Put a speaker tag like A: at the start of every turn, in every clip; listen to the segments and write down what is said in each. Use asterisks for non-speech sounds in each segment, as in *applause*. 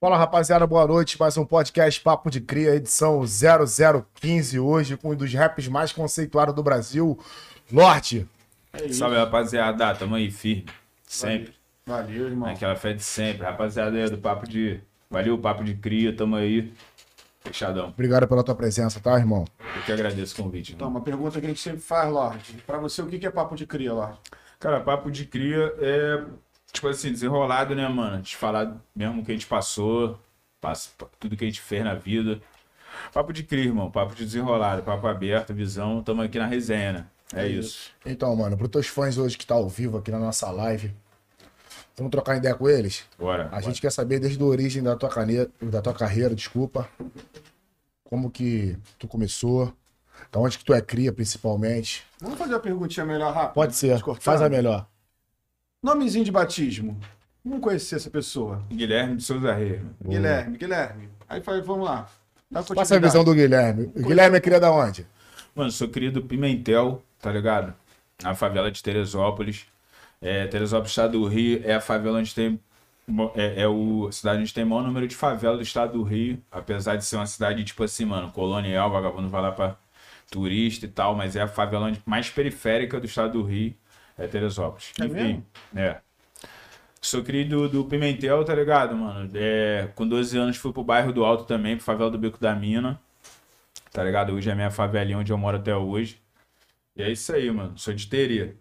A: Fala rapaziada, boa noite. Mais um podcast Papo de Cria, edição 0015 hoje, com um dos raps mais conceituados do Brasil, Norte.
B: É Salve rapaziada, tamo aí firme, sempre.
C: Valeu, irmão.
B: Aquela fé de sempre, rapaziada aí do Papo de. Valeu, Papo de Cria, tamo aí. Fechadão.
A: Obrigado pela tua presença, tá, irmão?
B: Eu que agradeço o convite.
C: Então, uma pergunta que a gente sempre faz, Lorde. Pra você, o que que é papo de cria, Lorde?
B: Cara, Papo de Cria é, tipo assim, desenrolado, né, mano? De falar mesmo o que a gente passou, passa, tudo que a gente fez na vida. Papo de Cria, irmão. Papo de desenrolado, papo aberto, visão. Tamo aqui na resenha, né? É, isso.
A: Então, mano, pros teus fãs hoje que tá ao vivo aqui na nossa live, vamos trocar ideia com eles?
B: Bora.
A: A
B: bora.
A: gente quer saber desde a origem da tua, caneta, da tua carreira, desculpa. Como que tu começou, da onde que tu é cria, principalmente.
C: Vamos fazer uma perguntinha melhor rápido?
A: Pode ser, faz a melhor.
C: Nomezinho de batismo. Vamos conhecer essa pessoa.
B: Guilherme de Souza Rei.
C: Guilherme, Guilherme. Aí fala, vamos lá. Dá
A: Passa a visão do Guilherme. O Guilherme é cria da onde?
B: Mano, sou querido Pimentel, tá ligado? Na favela de Teresópolis. É, Teresópolis, estado do Rio, é a favela onde tem. É, é o, a cidade onde tem o maior número de favela do estado do Rio. Apesar de ser uma cidade, tipo assim, mano, colonial, vagabundo vai lá pra turista e tal, mas é a favela onde- mais periférica do estado do Rio, é Teresópolis.
C: É mesmo?
B: é. Sou querido do Pimentel, tá ligado, mano? É, com 12 anos fui pro bairro do Alto também, pro favela do Beco da Mina. Tá ligado? Hoje é a minha favelinha onde eu moro até hoje. E é isso aí, mano. Sou de Terê.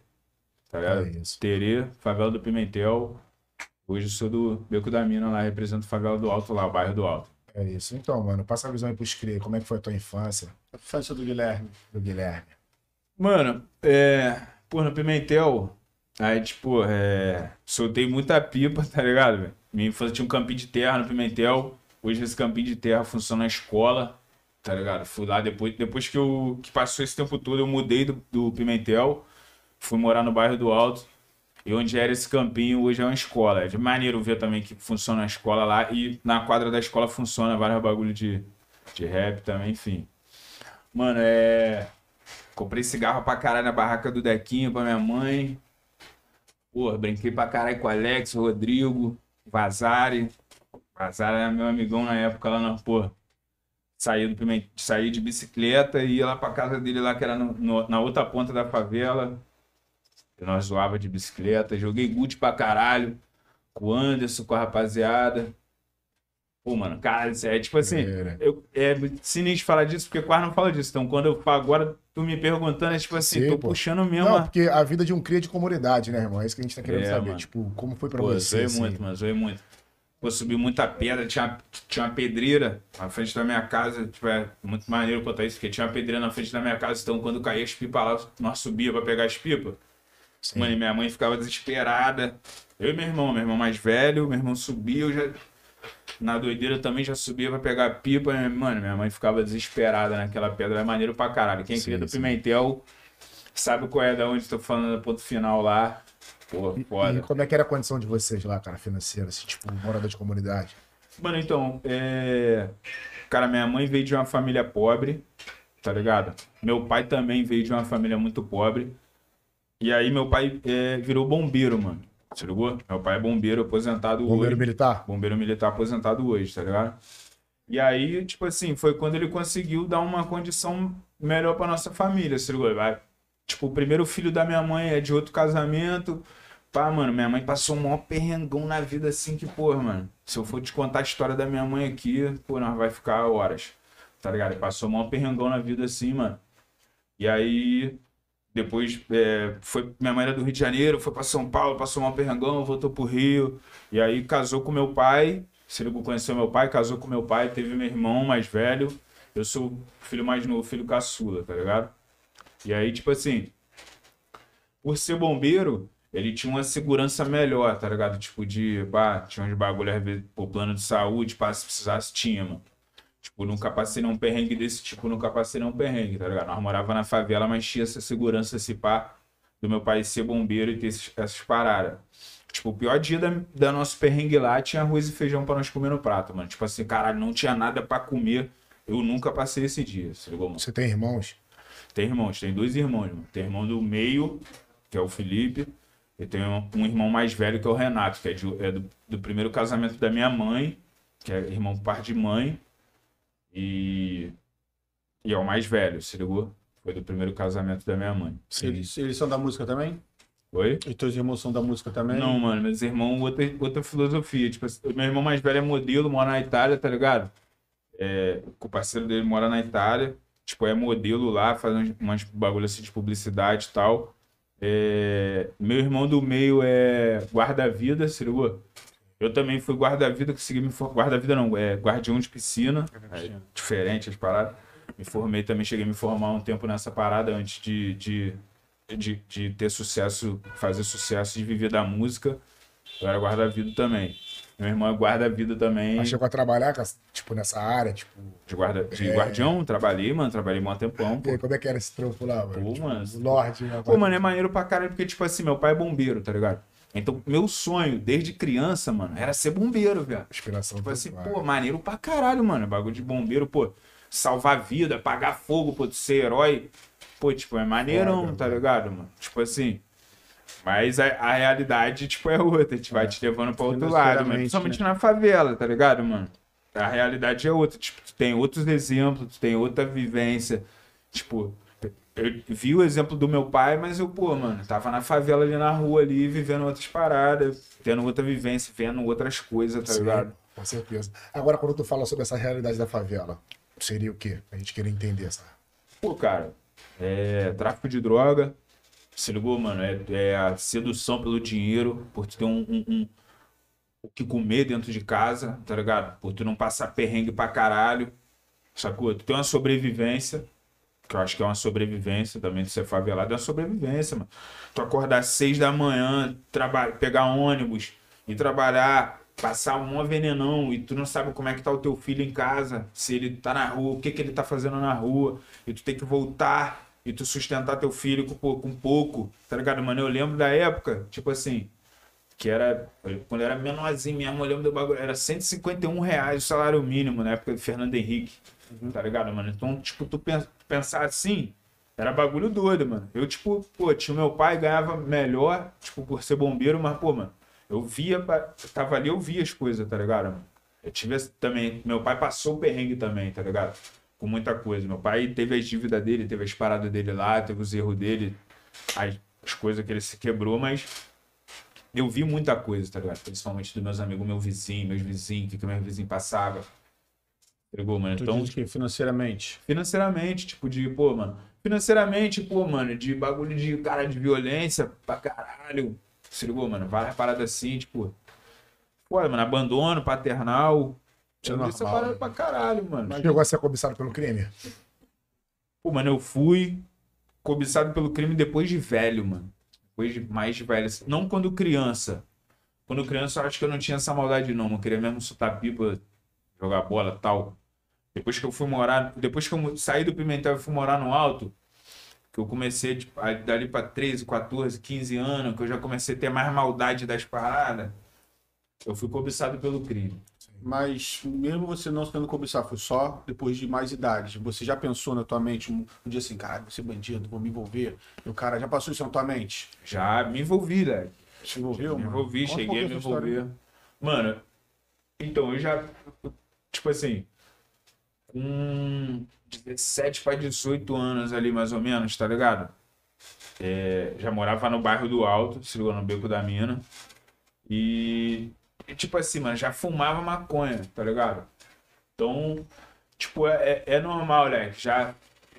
B: Tá ligado?
A: É isso.
B: Terê, favela do Pimentel. Hoje eu sou do Beco da Mina lá, represento a favela do Alto lá, o bairro do Alto.
A: É isso. Então, mano, passa a visão aí pros cria. Como é que foi a tua infância
C: A infância do Guilherme.
A: do Guilherme?
B: Mano, é. Pô, no Pimentel, aí, tipo, é. Soltei muita pipa, tá ligado, velho? Minha infância tinha um campinho de terra no Pimentel. Hoje esse campinho de terra funciona na escola, tá ligado? Fui lá depois, depois que, eu, que passou esse tempo todo, eu mudei do, do Pimentel, fui morar no bairro do Alto. E onde era esse campinho, hoje é uma escola. É de maneiro ver também que funciona a escola lá. E na quadra da escola funciona vários bagulho de, de rap também, enfim. Mano, é. Comprei cigarro pra caralho na barraca do Dequinho pra minha mãe. Porra, brinquei pra caralho com o Alex, o Rodrigo, Vazari. Vazari era meu amigão na época lá na porra. Saí, do Piment... Saí de bicicleta e ia lá pra casa dele lá, que era no- no- na outra ponta da favela. E nós zoava de bicicleta. Joguei gude pra caralho. Com o Anderson, com a rapaziada. Pô, mano, cara, é tipo assim.
A: É.
B: Eu, é sinistro falar disso, porque quase não fala disso. Então, quando eu falo agora, tu me perguntando, é tipo assim,
A: Sim,
B: tô
A: pô.
B: puxando mesmo.
A: Não, porque a vida de um cria de comunidade, né, irmão? É isso que a gente tá querendo
B: É,
A: saber.
B: mano.
A: Tipo, como foi pra
B: Pô,
A: você?
B: zoei
A: assim?
B: muito, mano, zoei muito. Pô, subi muita pedra, tinha, tinha uma pedreira na frente da minha casa. Tipo, é muito maneiro contar isso, porque tinha uma pedreira na frente da minha casa. Então, quando caía as pipas lá, nós subia pra pegar as pipas.
A: Sim.
B: Mano, e minha mãe ficava desesperada. Eu e meu irmão, meu irmão mais velho, meu irmão subia, eu já. Na doideira também já subia pra pegar pipa. e, Mano, minha mãe ficava desesperada naquela pedra. É maneiro pra caralho. Quem
A: Sim,
B: cria do
A: sim.
B: Pimentel sabe qual é da onde tô falando, ponto final lá. Pô, foda.
A: E como é que era a condição de vocês lá, cara, financeira? Assim, tipo, morador de comunidade?
B: Mano, então, é. Cara, minha mãe veio de uma família pobre, tá ligado? Meu pai também veio de uma família muito pobre. E aí, meu pai é, virou bombeiro, mano. Você ligou? Meu pai é bombeiro aposentado
A: Bombeiro
B: hoje.
A: militar?
B: Bombeiro militar aposentado hoje, tá ligado? E aí, tipo assim, foi quando ele conseguiu dar uma condição melhor pra nossa família, se ligou? Vai. Tipo, o primeiro filho da minha mãe é de outro casamento. Pá, mano, minha mãe passou um maior perrengão na vida assim que, pô, mano, se eu for te contar a história da minha mãe aqui, pô, nós vai ficar horas. Tá ligado? Ele passou um maior perrengão na vida assim, mano. E aí, depois, é, foi, minha mãe era do Rio de Janeiro, foi pra São Paulo, passou um perrengão, voltou pro Rio. E aí casou com meu pai. Se ele conheceu meu pai, casou com meu pai, teve meu irmão mais velho. Eu sou filho mais novo, filho caçula, tá ligado? E aí, tipo assim, por ser bombeiro, ele tinha uma segurança melhor, tá ligado? Tipo, de, pá, tinha uns bagulho, por plano de saúde, pá, se precisasse, tinha, mano. Tipo, nunca passei num perrengue desse tipo, nunca passei num perrengue, tá ligado? Nós morava na favela, mas tinha essa segurança, esse pá, do meu pai ser bombeiro e ter esses- essas paradas. Tipo, o pior dia da, da nosso perrengue lá tinha arroz e feijão pra nós comer no prato, mano. Tipo assim, caralho, não tinha nada pra comer. Eu nunca passei esse dia, ligou, mano?
A: Você tem irmãos?
B: Tem irmãos, tem dois irmãos, mano. Tem irmão do meio, que é o Felipe, e tem um, um irmão mais velho, que é o Renato, que é, de- é do, do primeiro casamento da minha mãe, que é irmão parte de mãe. E. E é o mais velho, se ligou? Foi do primeiro casamento da minha mãe.
C: Eles, eles são da música também?
B: Oi?
C: E teus irmãos são da música também?
B: Não, mano, meus irmãos, outra, outra filosofia. Tipo, assim, meu irmão mais velho é modelo, mora na Itália, tá ligado? É, o parceiro dele mora na Itália. Tipo, é modelo lá, fazendo umas bagulho assim de publicidade e tal. É, meu irmão do meio é guarda-vida, se ligou? Eu também fui guarda-vida, consegui me formar. Guarda-vida não, é guardião de piscina. É diferente as paradas. Me formei também, cheguei a me formar um tempo nessa parada antes de, de, de, de ter sucesso, fazer sucesso, de viver da música. Eu era guarda-vida também. Meu irmão é guarda-vida também.
A: Mas chegou a trabalhar, tipo, nessa área, tipo...
B: De, guarda, de guardião, trabalhei, mano. Trabalhei um tempão.
A: E aí, como é que era esse trampo lá, mano?
B: Pô,
A: Tipo,
B: mano.
A: Lorde, né?
B: Pô, mano, é maneiro pra caralho, porque, tipo assim, meu pai é bombeiro, tá ligado? Então, meu sonho, desde criança, mano, era ser bombeiro, velho.
A: Inspiração
B: Tipo assim, pô, maneiro pra caralho, mano. Bagulho de bombeiro, pô, salvar vida, apagar fogo, pô, de ser herói. Pô, tipo, é maneirão,
A: Foda,
B: tá ligado, mano? Tipo assim. Mas a, a realidade, tipo, é outra. A gente vai te levando pra outro lado, mano. Principalmente na favela, tá ligado, mano? A realidade é outra. Tipo, tu tem outros exemplos, tu tem outra vivência. Tipo, eu vi o exemplo do meu pai, mas eu, pô, mano, tava na favela ali na rua ali, vivendo outras paradas, tendo outra vivência, vendo outras coisas, tá
A: Sim,
B: ligado?
A: com certeza. Agora, quando tu fala sobre essa realidade da favela, seria o quê? A gente querer entender essa...
B: Pô, cara, é tráfico de droga, se ligou, mano? É, é a sedução pelo dinheiro, por tu ter um, um- um- o que comer dentro de casa, tá ligado? Por tu não passar perrengue pra caralho, sacou? Tu tem uma sobrevivência, que eu acho que é uma sobrevivência também de ser favelado, é uma sobrevivência, mano. Tu acordar às seis da manhã, traba- pegar ônibus e trabalhar, passar um venenão e tu não sabe como é que tá o teu filho em casa, se ele tá na rua, o que que ele tá fazendo na rua, e tu tem que voltar e tu sustentar teu filho com, com pouco, tá ligado, mano? Eu lembro da época, tipo assim, que era, quando eu era menorzinho mesmo, eu lembro do bagulho, era 151 reais o salário mínimo na época do Fernando Henrique, tá ligado, mano? Então, tipo, tu pen- pensar assim, era bagulho doido, mano. Eu, tipo, pô, tinha meu pai, ganhava melhor, tipo, por ser bombeiro, mas, pô, mano, eu via, pa- tava ali, eu via as coisas, tá ligado, mano? Eu tive também, meu pai passou o perrengue também, tá ligado? Com muita coisa. Meu pai teve as dívidas dele, teve as paradas dele lá, teve os erros dele, as, as coisas que ele se quebrou, mas eu vi muita coisa, tá ligado? Principalmente dos meus amigos, meu vizinho, meus vizinhos, o que, que meus vizinhos passavam. Pegou, mano?
C: Tu
B: Então,
C: diz que financeiramente.
B: financeiramente, tipo, de, pô, mano, financeiramente, pô, mano, de bagulho de cara de violência pra caralho. Se ligou, mano? Várias paradas assim, tipo. Pô, mano, abandono paternal.
A: Isso é normal,
B: parada
A: né?
B: pra caralho, mano.
A: Chegou a ser cobiçado pelo crime?
B: Pô, mano, eu fui cobiçado pelo crime depois de velho, mano. Depois de mais de velho. assim. Não quando criança. Quando criança, eu acho que eu não tinha essa maldade, não. Eu queria mesmo soltar pipa, jogar bola tal. Depois que eu fui morar. Depois que eu saí do Pimentel e fui morar no alto, que eu comecei, tipo, dali pra 13, 14, 15 anos, que eu já comecei a ter mais maldade das paradas, eu fui cobiçado pelo crime.
C: Mas mesmo você não sendo cobiçado, foi só depois de mais idade. Você já pensou na tua mente um, um dia assim, caralho, vou ser bandido, vou me envolver. E o cara já passou isso na tua mente?
B: Já me envolvi, né?
C: Se envolveu,
B: Me envolvi,
C: Conta
B: cheguei a me
C: essa história.
B: envolver. Mano, então eu já. Tipo assim. Com 17 para 18 anos ali, mais ou menos, tá ligado? É, já morava no bairro do Alto, se ligou no Beco da Mina. E, e, tipo assim, mano, já fumava maconha, tá ligado? Então, tipo, é, é, é normal, né? Já,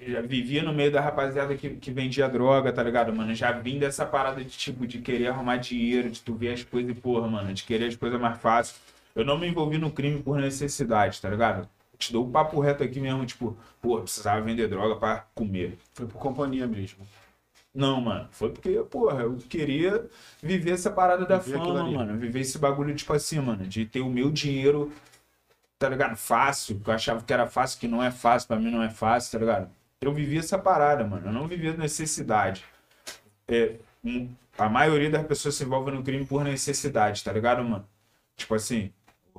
B: já vivia no meio da rapaziada que, que vendia droga, tá ligado, mano? Já vim dessa parada de, tipo, de querer arrumar dinheiro, de tu ver as coisas e, porra, mano, de querer as coisas mais fáceis. Eu não me envolvi no crime por necessidade, tá ligado? Te dou o papo reto aqui mesmo, tipo, pô, precisava vender droga pra comer.
C: Foi por companhia mesmo.
B: Não, mano. Foi porque, porra, eu queria viver essa parada da
C: Viver
B: fama, mano. Viver esse bagulho, tipo assim, mano, de ter o meu dinheiro, tá ligado? Fácil, que eu achava que era fácil, que não é fácil, pra mim não é fácil, tá ligado? Eu vivi essa parada, mano. Eu não vivia necessidade. É, um- a maioria das pessoas se envolve no crime por necessidade, tá ligado, mano? Tipo assim,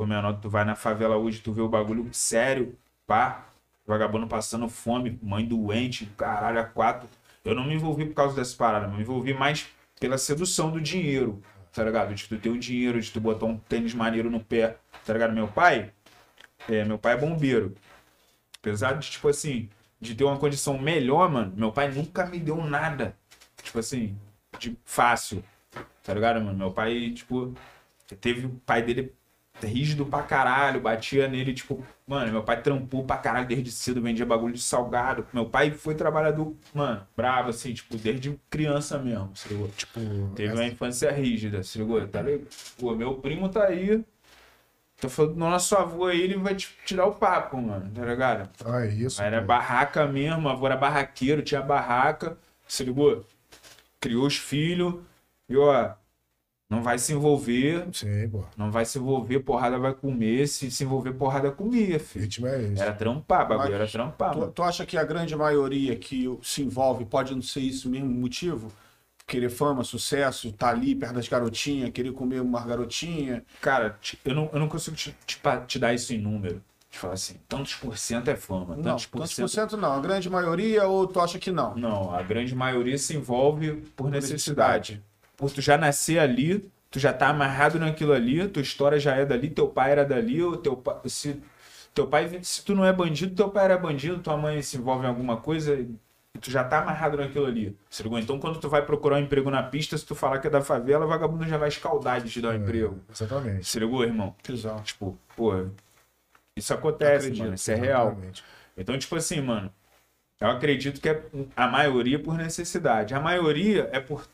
B: o menor, tu vai na favela hoje, tu vê o bagulho sério, pá, vagabundo passando fome, mãe doente, caralho, a quatro. Eu não me envolvi por causa dessa parada, eu me envolvi mais pela sedução do dinheiro, tá ligado? De tu ter o dinheiro, de tu botar um tênis maneiro no pé, tá ligado? Meu pai, é, meu pai é bombeiro. Apesar de, tipo assim, de ter uma condição melhor, mano, meu pai nunca me deu nada. Tipo assim, de fácil. Tá ligado, mano? Meu pai, tipo, teve o pai dele rígido pra caralho, batia nele, tipo, mano, meu pai trampou pra caralho desde cedo, vendia bagulho de salgado. Meu pai foi trabalhador, mano, bravo, assim, tipo, desde criança mesmo, se ligou?
A: Tipo,
B: Teve uma infância rígida, se ligou? Tá ligado? Pô, meu primo tá aí. Tô falando do nosso avô aí, ele vai te tirar o papo, mano, tá ligado?
A: Ah, é isso.
B: Era barraca mesmo, avô era barraqueiro, tinha barraca, se ligou? Criou os filhos, e ó, não vai se envolver,
A: Sim, pô.
B: não vai se envolver, porrada vai comer, se se envolver, porrada comia,
A: O
B: filho.
A: ritmo é esse.
B: Era trampar, bagulho, era trampar,
C: Tu, tu acha que a grande maioria que se envolve pode não ser isso mesmo motivo? Querer fama, sucesso, tá ali perto das garotinhas, querer comer uma garotinha.
B: Cara, te- eu não, eu não consigo te, te te dar isso em número. De falar assim, tantos por cento é fama,
C: Não,
B: tantos
C: tantos
B: por
C: por
B: cento.
C: cento não. A grande maioria ou tu acha que não?
B: Não, a grande maioria se envolve por necessidade.
C: necessidade.
B: Por tu já nascer ali, tu já tá amarrado naquilo ali, tua história já é dali, teu pai era dali, ou teu pai. Se, teu pai, se tu não é bandido, teu pai era bandido, tua mãe se envolve em alguma coisa e tu já tá amarrado naquilo ali. Se ligou? Então quando tu vai procurar um emprego na pista, se tu falar que é da favela, o vagabundo já vai escaldar de te dar um emprego.
A: Exatamente.
B: Se ligou, irmão?
C: Exato.
B: Tipo, pô, isso acontece,
C: Acredito,
B: mano, isso é real.
A: Exatamente.
B: Então, tipo assim, mano, eu acredito que é a maioria por necessidade. A maioria é por.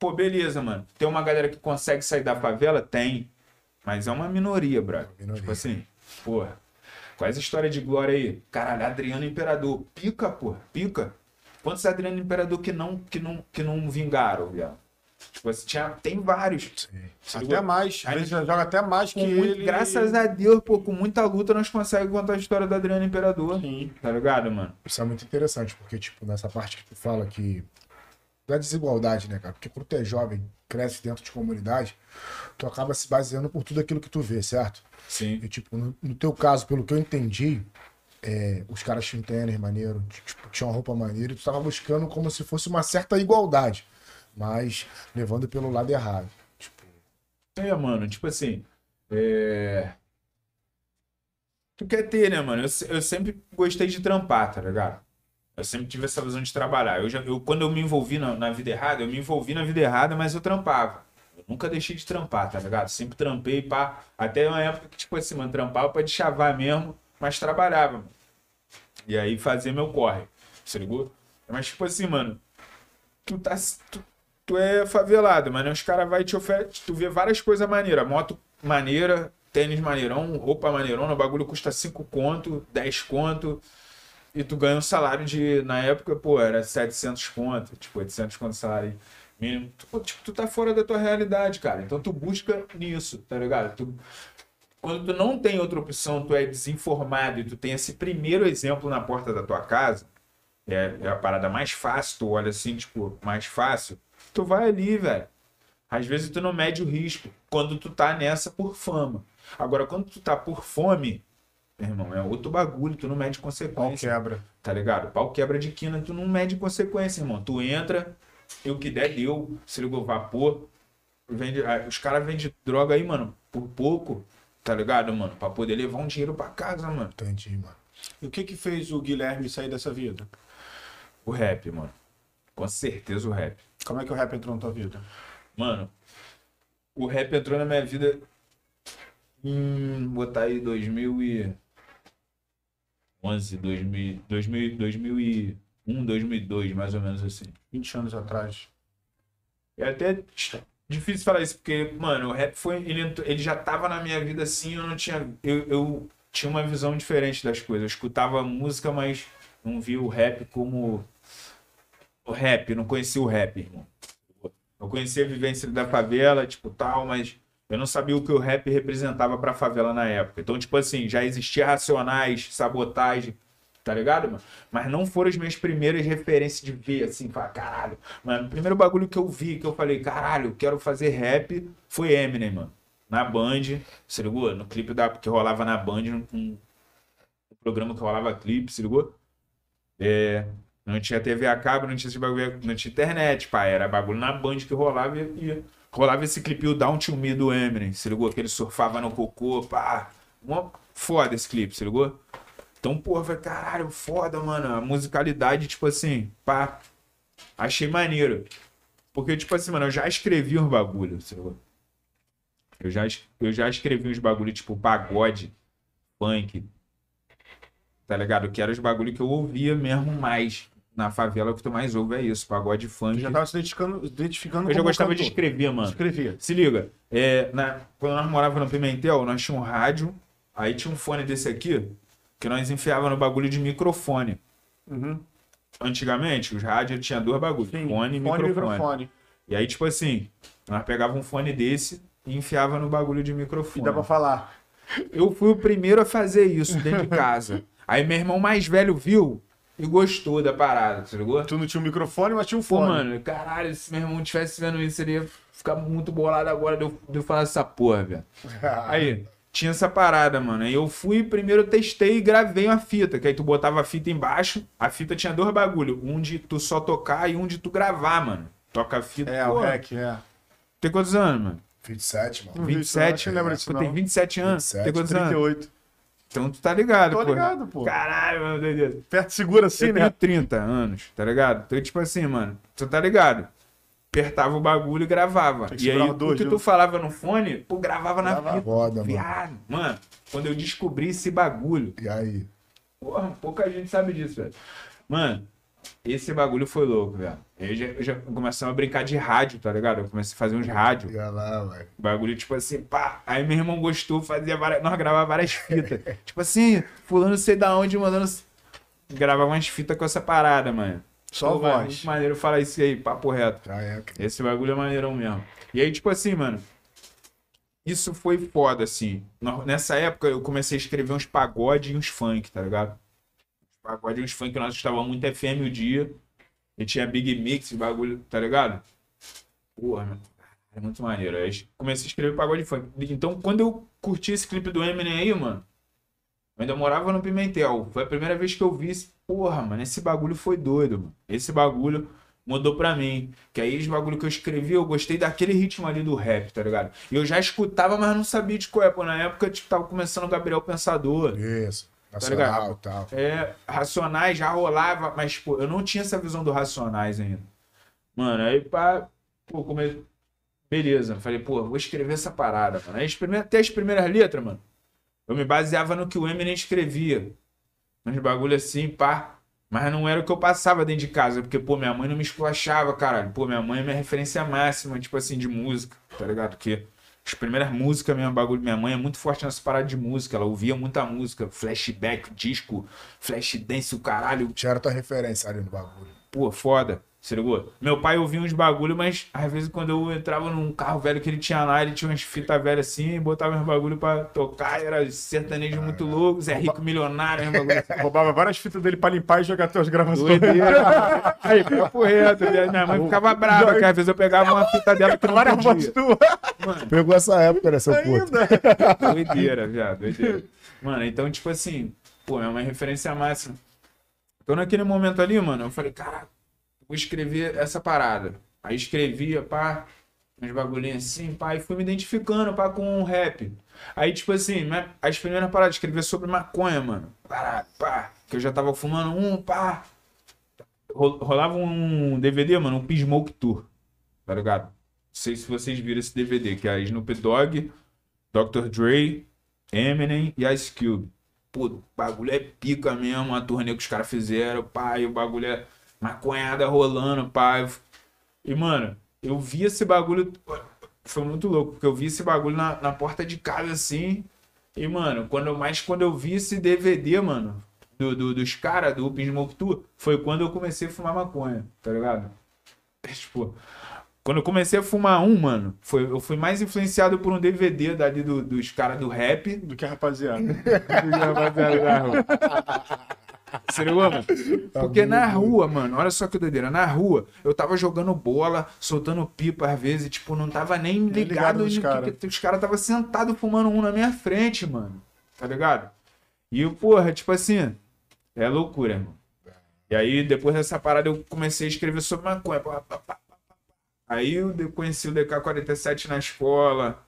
B: Pô, beleza, mano. Tem uma galera que consegue sair da favela? Tem. Mas é uma minoria, brother.
A: minoria.
B: Tipo assim, porra. Qual é essa história de glória aí? Caralho, Adriano Imperador. Pica, porra, pica. Quantos Adriano Imperador que não, que não, que não vingaram, viado? Tipo assim, tinha, tem vários.
C: Até
B: ligou?
C: mais. Às vezes já joga até mais que
B: muito-
C: ele.
B: Graças a Deus, pô, com muita luta nós conseguimos contar a história do Adriano Imperador.
C: Sim.
B: Tá ligado, mano?
A: Isso é muito interessante, porque, tipo, nessa parte que tu fala que. Da desigualdade, né, cara? Porque quando tu é jovem, cresce dentro de comunidade, tu acaba se baseando por tudo aquilo que tu vê, certo?
B: Sim.
A: E, tipo, no, no teu caso, pelo que eu entendi, é, os caras tinham tênis maneiro, tipo, tinham uma roupa maneira, e tu tava buscando como se fosse uma certa igualdade, mas levando pelo lado errado. Tipo,
B: É, mano, tipo assim. É... Tu quer ter, né, mano? Eu, eu sempre gostei de trampar, tá ligado? Eu sempre tive essa visão de trabalhar. Eu já, eu, quando eu me envolvi na, na vida errada, eu me envolvi na vida errada, mas eu trampava. Eu nunca deixei de trampar, tá ligado? Sempre trampei, pá. Até uma época que, tipo assim, mano, trampava pra de chavar mesmo, mas trabalhava, mano. E aí fazia meu corre. Se ligou? Mas, tipo assim, mano, tu tá. Tu, tu é favelado, mas os caras vai te oferecer. Tu vê várias coisas maneiras. Moto maneira, tênis maneirão, roupa maneirona, o bagulho custa 5 conto, 10 conto. E tu ganha um salário de, na época, pô, era 700 conto, tipo, 800 conto salário mínimo. Tu, tipo, tu tá fora da tua realidade, cara. Então tu busca nisso, tá ligado? Tu, quando tu não tem outra opção, tu é desinformado e tu tem esse primeiro exemplo na porta da tua casa, é, é a parada mais fácil, tu olha assim, tipo, mais fácil, tu vai ali, velho. Às vezes tu não mede o risco quando tu tá nessa por fama. Agora, quando tu tá por fome, irmão, é outro bagulho, tu não mede
C: Pau
B: consequência.
C: quebra.
B: Tá ligado? Pau quebra de quina, tu não mede consequência, irmão. Tu entra, e o que der, deu. Se ligou vapor. Vende, ah, os caras vendem droga aí, mano, por pouco, tá ligado, mano? Pra poder levar um dinheiro pra casa, mano.
A: entendi, mano.
C: E o que que fez o Guilherme sair dessa vida?
B: O rap, mano. Com certeza o rap.
C: Como é que o rap entrou na tua vida?
B: Mano, o rap entrou na minha vida em botar aí 2011, 2000, 2000, 2001, 2002, mais ou menos assim.
C: 20 anos atrás.
B: É até difícil falar isso, porque, mano, o rap foi. Ele, ele já tava na minha vida assim, eu não tinha. Eu, eu tinha uma visão diferente das coisas. Eu escutava música, mas não via o rap como. O rap, não conhecia o rap, irmão. Eu conhecia a vivência da favela, tipo, tal, mas eu não sabia o que o rap representava pra favela na época. Então, tipo assim, já existia Racionais, Sabotagem, tá ligado, mano? Mas não foram as minhas primeiras referências de ver, assim, falar, caralho. Mano, o primeiro bagulho que eu vi, que eu falei, caralho, quero fazer rap, foi Eminem, mano. Na Band, se ligou? No clipe da, que rolava na Band, um, programa que rolava clipe, se ligou? É, não tinha TV a cabo, não tinha esse bagulho, não tinha internet, pai. Era bagulho na Band que rolava e rolava esse clipe o Down to Me do Eminem, se ligou? Que ele surfava no cocô, pá. Uma foda esse clipe, se ligou? Então, porra, falei, caralho, foda, mano. A musicalidade, tipo assim, pá. Achei maneiro. Porque, tipo assim, mano, eu já escrevi uns bagulho, se ligou? Eu já, eu já escrevi uns bagulho, tipo, pagode, funk, tá ligado? Que eram os bagulho que eu ouvia mesmo mais. Na favela, o que tu mais ouve é isso, pagode, funk.
C: Tu já tava se identificando, identificando
B: Eu já gostava de
C: cantor.
B: escrever, mano.
C: Escrevia.
B: Se liga, é, na- quando nós morávamos no Pimentel, nós tínhamos um rádio, aí tinha um fone desse aqui, que nós enfiava no bagulho de microfone.
C: Uhum.
B: Antigamente, os rádios tinham dois bagulhos,
C: Sim.
B: fone e
C: Fone e
B: microfone.
C: microfone.
B: E aí, tipo assim, nós pegávamos um fone desse e enfiava no bagulho de
C: E
B: microfone.
C: dá pra falar.
B: Eu fui o primeiro a fazer isso dentro de casa. *laughs* Aí meu irmão mais velho viu e gostou da parada, você ligou?
C: Tu não tinha um microfone, mas tinha um
B: Pô,
C: fone.
B: mano, caralho, se meu irmão tivesse vendo isso, ele ia ficar muito bolado agora de eu, de eu falar essa porra, velho. *laughs* Aí, tinha essa parada, mano. Aí eu fui, primeiro eu testei e gravei uma fita, que aí tu botava a fita embaixo, a fita tinha dois bagulho, um de tu só tocar e um de tu gravar, mano. Toca a fita.
C: É,
B: pô,
C: o REC, é.
B: Tem quantos anos, mano?
A: 27, mano.
C: Hum. vi isso, não,
B: 27?
C: acho que lembra disso,
B: Pô, Tem
C: não.
B: 27 anos.
A: 27,
B: tem quantos anos?
C: 38.
B: Então tu tá ligado,
C: Tô
B: pô.
C: ligado, pô.
B: Caralho, meu Deus.
C: Perto segura assim,
B: eu
C: né?
B: tenho 30 anos, tá ligado? Então, tipo assim, mano, tu tá ligado? Apertava o bagulho e gravava. E aí, o que tu falava no fone, pô, gravava na fita.
A: Foda, mano.
B: Viado. Mano, quando eu descobri esse bagulho,
A: E aí?
B: porra, pouca gente sabe disso, velho. Mano, esse bagulho foi louco, velho. Eu já, eu já começamos a brincar de rádio, tá ligado? Eu comecei a fazer uns rádios.
A: Lá, velho.
B: Bagulho, tipo assim, pá. Aí meu irmão gostou, fazia várias. Nós gravava várias fitas. *laughs* tipo assim, fulano sei da onde, mandando. Gravava umas fitas com essa parada, mano.
C: Só
B: Pô, mano,
C: voz.
B: Muito maneiro falar isso aí, papo reto.
A: Já é. cara.
B: Esse bagulho é maneirão mesmo. E aí, tipo assim, mano. Isso foi foda, assim. Nessa época eu comecei a escrever uns pagode e uns funk, tá ligado? Pagode e uns funk, nós estávamos muito FM o dia. E tinha Big Mix, bagulho, tá ligado? Porra, mano. É muito maneiro. Aí comecei a escrever pagode funk. Então, quando eu curti esse clipe do Eminem aí, mano, eu ainda morava no Pimentel. Foi a primeira vez que eu vi esse. Porra, mano, esse bagulho foi doido, mano. Esse bagulho mudou pra mim. Que aí, os bagulho que eu escrevi, eu gostei daquele ritmo ali do rap, tá ligado? E eu já escutava, mas não sabia de qual é. Pô, na época, tipo, tava começando o Gabriel Pensador.
A: Isso.
B: Tá?
A: Nacional e tal.
B: É, Racionais já rolava, mas, pô, eu não tinha essa visão do Racionais ainda. Mano, aí, pá, pô, come... Beleza, falei, pô, vou escrever essa parada, mano. Aí, até as primeiras letras, mano, eu me baseava no que o Eminem escrevia. Uns bagulho assim, pá. Mas não era o que eu passava dentro de casa, porque, pô, minha mãe não me esculachava, caralho. Pô, minha mãe é minha referência máxima, tipo assim, de música, tá ligado? As primeiras músicas, minha bagulho, minha mãe é muito forte nessa parada de música, ela ouvia muita música, flashback, disco, flash dance, o caralho,
A: Tinha tua referência ali no bagulho.
B: pô, foda. Se ligou? Meu pai ouvia uns bagulho, mas às vezes quando eu entrava num carro velho que ele tinha lá, ele tinha umas fitas velhas assim, botava uns bagulho pra tocar, era sertanejo muito louco, Zé Rico milionário, uns bagulho assim.
C: Roubava várias fitas dele pra limpar e jogar até as gravações.
B: Doideira. *laughs* Aí, papo reto. Minha mãe ficava brava, que às vezes eu pegava uma fita dela que não
C: Várias
B: podia.
C: tuas.
A: Pegou essa época, né, seu puto?
B: Doideira, viado, doideira. Mano, então, tipo assim, pô, é referência máxima. Então, naquele momento ali, mano, eu falei, cara, vou escrever essa parada. Aí escrevia, pá, uns bagulhinhos assim, pá, e fui me identificando, pá, com o rap. Aí, tipo assim, né, as primeiras paradas, escrever sobre maconha, mano. Parada, pá, que eu já tava fumando um, pá. Ro- Rolava um DVD, mano, um P-Smoke Tour, tá ligado? Não sei se vocês viram esse DVD, que é Snoop Dogg, Dr. Dre, Eminem e Ice Cube. Pô, o bagulho é pica mesmo, a turnê que os caras fizeram, pai, o bagulho é maconhada rolando, pai. E, mano, eu vi esse bagulho, foi muito louco, porque eu vi esse bagulho na, na porta de casa, assim, e, mano, quando, mais quando eu vi esse DVD, mano, do, do- dos caras do Open Smoke Tour, foi quando eu comecei a fumar maconha, tá ligado? Tipo, quando eu comecei a fumar um, mano, foi, eu fui mais influenciado por um DVD dali do- dos caras do rap
C: Do que a rapaziada. *laughs*
B: Se ligou, mano? Porque na rua, mano, olha só que doideira. Na rua, eu tava jogando bola, soltando pipa às vezes, tipo, não tava nem ligado,
C: ligado nos cara.
B: que, os caras tava sentado fumando um na minha frente, mano. Tá ligado? E, porra, tipo assim, é loucura, irmão. E aí, depois dessa parada, eu comecei a escrever sobre maconha. Aí eu conheci o DK-47 na escola.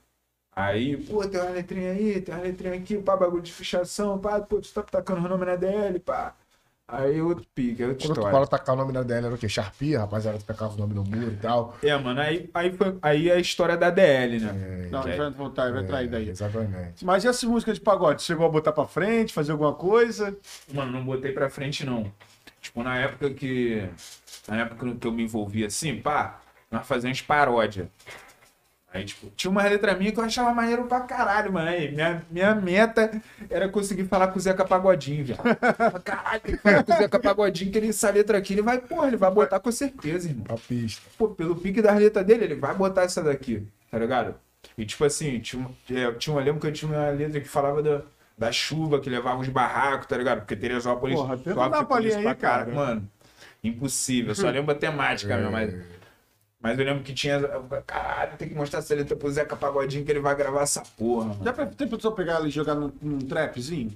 B: Aí, pô, tem uma letrinha aí, tem uma letrinha aqui, pá, bagulho de fichação, pá, pô, tu tá tacando o nome na DL, pá. Aí outro pique, é outra
A: Quando tu
B: história.
A: fala tacar o nome na DL, era o quê? Sharpie, rapaziada, tu tacava o nome no muro e tal.
B: É, mano, aí, aí foi aí a história da DL, né?
C: Não, a gente vai voltar, vai trair daí.
A: Exatamente.
C: Mas e essa música de pagode? Chegou a botar pra frente, fazer alguma coisa?
B: Mano, não botei pra frente, não. Tipo, na época que. Na época que eu me envolvi assim, pá, nós fazíamos paródia. Aí, tipo, tinha uma letra minha que eu achava maneiro pra caralho, mano. Aí, minha, minha meta era conseguir falar com o Zeca Pagodinho, velho. Caralho, tem que falar com o Zeca Pagodinho, que ele, essa letra aqui, ele vai, porra, ele vai botar com certeza, irmão.
A: Pista.
B: Pô, pelo pique das letras dele, ele vai botar essa daqui, tá ligado? E tipo assim, tinha, é, tinha, eu lembro que eu tinha uma letra que falava da, da chuva que levava os barracos, tá ligado? Porque Teresópolis
C: Porra,
B: sofre
C: uma
B: isso
C: palhinha aí,
B: pra
C: cara.
B: Mano, impossível. Eu só lembro a temática, meu, mas, mas eu lembro que tinha. Caralho, tem que mostrar essa letra pro Zeca Pagodinho que ele vai gravar essa porra, mano.
C: Já pra- tem pessoa pegar ela e jogar num, num trapzinho?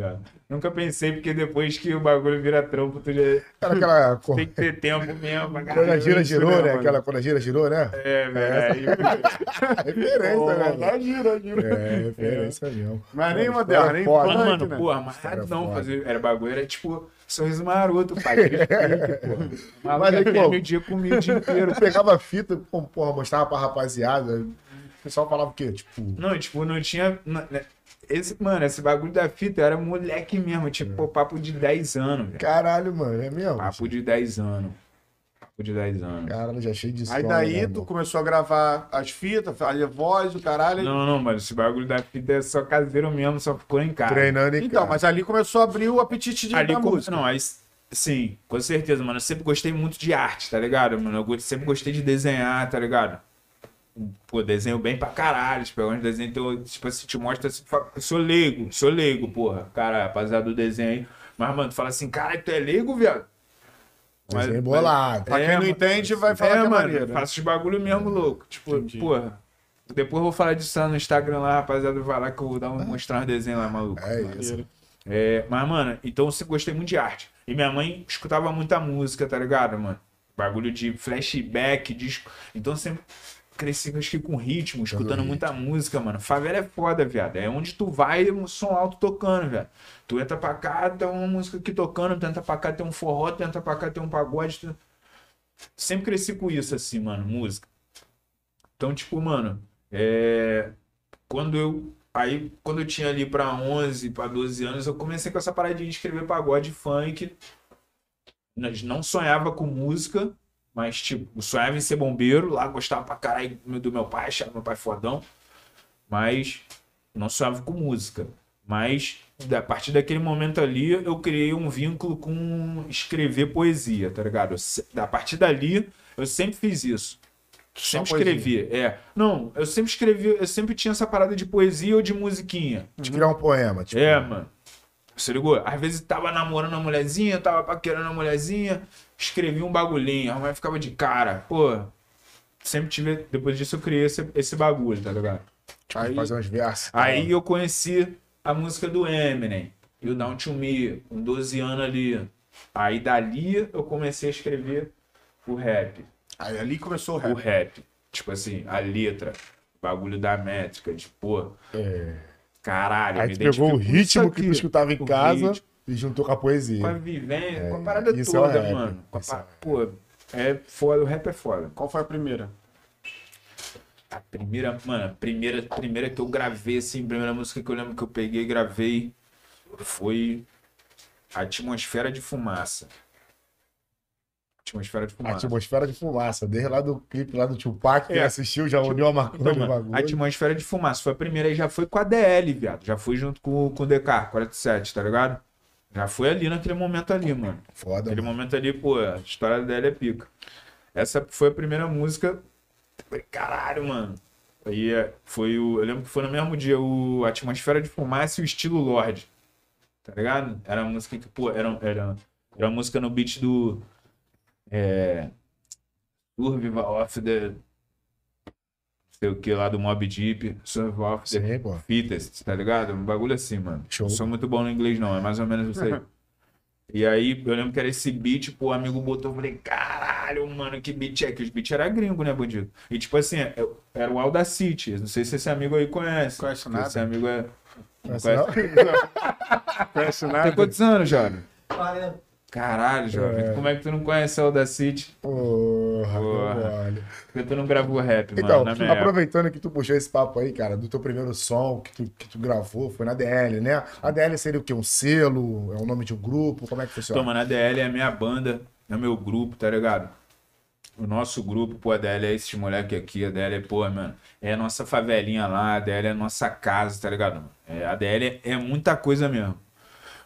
B: Tá? Nunca pensei, porque depois que o bagulho vira trampo, tu já
A: aquela. *laughs*
B: tem que ter tempo mesmo
A: Quando a gira girou,
C: né,
A: né?
C: mano?
A: Aquela quando a gira girou, né?
B: É, velho. aí- *laughs*
A: Referência, né?
C: Gira, gira.
A: É, referência mesmo.
C: Mas nem moderno, nem
A: foda.
B: Mano,
C: funk,
B: mano,
C: né?
B: porra, mas
A: Era
B: não fazer. Era bagulho, era tipo sorriso maroto, pai. *laughs*
A: Mas aí, pô,
B: meio dia comia o dia inteiro.
A: Pegava fita, pô, porra, mostrava pra rapaziada. O pessoal falava o quê? Tipo,
B: Não, tipo, não tinha. não- né, Esse, mano, esse bagulho da fita era moleque mesmo, tipo, pô, papo de 10 anos, velho.
A: caralho, mano, é mesmo?
B: Papo de 10 anos. Papo de 10 anos.
A: Caralho, já cheio de
C: Aí daí
A: né,
C: tu
A: mano?
C: começou a gravar as fitas, fazia voz, o caralho.
B: Não, não, mano, esse bagulho da fita é só caseiro mesmo, só ficou em casa.
A: Treinando em
C: Então,
A: casa.
C: mas ali começou a abrir o apetite de,
B: Ali
C: da
B: como-
C: música.
B: Não, aí. Sim, com certeza, mano. Eu sempre gostei muito de arte, tá ligado, mano? Eu sempre gostei de desenhar, tá ligado? Pô, desenho bem pra caralho. Tipo, é um desenho, então, tipo assim, te mostra assim, fa- eu sou leigo, sou leigo, porra. Cara, rapaziada do desenho aí. Mas, mano, tu fala assim, caralho, tu é leigo, viado?
A: Desenho bolado.
C: Pra quem
B: É,
C: não entende, vai falar
B: é,
C: que é
B: mano,
C: maneiro.
B: faço os bagulho mesmo louco. Tipo,
C: Entendi.
B: porra. Depois eu vou falar disso lá no Instagram lá, rapaziada. Vai lá que eu vou dar um, mostrar uns desenhos lá, maluco.
A: É isso.
B: É, mas, mano, então eu gostei muito de arte. E minha mãe escutava muita música, tá ligado, mano? Bagulho de flashback, disco. Então sempre cresci acho que com ritmo, escutando muita música, mano. Favela é foda, viado. É onde tu vai, um som alto tocando, velho. Tu entra pra cá, tem uma música aqui tocando, tu entra pra cá, tem um forró, tu entra pra cá, tem um pagode. tu- Sempre cresci com isso, assim, mano, música. Então, tipo, mano, é... quando eu. Aí, quando eu tinha ali pra 11, pra 12 anos, eu comecei com essa paradinha de escrever pagode funk. Não sonhava com música, mas, tipo, sonhava em ser bombeiro. Lá gostava pra caralho do meu pai, achava meu pai fodão. Mas não sonhava com música. Mas, a partir daquele momento ali, eu criei um vínculo com escrever poesia, tá ligado? Eu A partir dali, eu sempre fiz isso. Sempre escrevi, é. Não, eu sempre escrevi, eu sempre tinha essa parada de poesia ou de musiquinha.
A: De criar um poema. Tipo,
B: É, mano. Você ligou? Às vezes tava namorando a mulherzinha, tava paquerando a mulherzinha, escrevi um bagulhinho, a mulher ficava de cara. Pô, sempre tive. Depois disso eu criei esse, esse bagulho, tá ligado?
A: tipo,
C: Aí-
A: fazer uns versos.
B: Aí eu conheci a música do Eminem, e o Down to Me, com 12 anos ali. Aí dali eu comecei a escrever o rap.
C: Aí ali começou o
B: O
C: rap.
B: rap. Tipo assim, a letra, o bagulho da métrica, de pô. Caralho,
A: Aí tu pegou o ritmo que tu escutava em casa
B: ritmo.
A: e juntou com a poesia.
B: com a vivência, com a
A: É,
B: parada
A: isso é o
B: toda,
A: rap,
B: mano. A
A: isso é
B: Pô, é foda, o rap é foda.
C: Qual foi a primeira?
B: A primeira, mano, a primeira, primeira que eu gravei, assim, a primeira música que eu lembro que eu peguei e gravei foi Atmosfera de Fumaça. Atmosfera de Fumaça.
A: atmosfera de fumaça. Desde lá do clipe lá do Tupac, quem
B: É.
A: assistiu já uniu a maconha
B: Então,
A: bagulho.
B: Atmosfera de Fumaça foi a primeira e já foi com a DL, viado. Já fui junto com, com o DK, 47, tá ligado? Já foi ali naquele momento ali, mano.
A: Foda,
B: Naquele
A: mano.
B: momento ali, pô, a história dela é pica. Essa foi a primeira música. Caralho, mano. Aí é, foi o. Eu lembro que foi no mesmo dia o Atmosfera de Fumaça e o Estilo Lorde. Tá ligado? Era uma música que, pô, era, era, era uma música no beat do. É. Survival of the. Não sei o que lá do Mob Deep. Survival of the
A: Sim, pô.
B: Fittest, tá ligado? Um bagulho assim, mano.
A: Show.
B: Não sou muito bom no inglês, não. É mais ou menos isso aí. e aí, eu lembro que era esse beat, pô, o amigo botou, eu falei, caralho, mano, que beat é? Que os beats era gringo, né, bandido? E tipo assim, eu- era o Audacity. Não sei se esse amigo aí conhece.
C: Conhece nada.
B: Esse amigo é. Não
A: Mas
B: conhece.
C: Conhece *laughs*
B: Tem
C: nada?
B: quantos anos, jovem?
D: 40.
B: Caralho, jovem. Como é que tu não conhece o Audacity?
A: Porra,
B: Porra. Porque tu não gravou rap, mano,
A: Então,
B: minha época.
A: aproveitando que tu puxou esse papo aí, cara, do teu primeiro som que tu, que tu gravou, foi na DL, né? A DL seria o quê? Um selo? É o nome de um grupo? Como é que funciona?
B: Toma, na DL é a minha banda, é o meu grupo, tá ligado? O nosso grupo, pô, a DL é esses moleque aqui, a DL é, pô, mano, é a nossa favelinha lá, a DL é a nossa casa, tá ligado? É, a DL é muita coisa mesmo.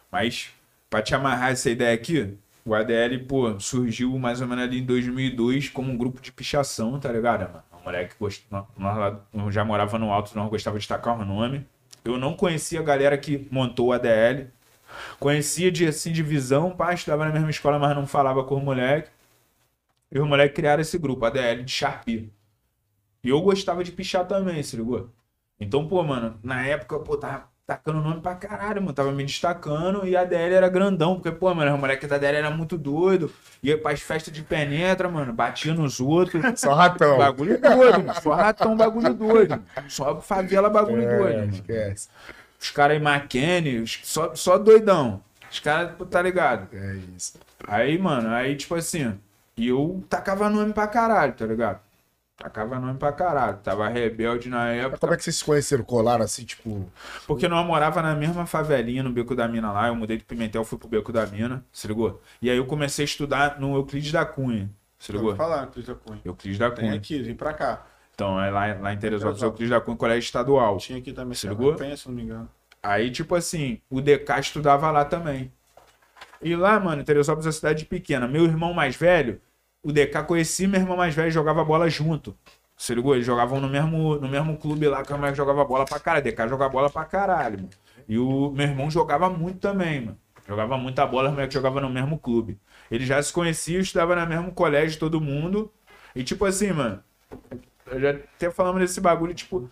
B: Mas, pra te amarrar essa ideia aqui, o ADL, pô, surgiu mais ou menos ali em 2002 como um grupo de pichação, tá ligado, mano? Um moleque que gost... nós, lá- eu já morava no alto, nós gostava de destacar o nome. Eu não conhecia a galera que montou o ADL. Conhecia de, assim, de visão, pá, estudava na mesma escola, mas não falava com o moleque. E os moleques criaram esse grupo, ADL de Sharpie. E eu gostava de pichar também, se ligou? Então, pô, mano, na época, pô, tava tacando nome pra caralho, mano. Tava me destacando e a DL era grandão, porque, pô, mano, os moleques da DL era muito doido. Ia pras festas de penetra, mano, batia nos outros. *laughs*
A: Só ratão.
B: Bagulho doido, mano. Só ratão, bagulho doido. Só favela, bagulho
A: É,
B: doido, mano.
A: esquece.
B: Os caras aí, McKenny, só, só doidão. Os caras, tá ligado?
A: É isso.
B: Aí, mano, aí, tipo assim, e eu tacava nome pra caralho, tá ligado? Tacava nome pra caralho. Tava rebelde na
A: Mas
B: época.
A: como é que vocês se conheceram? Colaram assim, tipo.
B: Porque nós morava na mesma favelinha, no Beco da Mina lá. Eu mudei de Pimentel, fui pro Beco da Mina, se ligou? E aí eu comecei a estudar no Euclides da Cunha, se
C: Eu
B: ligou?
C: vou falar, Cris da Cunha.
B: Euclides da
C: Tem
B: Cunha.
C: aqui, vem pra cá.
B: Então, é lá, lá em Teresópolis. Euclides da Cunha, colégio estadual.
C: Tinha aqui também.
B: Se ligou?
C: Penha, se não me engano.
B: Aí, tipo assim, o DK estudava lá também. E lá, mano, Teresópolis é uma cidade pequena. Meu irmão mais velho, o DK conhecia meu irmão mais velho jogava bola junto. Se ligou? Eles jogavam no mesmo, no mesmo clube lá que o moleque jogava bola pra caralho. DK jogava bola pra caralho, mano. E o meu irmão jogava muito também, mano. Jogava muita bola, o moleque jogava no mesmo clube. Ele já se conhecia, estudava no mesmo colégio, todo mundo. E tipo assim, mano, eu já até falamos desse bagulho, tipo,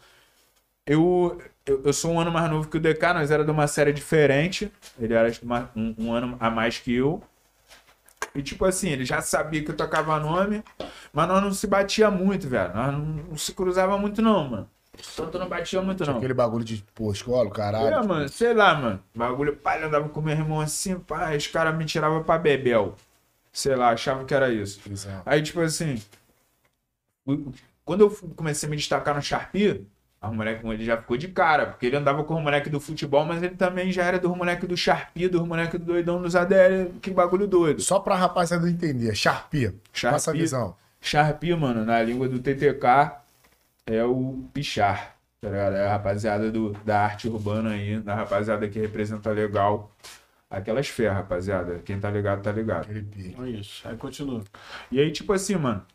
B: eu, eu, eu sou um ano mais novo que o DK, nós era de uma série diferente. Ele era uma- um, um ano a mais que eu. E tipo assim, ele já sabia que eu tocava nome, mas nós não se batia muito, velho. Nós não, não se cruzava muito, não, mano. Tanto não batia muito, não.
A: Aquele bagulho de, pô, escola, caralho.
B: É, mano, sei lá, mano. Bagulho, pai, andava com meu irmão assim, pai, os caras me tiravam pra bebel. Sei lá, achava que era isso.
A: Exato.
B: Aí, tipo assim, quando eu comecei a me destacar no Sharpie, a moleque ele já ficou de cara, porque ele andava com o moleque do futebol, mas ele também já era do moleque do Sharpie, do moleque do doidão dos ADL, que bagulho doido.
A: Só pra rapaziada entender, Sharpie.
B: Sharpie.
A: Passa a visão.
B: Sharpie, mano, na língua do TTK, é o pichar, tá ligado? É a rapaziada do, da arte urbana aí, da rapaziada que representa legal aquelas ferras, rapaziada. Quem tá ligado, tá ligado.
C: É isso. Aí continua.
B: E aí, tipo assim, mano.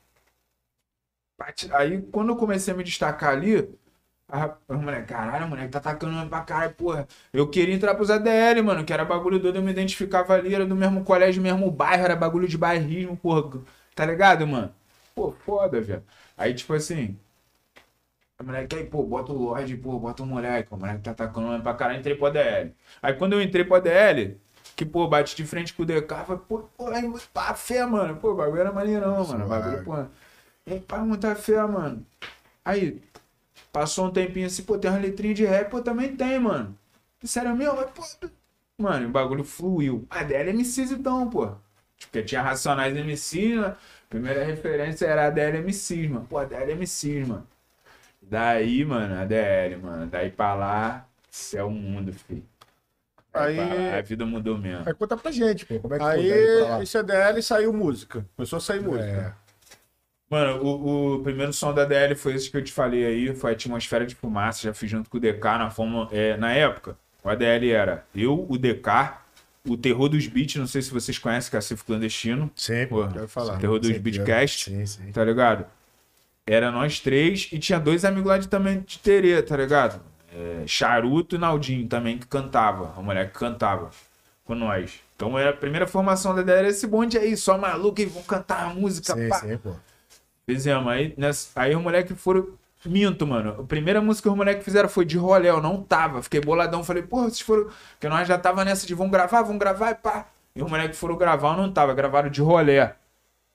B: Aí, quando eu comecei a me destacar ali, a, a moleque, caralho, moleque, tá atacando pra caralho, porra. Eu queria entrar pros ADL, mano, que era bagulho doido, eu me identificava ali, era do mesmo colégio, mesmo bairro, era bagulho de bairrismo, porra. Tá ligado, mano? Pô, foda, velho. Aí, tipo assim. A moleque, aí, pô, bota o Lorde, pô, bota o moleque. O moleque tá atacando pra caralho, entrei pro ADL. Aí, quando eu entrei pro ADL, que, pô, bate de frente com o DK, falei, pô, pô, aí, pá, fé, mano. Pô, o bagulho era maneirão, mano. O bagulho, pô. E pá, muita fé, mano. Aí, passou um tempinho assim, pô, tem uma letrinha de rap, pô, também tem, mano. Sério mesmo? Mas, pô, mano, o bagulho fluiu. A DL MCs então, pô. Porque tinha Racionais MCs, né? Primeira referência era a DL MCs, mano. Pô, a DL MCs, mano. Daí, mano, a DL, mano. Daí pra lá, céu mundo, filho.
C: Aí-
B: a vida mudou mesmo.
A: Aí conta pra gente, pô. Como é que foi pra lá?
C: Aí, esse ADL saiu música. Começou a sair
A: É.
B: Mano, o, o primeiro som da DL foi esse que eu te falei aí, foi a Atmosfera de Fumaça, já fiz junto com o DK na forma. é, na época, o ADL era eu, o DK, o Terror dos Beats, não sei se vocês conhecem, Cacifo Clandestino.
A: Sim,
B: Pô,
C: Já falar.
B: Terror dos Beatcast,
A: Sim, sim.
B: tá ligado? Era nós três e tinha dois amigos lá de, também de Terê, tá ligado? É, Charuto e Naldinho também que cantava, o moleque que cantava com nós. Então era a primeira formação da DL, era esse bonde aí, só maluco e vão cantar a música,
A: Sim,
B: pá.
A: sim, pô.
B: Fizemos. Aí, nessa, aí os moleques foram. Minto, mano. A primeira música que os moleques fizeram foi de rolé. Eu não tava. Fiquei boladão. Falei, porra, vocês foram. Porque nós já tava nessa de vão gravar, vão gravar e pá. E os moleques foram gravar, eu não tava. Gravaram de rolé.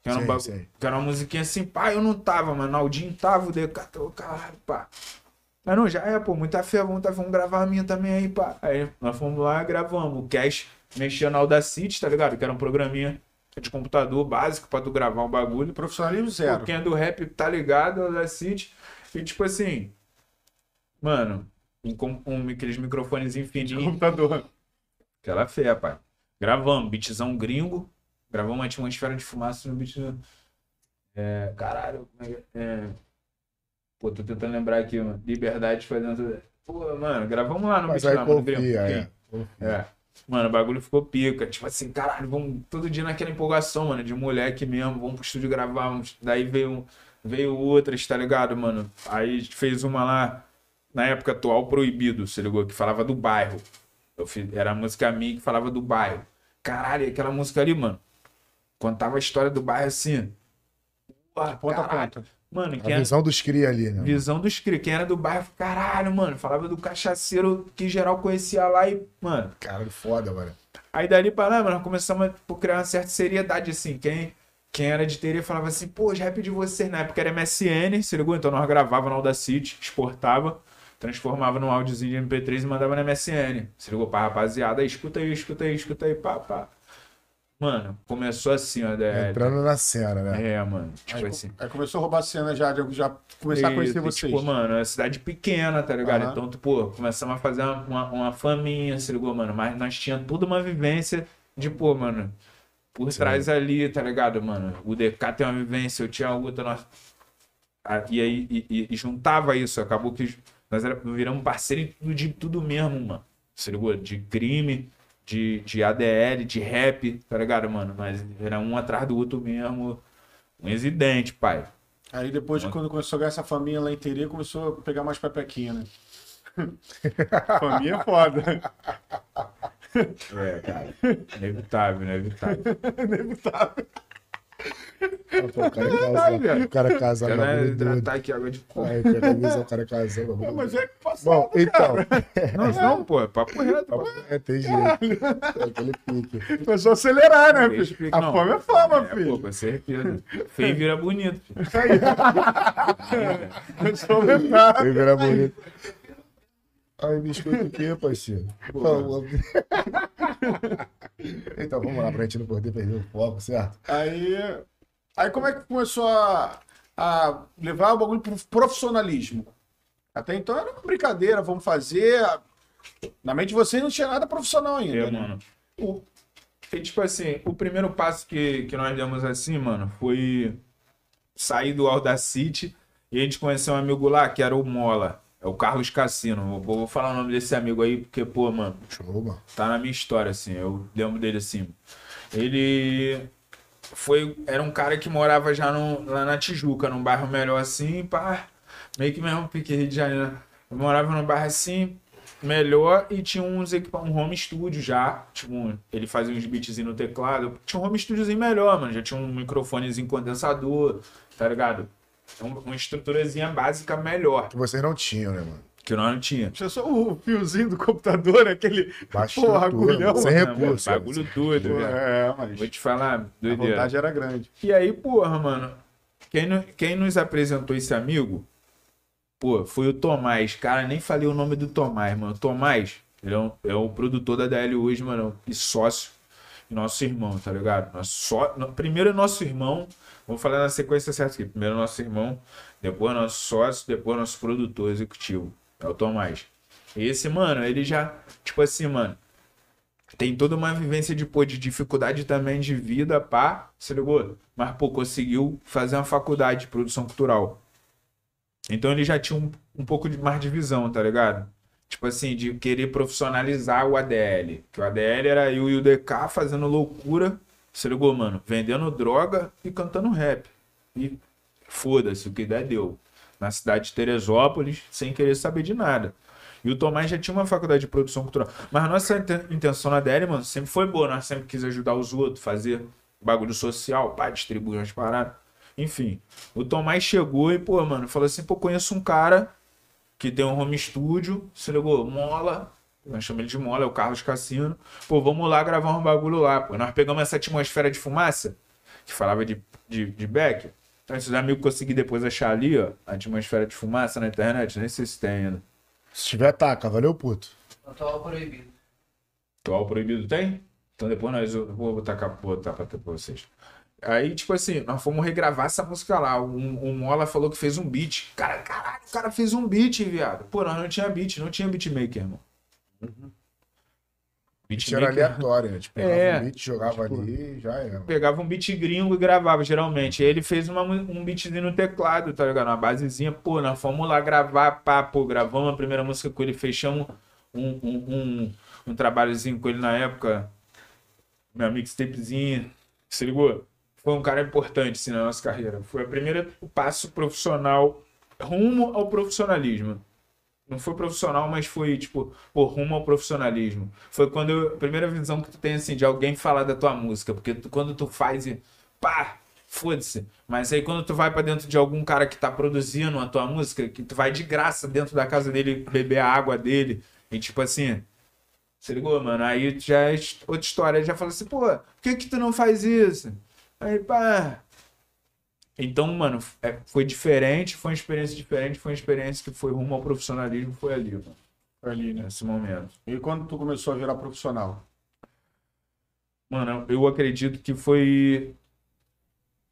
B: Que era, um que era uma musiquinha assim, pá, eu não tava, mano. Naldinho tava, o tava, caralho, pá. Mas não, já é, pô, muita fé, vamos, vamos gravar a minha também aí, pá. Aí nós fomos lá e gravamos. O Cash mexia na Audacity, tá ligado? Que era um programinha de computador básico pra tu gravar um bagulho.
C: Profissionalismo zero.
B: Pô, quem é do rap tá ligado, Audacity. E tipo assim, mano, um, com- um, aqueles microfones fininhos.
C: Computador.
B: Aquela fé, pai. Gravamos, beatzão gringo. Gravamos uma atmosfera de fumaça no beat. É, caralho, como é que é? Pô, tô tentando lembrar aqui, mano. Liberdade fazendo. Pô, mano, gravamos lá no
A: Mas
B: beat lá, mano, gringo.
A: confia, é. Confia.
B: É. Mano, o bagulho ficou pica. Tipo assim, caralho, vamos todo dia naquela empolgação, mano, de moleque mesmo. Vamos pro estúdio gravar. Vamos... Daí veio, veio outras, tá ligado, mano? Aí a gente fez uma lá, na época atual, Proibido, se ligou? Que falava do bairro. Eu fiz... Era a música minha que falava do bairro. Caralho, aquela música ali, mano. Contava a história do bairro assim. Pô,
C: Ponta a ponta.
B: Mano,
A: A
B: era,
A: visão dos cria ali, né?
B: visão dos cri, quem era do bairro, caralho, mano. Falava do cachaceiro que geral conhecia lá e, mano.
A: Caralho, foda, mano.
B: Aí dali pra lá, mano, nós começamos a tipo, criar uma certa seriedade, assim. Quem, quem era de teoria falava assim, pô, os rap de vocês, na época era MSN, se ligou? Então nós gravava no Audacity, exportava, transformava num áudiozinho de MP3 e mandava na MSN. Se ligou pra rapaziada, escuta aí, escuta aí, escuta aí, pá, pá. Mano, começou assim, ó, DL.
A: Entrando na cena, né?
B: É, mano, tipo
C: Aí,
B: assim.
C: aí começou a roubar a cena já, de já começar a conhecer
B: e,
C: vocês.
B: Tipo, mano, é uma cidade pequena, tá ligado?
C: Aham.
B: Então, tu, pô, começamos a fazer uma, uma, uma faminha, se ligou, mano? Mas nós tínhamos tudo uma vivência de, pô, mano, por trás ali, tá ligado, mano? O DK tem uma vivência, eu tinha outra, nós... E aí, e, e- e juntava isso, acabou que nós era, viramos parceiro de tudo mesmo, mano. Se ligou? De crime, de, de ADL, de rap, tá ligado, mano? Mas era um atrás do outro mesmo. Um exidente, pai.
C: Aí depois, quando começou a ganhar essa família lá em Terê, começou a pegar mais pepequinha, né? *laughs* família é foda.
B: É, cara. Inevitável, inevitável. *laughs*
A: Pô, o cara é casado. O cara é bagulho doido.
B: hidratar aqui água de coco.
A: Aí, o cara é casado. bagulho
C: Mas é que passou.
A: Bom, então.
B: Não, não, pô, é papo reto. Papo...
A: É, tem jeito. É aquele pique.
C: Começou a acelerar, né, filho? A
B: não.
C: fome é fama,
B: É, pô,
C: filho.
B: com certeza. Feio vira bonito. filho.
C: Começou a aumentar.
A: Vai virar bonito. Ai, biscoito o quê, parceiro? Não, *laughs* Então, vamos lá, pra gente não poder perder o foco, certo?
C: Aí, aí como é que começou a, a levar o bagulho pro profissionalismo? Até então era uma brincadeira, vamos fazer. Na mente de vocês não tinha nada profissional ainda,
B: É,
C: né?
B: mano. O... E, tipo assim, o primeiro passo que, que nós demos assim, mano, foi sair do Audacity e a gente conheceu um amigo lá que era o Mola. É o Carlos Cassino. Eu Vou falar o nome desse amigo aí, porque, pô, mano,
A: Show, mano.
B: tá na minha história, assim. Eu lembro dele assim. Ele foi. Era um cara que morava já no- lá na Tijuca, num bairro melhor assim, pá. Meio que mesmo pique Rio de Janeiro. Eu morava num bairro assim, melhor, e tinha uns um home studio já. Tipo, um- ele fazia uns beatzinhos no teclado. Tinha um home studiozinho melhor, mano. Já tinha um microfonezinho condensador, tá ligado? Um- Uma estruturazinha básica melhor,
A: Que vocês não tinham, né, mano?
B: que nós não tinha.
C: Tinha só o fiozinho do computador, aquele.
A: Estrutura,
C: agulhão.
A: sem
B: Né,
A: recurso.
B: mano? Bagulho doido,
C: Pô,
B: velho.
C: É, mas
B: Vou te falar,
C: a
B: doideira.
C: vontade era grande.
B: E aí, porra, mano, quem, quem nos apresentou esse amigo, pô, foi o Tomás. Cara, nem falei o nome do Tomás, mano. Tomás, ele é, um, é o produtor da DL hoje, mano, e sócio. Nosso irmão, tá ligado? Nosso só, primeiro é nosso irmão, vamos falar na sequência certa aqui. Primeiro é nosso irmão, depois nosso sócio, depois nosso produtor executivo. É o Tomás. E esse, mano, ele já, tipo assim, mano, tem toda uma vivência de, pô, de dificuldade também de vida, pá, se ligou? Mas, pô, conseguiu fazer uma faculdade de produção cultural. Então ele já tinha um, um pouco de mais de visão, tá ligado? Tipo assim, de querer profissionalizar o ADL. Que o ADL era eu e o DK fazendo loucura, se ligou, mano? Vendendo droga e cantando rap. E foda-se, o que der deu. Na cidade de Teresópolis, sem querer saber de nada. E o Tomás já tinha uma faculdade de produção cultural. Mas a nossa inten- intenção na DL, mano, sempre foi boa. Nós sempre quis ajudar os outros, fazer bagulho social, pá, distribuir umas paradas. Enfim, o Tomás chegou e, pô, mano, falou assim: pô, conheço um cara que tem um home studio, se ligou? Mola. Nós chamamos ele de Mola, é o Carlos Cassino. Pô, vamos lá gravar um bagulho lá, pô. Nós pegamos essa atmosfera de fumaça, que falava de, de, de Beck. Então, esses amigos consegui depois achar ali, ó, a atmosfera de fumaça na internet, nem sei se tem ainda.
A: Se tiver, taca, valeu, puto.
D: Atual proibido.
B: Atual proibido tem? Então depois nós eu vou botar, botar pra, pra vocês. Aí, tipo assim, nós fomos regravar essa música lá. O, o Mola falou que fez um beat. Cara, caralho, o cara fez um beat, viado. Pô, nós não tinha beat, não tinha beatmaker, irmão.
A: Isso era aleatório, né? Tipo, pegava
B: É,
A: um beat, jogava ali e já era.
B: pegava um beat gringo e gravava, geralmente. Aí ele fez uma, um beatzinho no teclado, tá ligado? Uma basezinha. Pô, nós fomos lá gravar, pá, pô, gravamos a primeira música com ele, fechamos um, um, um, um trabalhozinho com ele na época. Minha mixtapezinha. Se ligou? Foi um cara importante, assim, na nossa carreira. Foi o passo profissional rumo ao profissionalismo. Não foi profissional, mas foi, tipo, pô, rumo ao profissionalismo. Foi quando eu- a primeira visão que tu tem, assim, de alguém falar da tua música. Porque tu- quando tu faz e pá, foda-se. Mas aí quando tu vai pra dentro de algum cara que tá produzindo a tua música, que tu vai de graça dentro da casa dele beber a água dele, e tipo assim. Você ligou, mano? Aí já é outra história. Já fala assim, pô, por que que tu não faz isso? Aí, pá. Então, mano, é- foi diferente, foi uma experiência diferente, foi uma experiência que foi rumo ao profissionalismo, foi ali, mano,
C: Foi ali, né?
B: nesse momento.
C: E quando tu começou a virar profissional?
B: Mano, eu acredito que foi.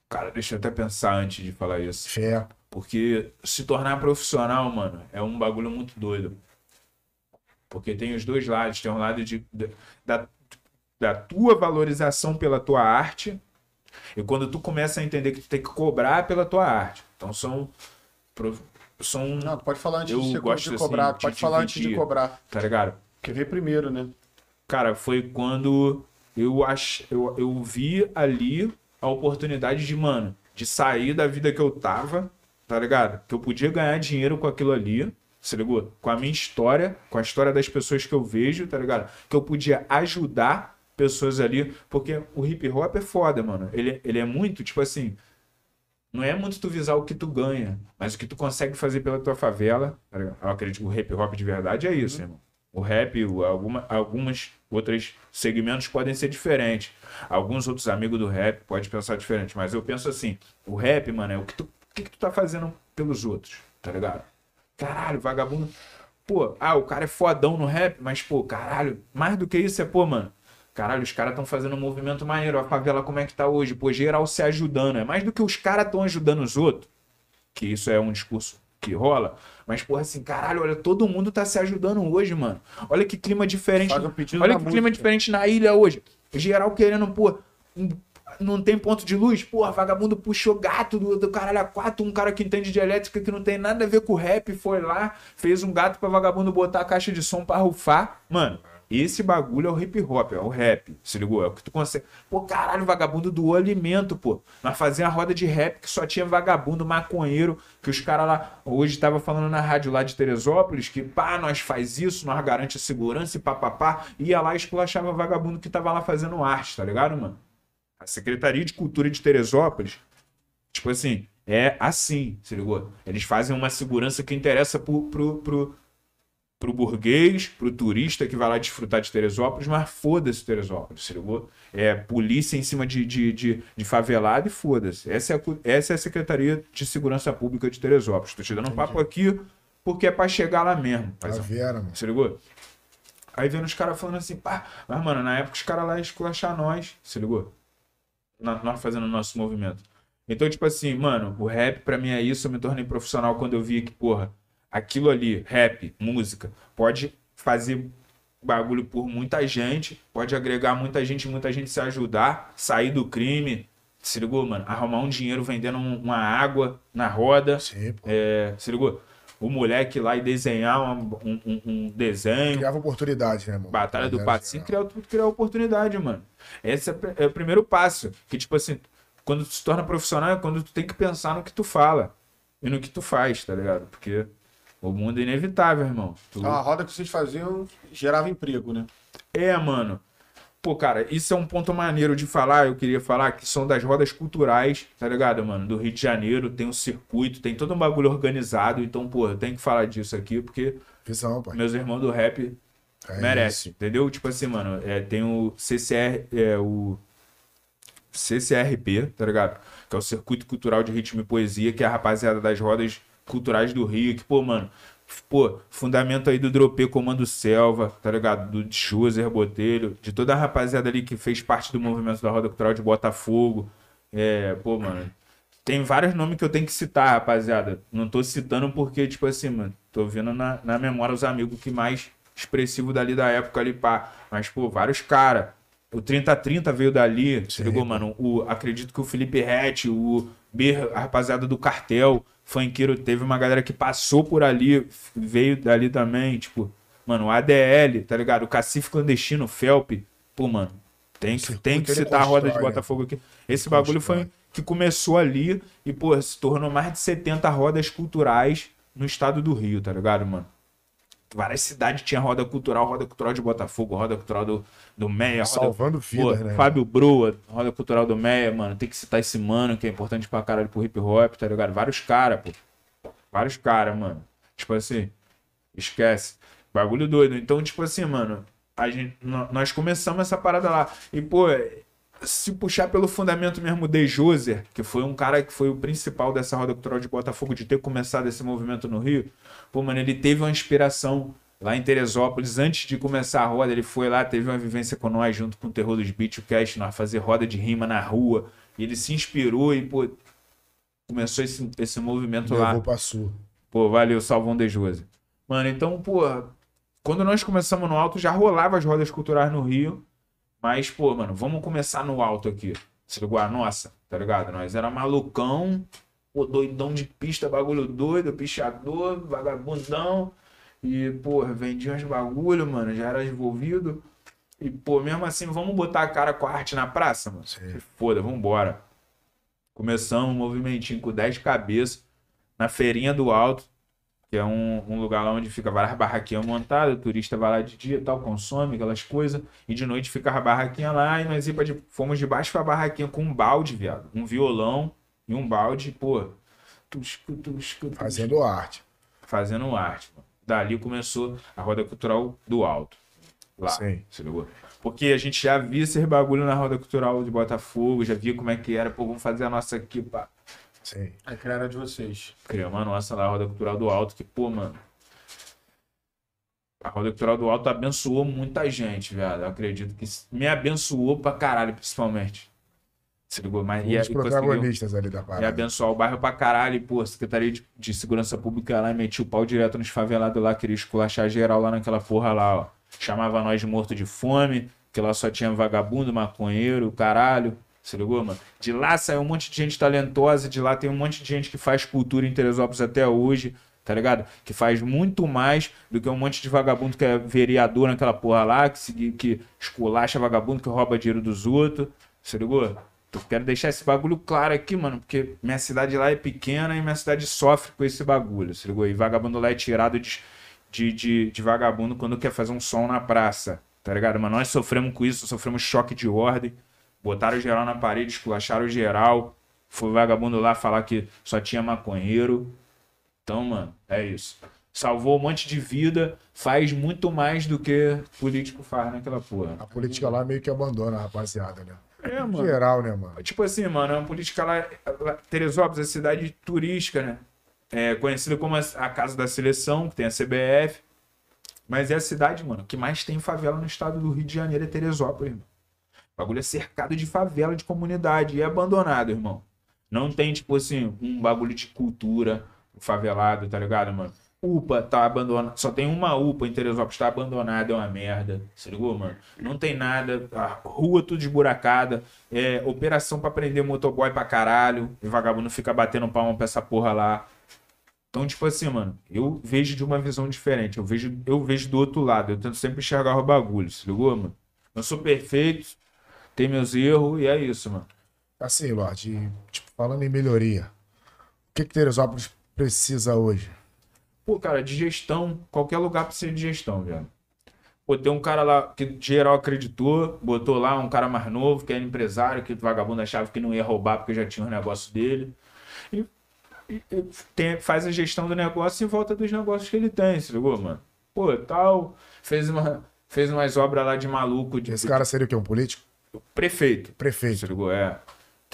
B: Cara, deixa eu até pensar antes de falar isso.
A: Fé.
B: Porque se tornar profissional, mano, é um bagulho muito doido. Porque tem os dois lados. Tem um lado de, de- da, da tua valorização pela tua arte. E quando tu começa a entender que tu tem que cobrar pela tua arte. Então são. São.
C: Não, tu pode falar antes
B: Eu
C: de,
B: gosto,
C: de cobrar.
B: assim,
C: pode
B: de
C: falar antes de cobrar.
B: Tá ligado?
C: Porque veio primeiro, né?
B: Cara, foi quando eu, ach... eu, eu vi ali a oportunidade de, mano, de sair da vida que eu tava, tá ligado? Que eu podia ganhar dinheiro com aquilo ali, se ligou? Com a minha história, com a história das pessoas que eu vejo, tá ligado? Que eu podia ajudar pessoas ali, porque o hip hop é foda, mano. Ele, ele é muito, tipo assim, não é muito tu visar o que tu ganha, mas o que tu consegue fazer pela tua favela, tá? Eu acredito que o hip hop de verdade é isso, irmão. O rap, o- alguma, algumas outros segmentos podem ser diferentes. Alguns outros amigos do rap podem pensar diferente. Mas eu penso assim: o rap, mano, é o que tu, o que, que tu tá fazendo pelos outros, tá ligado? Caralho, vagabundo. Pô, ah, o cara é fodão no rap, mas, pô, caralho, mais do que isso é, pô, mano. Caralho, os caras estão fazendo um movimento maneiro. A favela, como é que tá hoje? Pô, geral se ajudando. É mais do que os caras estão ajudando os outros que isso é um discurso que rola, mas porra assim, caralho, olha, todo mundo tá se ajudando hoje, mano. Olha que clima diferente.
C: Um
B: olha que clima
C: música.
B: diferente na ilha hoje. Geral querendo, pô, um- não tem ponto de luz, porra, vagabundo puxou gato do, do caralho a quatro, um cara que entende de elétrica que não tem nada a ver com o rap, foi lá, fez um gato pra vagabundo botar a caixa de som pra rufar. Mano, esse bagulho é o hip hop, é o rap, se ligou? É o que tu consegue. Pô, caralho, vagabundo doou alimento, pô. Nós fazia a roda de rap que só tinha vagabundo, maconheiro, que os caras lá, hoje tava falando na rádio lá de Teresópolis, que pá, nós faz isso, nós garante a segurança e papapá, ia lá e esculachava vagabundo que tava lá fazendo arte, tá ligado, mano? A Secretaria de Cultura de Teresópolis, tipo assim, é assim, se ligou? Eles fazem uma segurança que interessa pro, pro, pro, pro burguês, pro turista que vai lá desfrutar de Teresópolis, mas foda-se Teresópolis, se ligou? É polícia em cima de, de, de, de favelado e foda-se. Essa, é essa é a Secretaria de Segurança Pública de Teresópolis. Tô te dando um papo aqui porque é pra chegar lá mesmo. Paizão.
A: Vera, mano.
B: Se ligou? Aí vendo os caras falando assim, pá, mas mano, na época os caras lá esculachar nós, se ligou? Na- Nós fazendo o nosso movimento. Então, tipo assim, mano, o rap pra mim é isso, eu me tornei profissional quando eu vi que, porra, aquilo ali, rap, música, pode fazer bagulho por muita gente, pode agregar muita gente, muita gente se ajudar, sair do crime, se ligou, mano? Arrumar um dinheiro vendendo um- uma água na roda,
A: Sim, pô.
B: é, se ligou? O moleque lá e desenhar um, um- um- desenho,
A: Criava oportunidade, né, mano?
B: Batalha do
A: Era
B: Patinho,
A: geral.
B: criar, criar oportunidade, mano. Esse é, é o primeiro passo. Que, tipo assim, quando tu se torna profissional é quando tu tem que pensar no que tu fala e no que tu faz, tá ligado? Porque o mundo é inevitável, irmão. Tu-
C: a roda que vocês faziam gerava emprego, né?
B: É, mano. Pô, cara, isso é um ponto maneiro de falar, eu queria falar, que são das rodas culturais, tá ligado, mano? Do Rio de Janeiro, tem um circuito, tem todo um bagulho organizado, então, pô, eu tenho que falar disso aqui, porque
A: Visão,
B: meus irmãos do rap
A: É
B: merece, entendeu? Tipo assim, mano, é, tem o CCR, é, o CCRP, tá ligado? Que é o Circuito Cultural de Ritmo e Poesia, que é a rapaziada das rodas culturais do Rio, que, pô, mano, pô, fundamento aí do Dropê Comando Selva, tá ligado? Do Joser Botelho, de toda a rapaziada ali que fez parte do movimento da Roda Cultural de Botafogo. É, pô, mano, tem vários nomes que eu tenho que citar, rapaziada. Não tô citando porque, tipo assim, mano, tô vendo na, na memória os amigos que mais expressivo dali da época ali, pá. Mas, pô, vários caras. O 3030 veio dali, se ligou, mano? O, acredito que o Felipe Rett, o Ber, a rapaziada do Cartel, funkeiro, teve uma galera que passou por ali, veio dali também, tipo, mano, o ADL, tá ligado? O Cacife Clandestino, o Felp, pô, mano, tem que, tem que citar a roda de Botafogo aqui. Esse bagulho foi que começou ali e, pô, se tornou mais de 70 rodas culturais no estado do Rio, tá ligado, mano? Várias cidades tinha roda cultural, roda cultural de Botafogo, roda cultural do, do Meia.
A: Salvando vidas, né?
B: Fábio Broa, roda cultural do Meia, mano. Tem que citar esse mano que é importante pra caralho pro hip hop, tá ligado? Vários caras, pô. Vários caras, mano. Tipo assim, esquece. Bagulho doido. Então, tipo assim, mano, a gente, nós começamos essa parada lá. E, pô, se puxar pelo fundamento mesmo de Joser, que foi um cara que foi o principal dessa roda cultural de Botafogo, de ter começado esse movimento no Rio, pô, mano, ele teve uma inspiração lá em Teresópolis, antes de começar a roda, ele foi lá, teve uma vivência com nós, junto com o Terror dos Beat, o Cast, nós fazer roda de rima na rua, e ele se inspirou e, pô, começou esse, esse movimento
A: Levou
B: lá.
A: Passou.
B: Pô, valeu, Salvão de Joser. Mano, então, pô, quando nós começamos no alto, já rolava as rodas culturais no Rio. Mas, pô, mano, vamos começar no alto aqui. Se ligou? A nossa, tá ligado? Nós era malucão, pô, doidão de pista, bagulho doido, pichador, vagabundão. E, pô, vendia uns bagulho, mano, já era envolvido. E, pô, mesmo assim, vamos botar a cara com a arte na praça, mano? Sim. Foda, vambora. Começamos um movimentinho com 10 cabeças na feirinha do alto que é um, um lugar lá onde fica várias barraquinhas montadas, o turista vai lá de dia tal, consome aquelas coisas, e de noite fica a barraquinha lá, e nós de, fomos de baixo pra barraquinha com um balde, viado, um violão e um balde, pô, tusco, tusco, tusco,
A: fazendo arte.
B: Fazendo arte, mano. Dali começou a roda cultural do alto. Lá, Sim. se ligou? Porque a gente já via esse bagulho na roda cultural de Botafogo, já via como é que era, pô, vamos fazer a nossa aqui, pá.
C: Sim. A criaram de vocês.
B: Criamos a nossa lá, a Roda Cultural do Alto, que, pô, mano. A Roda Cultural do Alto abençoou muita gente, velho. Eu acredito que me abençoou pra caralho, principalmente. Se ligou? Mas,
A: um dos protagonistas ali da parada.
B: E abençoar o bairro pra caralho. E, pô, a Secretaria de, de, Segurança Pública lá metia o pau direto nos favelados lá, queria esculachar geral lá naquela porra lá, ó. Chamava nós de morto de fome, que lá só tinha vagabundo, maconheiro, caralho. Se ligou, mano? De lá saiu um monte de gente talentosa, de lá tem um monte de gente que faz cultura em Teresópolis até hoje, tá ligado? Que faz muito mais do que um monte de vagabundo que é vereador naquela porra lá, que, que esculacha vagabundo, que rouba dinheiro dos outros. Se ligou? Eu quero deixar esse bagulho claro aqui, mano, porque minha cidade lá é pequena e minha cidade sofre com esse bagulho, se ligou? E vagabundo lá é tirado de, de, de, de vagabundo quando quer fazer um som na praça, tá ligado? Mas nós sofremos com isso, sofremos choque de ordem. Botaram geral na parede, esculacharam geral. Foi vagabundo lá falar que só tinha maconheiro. Então, mano, é isso. Salvou um monte de vida, faz muito mais do que político faz naquela porra.
A: A política lá meio que abandona a rapaziada, né?
B: É, mano.
A: Geral, né, mano?
B: Tipo assim, mano, a política lá. Teresópolis é cidade turística, né? É conhecida como a Casa da Seleção, que tem a CBF. Mas é a cidade, mano, que mais tem favela no estado do Rio de Janeiro, é Teresópolis, mano. O bagulho é cercado de favela, de comunidade. E é abandonado, irmão. Não tem, tipo assim, um bagulho de cultura favelado, tá ligado, mano? UPA tá abandonada. Só tem uma UPA em Teresópolis, tá abandonada, é uma merda. Se ligou, mano? Não tem nada. A rua tudo esburacada. É, operação pra prender motoboy pra caralho. E vagabundo fica batendo palma pra essa porra lá. Então, tipo assim, mano, eu vejo de uma visão diferente. Eu vejo, eu vejo do outro lado. Eu tento sempre enxergar o bagulho, se ligou, mano? Não sou perfeito, tem meus erros e é isso, mano.
A: Assim, Lorde, tipo, falando em melhoria, o que que Teresópolis precisa hoje?
B: Pô, cara, de gestão, qualquer lugar precisa de gestão, velho. Pô, tem um cara lá que geral acreditou, botou lá um cara mais novo, que era empresário, que o vagabundo achava que não ia roubar porque já tinha os negócios dele. E, e, e tem, faz a gestão do negócio em volta dos negócios que ele tem, se ligou, mano? Pô, tal, fez uma fez umas obras lá de maluco. De...
A: Esse cara seria o quê? Um político?
B: Prefeito.
A: Prefeito.
B: Ligou? É.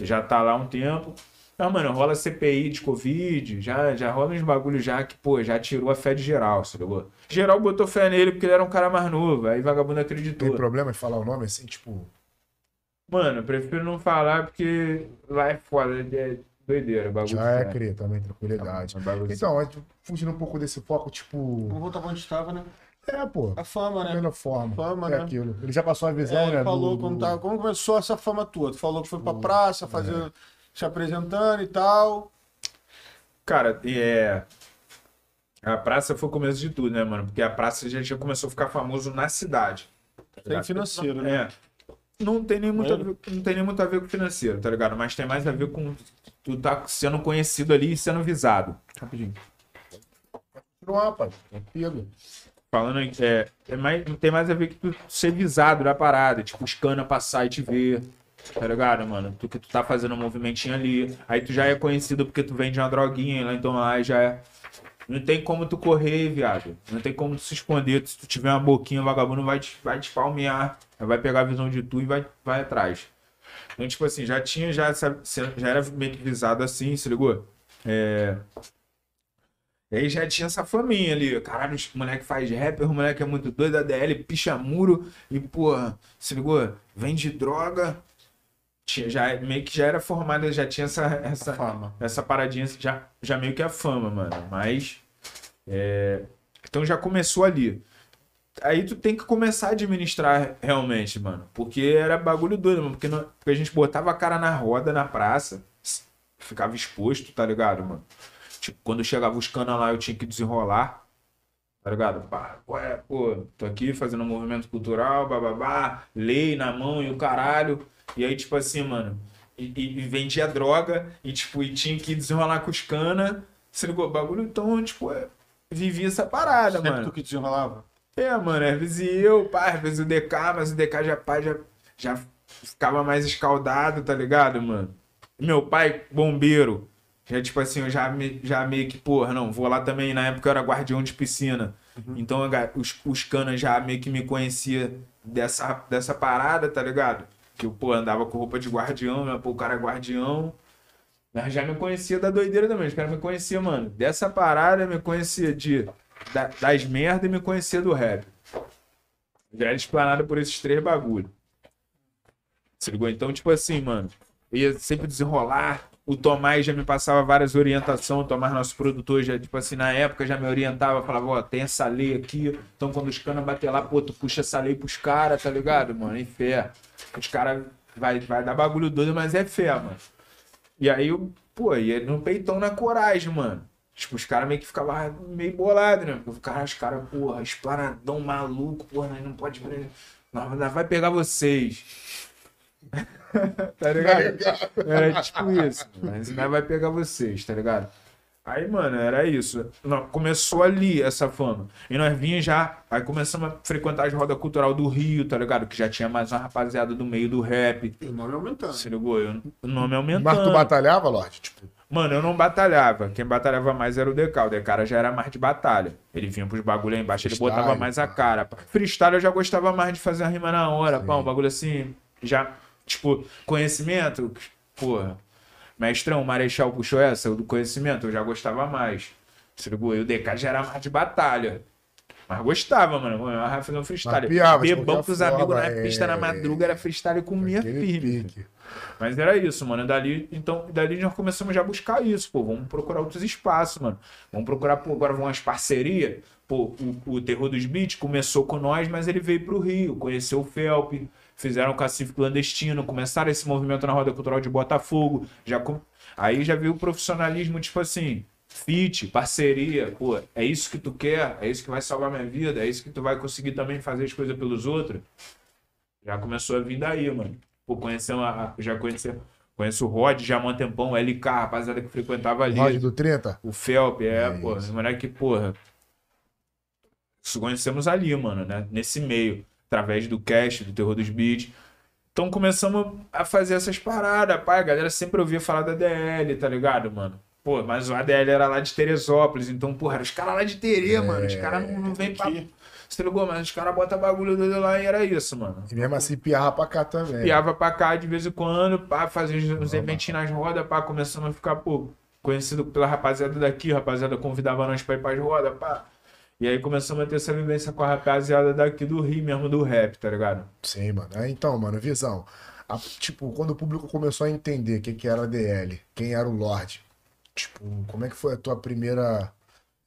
B: Já tá lá há um tempo. Não, mano, rola CPI de Covid, já, já rola uns bagulho já que, pô, já tirou a fé de geral, se ligou? Geral botou fé nele porque ele era um cara mais novo, aí vagabundo acreditou.
A: Tem problema em falar o nome assim, tipo.
B: Mano, eu prefiro não falar porque lá é foda, é doideira, bagulho.
A: Já é
B: sério.
A: crer também, tranquilidade.
B: É um bagulho
A: Então, fugindo um pouco desse foco, tipo.
C: Vamos voltar pra onde estava, né?
A: É, pô.
C: A fama, né?
A: melhor forma.
C: Fama,
A: é
C: né?
A: aquilo. Ele já passou a visão,
C: É,
A: né?
C: ele falou
A: do-
C: como,
A: do-
C: tá, como começou essa fama tua. Tu falou que foi pra praça, fazer, se apresentando e tal.
B: Cara, é. A praça foi o começo de tudo, né, mano? Porque a praça já, já começou a ficar famoso na cidade. tá
C: Tem
B: ligado?
C: financeiro, né?
B: É. Não tem, nem muito a ver, não tem nem muito a ver com financeiro, tá ligado? Mas tem mais a ver com tu tá sendo conhecido ali e sendo visado. Rapidinho.
A: Não, rapaz. Tranquilo.
B: Falando aí, é, é mais, tem mais a ver com tu ser visado da parada, tipo, os cana passar e te ver. Tá ligado, mano? Tu que tu tá fazendo um movimentinho ali. Aí tu já é conhecido porque tu vende uma droguinha lá, então lá já é. Não tem como tu correr, viado. Não tem como tu se esconder. Se tu tiver uma boquinha, o vagabundo vai te, vai te palmear. Vai pegar a visão de tu e vai, vai atrás. Então, tipo assim, já tinha, já, já era meio que visado assim, se ligou? É. E aí já tinha essa faminha ali. Caralho, os moleque faz rapper, o moleque é muito doido, ADL, picha muro e, porra, se ligou? Vende droga. Tinha, já, meio que já era formada, já tinha essa, essa,
C: Fama.
B: essa paradinha, já, já meio que a fama, mano. Mas. é, Então já começou ali. Aí tu tem que começar a administrar realmente, mano. Porque era bagulho doido, mano. Porque, não- porque a gente botava a cara na roda, na praça, ficava exposto, tá ligado, mano? Tipo, quando chegava os canas lá, eu tinha que desenrolar. Tá ligado? Pá, qual é? Pô, tô aqui fazendo um movimento cultural, bababá, lei na mão e o caralho. E aí, tipo assim, mano, e, e- e vendia droga e, tipo, e tinha que desenrolar com os canas. Se ligou? Bagulho, então, tipo, é, vivia essa parada,
C: Sempre
B: mano.
C: tu que desenrolava.
B: É, mano, às vezes eu, pá, às vezes o DK, mas o DK já, pá, já, já ficava mais escaldado, tá ligado, mano? Meu pai, bombeiro, já, tipo assim, eu já, me- já meio que, porra, não, vou lá também, na época eu era guardião de piscina. Então, a- os, os canas já meio que me conhecia dessa, dessa parada, tá ligado? Que eu, pô, andava com roupa de guardião, meu, pô, o cara é guardião. Mas já me conhecia da doideira também. Os caras me conheciam, mano. Dessa parada, me conhecia de, da- das merdas e me conhecia do rap. Já era explanado por esses três bagulho. Se ligou? Então, tipo assim, mano. Ia sempre desenrolar. O Tomás já me passava várias orientações. O Tomás, nosso produtor, já, tipo assim, na época já me orientava. Falava, ó, tem essa lei aqui. Então, quando os caras bater lá, pô, tu puxa essa lei pros caras, tá ligado, mano? Em fé. Os caras vai, vai dar bagulho doido, mas é fé, mano. E aí, pô, ia no peitão na coragem, mano. Tipo, os caras meio que ficavam meio bolados, né? Porque, cara, os caras, porra, esplanadão maluco, porra, não pode. Nós vai pegar vocês. *laughs* tá ligado? Era tipo isso. Mas nós vai pegar vocês, tá ligado? Aí, mano, era isso. Não, começou ali essa fama. E nós vinha já. Aí começamos a frequentar as rodas cultural do Rio, tá ligado? Que já tinha mais uma rapaziada do meio do rap.
C: E o nome aumentando.
B: Se ligou? Eu- O nome aumentando.
A: Mas tu batalhava, Lorde? Tipo,
B: Mano, eu não batalhava. Quem batalhava mais era o DK. O DK já era mais de batalha. Ele vinha pros bagulho aí embaixo, ele
A: Freestyle,
B: botava mais a cara. Freestyle eu já gostava mais de fazer a rima na hora,
A: Sim.
B: pá, um bagulho assim. Já, tipo, conhecimento, porra. Mestrão, Marechal puxou essa, o do conhecimento, eu já gostava mais. Se ligou? E o DK já era mais de batalha. Mas gostava, mano. Eu fazer um freestyle.
A: Piava
B: Bebão
A: qualquer
B: pros amigos na pista, na
A: é.
B: madruga, era freestyle com minha firme.
A: pique.
B: Mas era isso, mano. Dali, então, dali nós começamos já a buscar isso, pô. Vamos procurar outros espaços, mano. Vamos procurar, pô, agora umas parcerias. Pô, o, o Terror dos Beats começou com nós, mas ele veio pro Rio, conheceu o Felp, fizeram o Cacife Clandestino, começaram esse movimento na Roda Cultural de Botafogo. Já com... Aí já veio o profissionalismo, tipo assim, fit, parceria, pô, é isso que tu quer, é isso que vai salvar minha vida, é isso que tu vai conseguir também fazer as coisas pelos outros. Já começou a vir daí, mano. Pô, conhecemos a, já conheci, conheço o Rod já há um tempão, o LK, rapaziada que frequentava ali.
A: Rod do 30?
B: O Felp, é,
A: É
B: pô,
A: isso.
B: moleque, porra. Conhecemos ali, mano, né? Nesse meio, através do cast, do Terror dos Beats. Então começamos a fazer essas paradas, pai. A galera sempre ouvia falar da DL, tá ligado, mano? Pô, mas o ADL era lá de Teresópolis, então, porra, era os caras lá de Terê,
A: É,
B: mano. Os caras não, não vêm pra. Você ligou, mas os caras botam bagulho doido lá e era isso, mano.
A: E mesmo assim piava pra cá também.
B: Piava pra cá de vez em quando, pá, fazia uns, eventinhos nas rodas, pá, começamos a ficar, pô, conhecido pela rapaziada daqui, rapaziada convidava nós pra ir pras rodas, pá. E aí começamos a ter essa vivência com a rapaziada daqui do Rio mesmo, do rap, tá ligado?
A: Sim, mano. É, Então, mano, visão. A- tipo, quando o público começou a entender o que, que era a DL, quem era o Lorde, tipo, como é que foi a tua primeira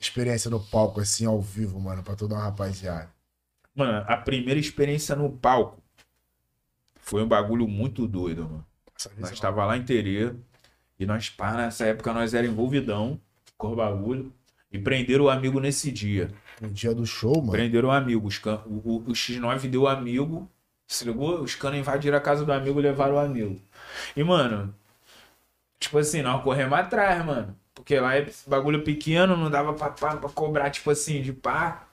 A: experiência no palco, assim, ao vivo, mano, pra toda uma rapaziada?
B: Mano, a primeira experiência no palco foi um bagulho muito doido, mano. Nós
A: visão.
B: tava lá em Terê e nós, pá, nessa época nós era envolvidão com o bagulho e prenderam o amigo nesse dia.
A: No dia do show, mano.
B: Prenderam o amigo. Os can... o, o- o X9 deu amigo. Se ligou? Os caras invadiram a casa do amigo e levaram o amigo. E, mano, tipo assim, nós corremos atrás, mano. Porque lá é bagulho pequeno, não dava pra, pra, pra cobrar, tipo assim, de pá.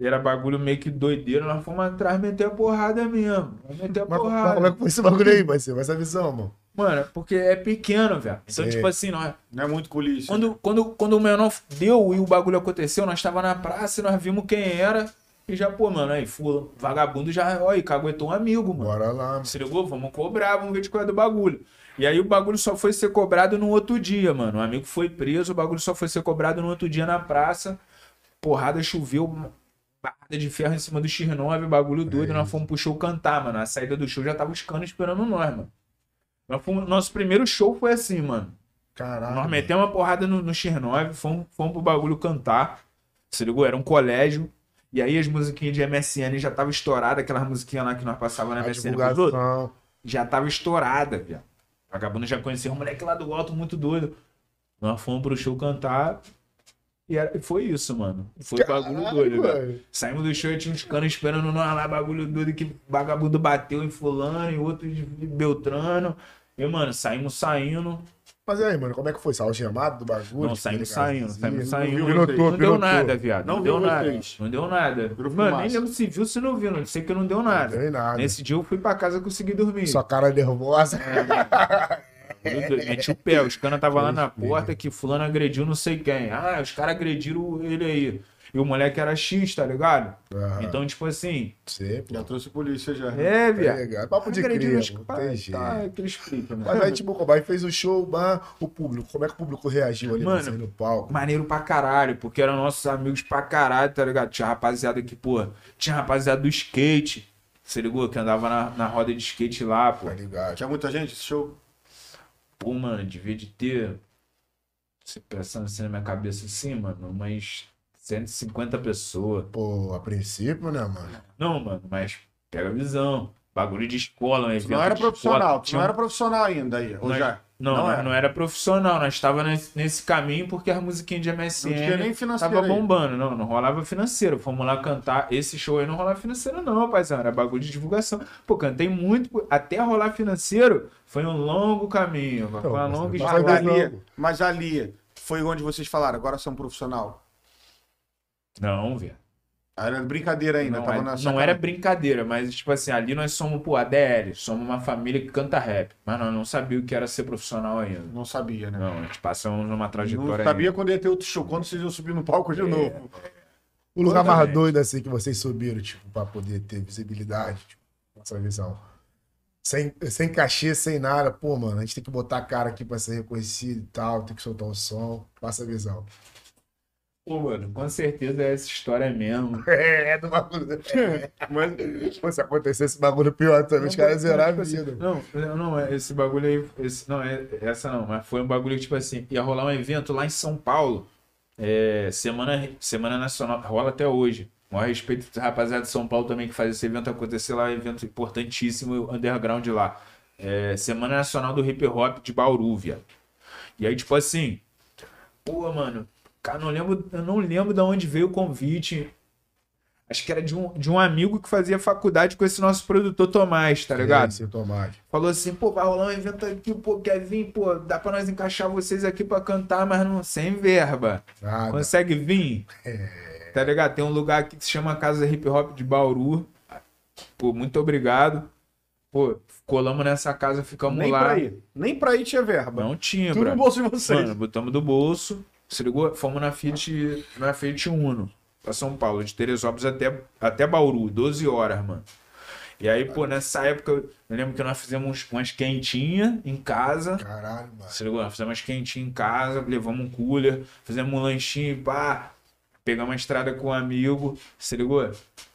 B: Era bagulho meio que doideiro. Nós fomos atrás meter a porrada mesmo. Meter a
A: Mas,
B: porrada.
A: mas como é que foi esse bagulho aí, parceiro? Essa visão, mano.
B: Mano, porque é pequeno, velho. Então,
A: Sei.
B: tipo assim, nós,
C: Não é muito culista.
B: quando, quando, quando o menor deu e o bagulho aconteceu, nós tava na praça e nós vimos quem era. E já, pô, mano, aí, fula, vagabundo já, ó, e caguetou um amigo, mano.
A: Bora lá, mano.
B: Se ligou? Vamos cobrar, vamos ver de qual é do bagulho. E aí o bagulho só foi ser cobrado no outro dia, mano. O amigo foi preso, o bagulho só foi ser cobrado no outro dia na praça. Porrada choveu, barrada de ferro em cima do X9, bagulho doido. nós fomos pro show cantar, mano. A saída do show já tava os canos esperando nós, mano. Nós fomos- nosso primeiro show foi assim, mano.
A: Caralho.
B: Nós metemos uma porrada no, no X9, fomos, fomos pro bagulho cantar. Se ligou? Era um colégio. E aí as musiquinhas de MSN já tava estourada, aquelas musiquinhas lá que nós passávamos na
A: A
B: MSN outros já tava estourada, viado. Vagabundo já conhecia um moleque lá do alto muito doido. Nós fomos pro show cantar. E era- foi isso, mano. Foi bagulho
A: Caralho,
B: doido, velho. Saímos do show e tinha uns canos esperando nós lá, bagulho doido que vagabundo bateu em fulano e outro de Beltrano. E, mano, saímos saindo.
A: Mas aí, mano, como é que foi? Saiu chamado do bagulho?
B: Não, saímos saindo, saímos saindo. Não, deu
A: pilotou.
B: nada, viado. Não,
C: Não
B: deu nada.
C: vocês.
B: Não deu nada.
C: Virou
B: Mano, nem
C: fumaça.
B: lembro se viu, se não viu. Não sei que não deu
A: Não
B: nada.
A: deu nada.
B: Nesse dia eu fui pra casa e consegui dormir.
A: Sua cara nervosa.
B: Meu Deus, Meti o pé, os caras tava lá na porta que fulano agrediu não sei quem. Ah, os caras agrediram ele aí. E o moleque era X, tá ligado?
A: Aham.
B: Então, tipo assim.
A: Pô.
C: Já trouxe polícia já.
B: É,
A: Tá
B: viado.
A: ligado? Papo de
B: Agrediram
A: cria,
B: os
A: tem jeito.
B: Tá, que ele explica, mano.
A: Mas aí, tipo, como aí fez o show, bah, o público, como é que o público reagiu ali
B: Mano,
A: no palco?
B: Maneiro pra caralho, porque eram nossos amigos pra caralho, tá ligado? Tinha rapaziada que, pô, tinha rapaziada do skate. Você ligou? Que andava na, na roda de skate lá, pô.
A: Tá ligado?
C: Tinha muita gente esse show?
B: Pô, mano, devia de ter. Você pensando assim na minha cabeça assim, mano, umas 150 pessoas.
A: Pô, a princípio, né, mano?
B: Não, mano, mas pega a visão. Bagulho de escola, um
C: Tu
B: evento
C: não era profissional,
B: Tinha
C: não era profissional ainda aí, ou
B: Nós-
C: já?
B: Não,
C: Não era.
B: não era profissional. Nós estava nesse, nesse caminho porque as musiquinhas de MSN
C: Não tinha nem financeiro
B: tava
C: aí.
B: bombando. Não, não rolava financeiro. Fomos lá cantar. Esse show aí não rolava financeiro, não, paizão. Era bagulho de divulgação. Pô, cantei muito. Até rolar financeiro foi um longo caminho. Foi uma
A: mas
B: longa
C: Mas
A: Mas
B: história.
A: ver
C: ali, mas ali foi onde vocês falaram, agora são profissional.
B: Não, velho.
C: Era brincadeira ainda,
B: Não,
C: tava
B: é-
C: na
B: não era brincadeira, mas tipo assim, ali nós somos, pô, ADL, somos uma família que canta rap. Mas nós não sabíamos o que era ser profissional ainda.
C: Não sabia, né?
B: Não, a gente passamos numa
C: Não
B: trajetória
C: sabia quando ia ter outro show, quando vocês iam subir no palco
B: É.
C: de novo.
A: O lugar mais doido, assim, que vocês subiram, tipo, pra poder ter visibilidade, tipo, essa visão. Sem, sem cachê, sem nada. Pô, mano, a gente tem que botar a cara aqui pra ser reconhecido e tal, tem que soltar o som. Passa a visão.
B: Pô, mano, com certeza é essa história mesmo. *laughs*
A: É, é do bagulho. *laughs*
C: Mas
A: Pô, se acontecer esse bagulho pior também, os caras zeraram
B: Tipo
A: a
B: assim,
A: vida.
B: Não, não, não, é esse bagulho aí. Esse, não, é, essa não, mas foi um bagulho que, tipo assim, ia rolar um evento lá em São Paulo. é, semana, semana Nacional, rola até hoje. Maior respeito dos rapaziada de São Paulo também que faz esse evento acontecer lá, evento importantíssimo, underground lá. É, semana Nacional do Hip Hop de Bauru, viado. E aí, tipo assim, pô, mano, cara, não lembro, eu não lembro de onde veio o convite. Acho que era de um, de um amigo que fazia faculdade com esse nosso produtor Tomás, tá ligado?
A: Sim, Tomás.
B: Falou assim, pô, vai rolar um evento aqui, pô, quer vir, pô, dá pra nós encaixar vocês aqui pra cantar, mas não sem verba.
A: Nada.
B: Consegue vir? Tá ligado? Tem um lugar aqui que se chama Casa Hip Hop de Bauru. Pô, muito obrigado. Pô, colamos nessa casa, ficamos
C: Nem
B: lá.
C: pra ir. Nem pra ir tinha verba.
B: Não tinha,
C: Tudo
B: bro.
C: no bolso de vocês.
B: Mano, botamos do bolso, se ligou? Fomos na Fiat, na Fiat Uno, pra São Paulo, de Teresópolis até, até Bauru, 12 horas, mano. E aí, pô, nessa época, eu lembro que nós fizemos umas quentinhas em casa.
A: Caralho, mano.
B: Se ligou? Nós fizemos umas quentinhas em casa, levamos um cooler, fizemos um lanchinho, pá. Pegamos uma estrada com um amigo, se ligou?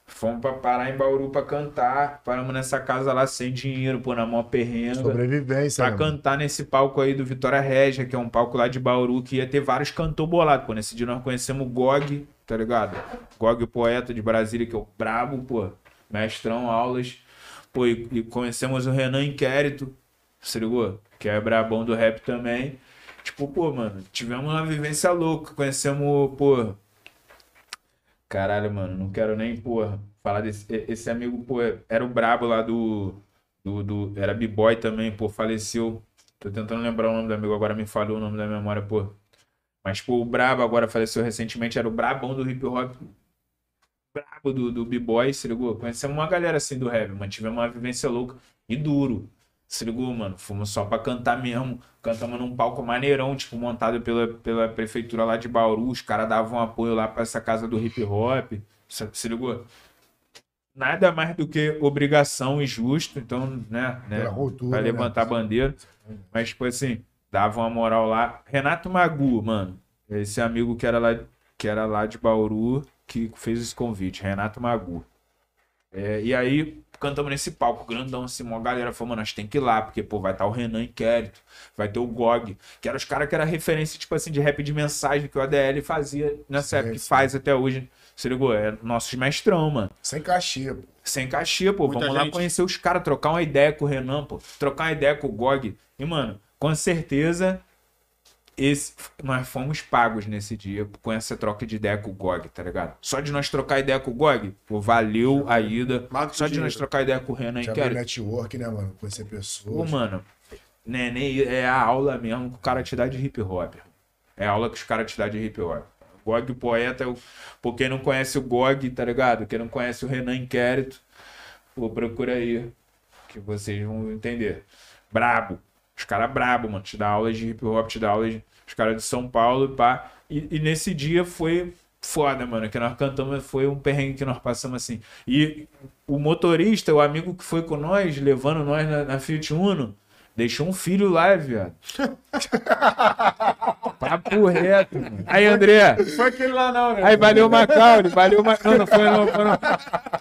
B: Fomos pra parar em Bauru pra cantar. Paramos nessa casa lá sem dinheiro, pô, na maior perrenga.
A: Sobrevivência,
B: Pra
A: né,
B: cantar nesse palco aí do Vitória Regia, que é um palco lá de Bauru, que ia ter vários cantor bolados. Pô, nesse dia nós conhecemos o Gog, tá ligado? Gog, o poeta de Brasília, que é o brabo, pô. Mestrão, aulas. Pô, e, e conhecemos o Renan Inquérito, se ligou? Que é brabão do rap também. Tipo, pô, mano, tivemos uma vivência louca. Conhecemos, pô. Caralho, mano, não quero nem, porra, falar desse. Esse amigo, pô, era o brabo lá do. do, do era B-Boy também, pô, faleceu. Tô tentando lembrar o nome do amigo, agora me falhou o nome da memória, pô. Mas, pô, o brabo agora faleceu recentemente, era o brabão do hip hop. Brabo do, do B-Boy, se ligou? Conhecemos uma galera assim do rap, mano. Tivemos uma vivência louca e duro. Se ligou, mano? Fomos só pra cantar mesmo. Cantamos num palco maneirão, tipo, montado pela, pela prefeitura lá de Bauru. Os caras davam apoio lá pra essa casa do hip hop. Se, se ligou? Nada mais do que obrigação e justo. Então, né? né
A: cultura,
B: pra
A: né?
B: levantar a bandeira. Mas, tipo assim, davam uma moral lá. Renato Magu, mano. Esse amigo que era lá, que era lá de Bauru, que fez esse convite. Renato Magu. É, e aí, cantamos nesse palco, grandão, assim, uma galera falou, mano, nós tem que ir lá, porque, pô, vai estar o Renan Inquérito, vai ter o GOG, que eram os caras que era referência, tipo assim, de rap de mensagem que o ADL fazia nessa
A: Sim,
B: época, e
A: sim.
B: faz até hoje. Se ligou? É nossos mestrão, mano.
A: Sem cachê, pô.
B: Sem cachê, pô.
C: Muita
B: Vamos lá
C: gente.
B: conhecer os caras, trocar uma ideia com o Renan, pô. Trocar uma ideia com o Gog. E, mano, com certeza, esse, nós fomos pagos nesse dia com essa troca de ideia com o Gog, tá ligado? Só de nós trocar ideia com o Gog, pô, valeu a ida. Só de
C: dinheiro.
B: nós trocar ideia com o Renan
A: Já abriu network, né, mano? Conhecer
B: Pô,
A: pessoas.
B: mano, né, nem é a aula mesmo que o cara te dá de hip hop. É a aula que os caras te dão de hip hop. Gog o poeta, é o... por quem não conhece o Gog, tá ligado? Quem não conhece o Renan Inquérito, pô, procura aí, que vocês vão entender. Brabo. Os caras brabo, mano. Te dá aulas de hip hop, te dá aulas de... Os caras de São Paulo, pá. E, e nesse dia foi foda, mano. Que nós cantamos, foi um perrengue que nós passamos assim. E o motorista, o amigo que foi com nós, levando nós na, na Fiat Uno, deixou um filho lá, viado. *laughs* Papo reto, mano. Aí, André.
C: Foi aquele lá não, né?
B: Aí, valeu, Macaulay. Valeu, Ma... Não, não foi não, foi não.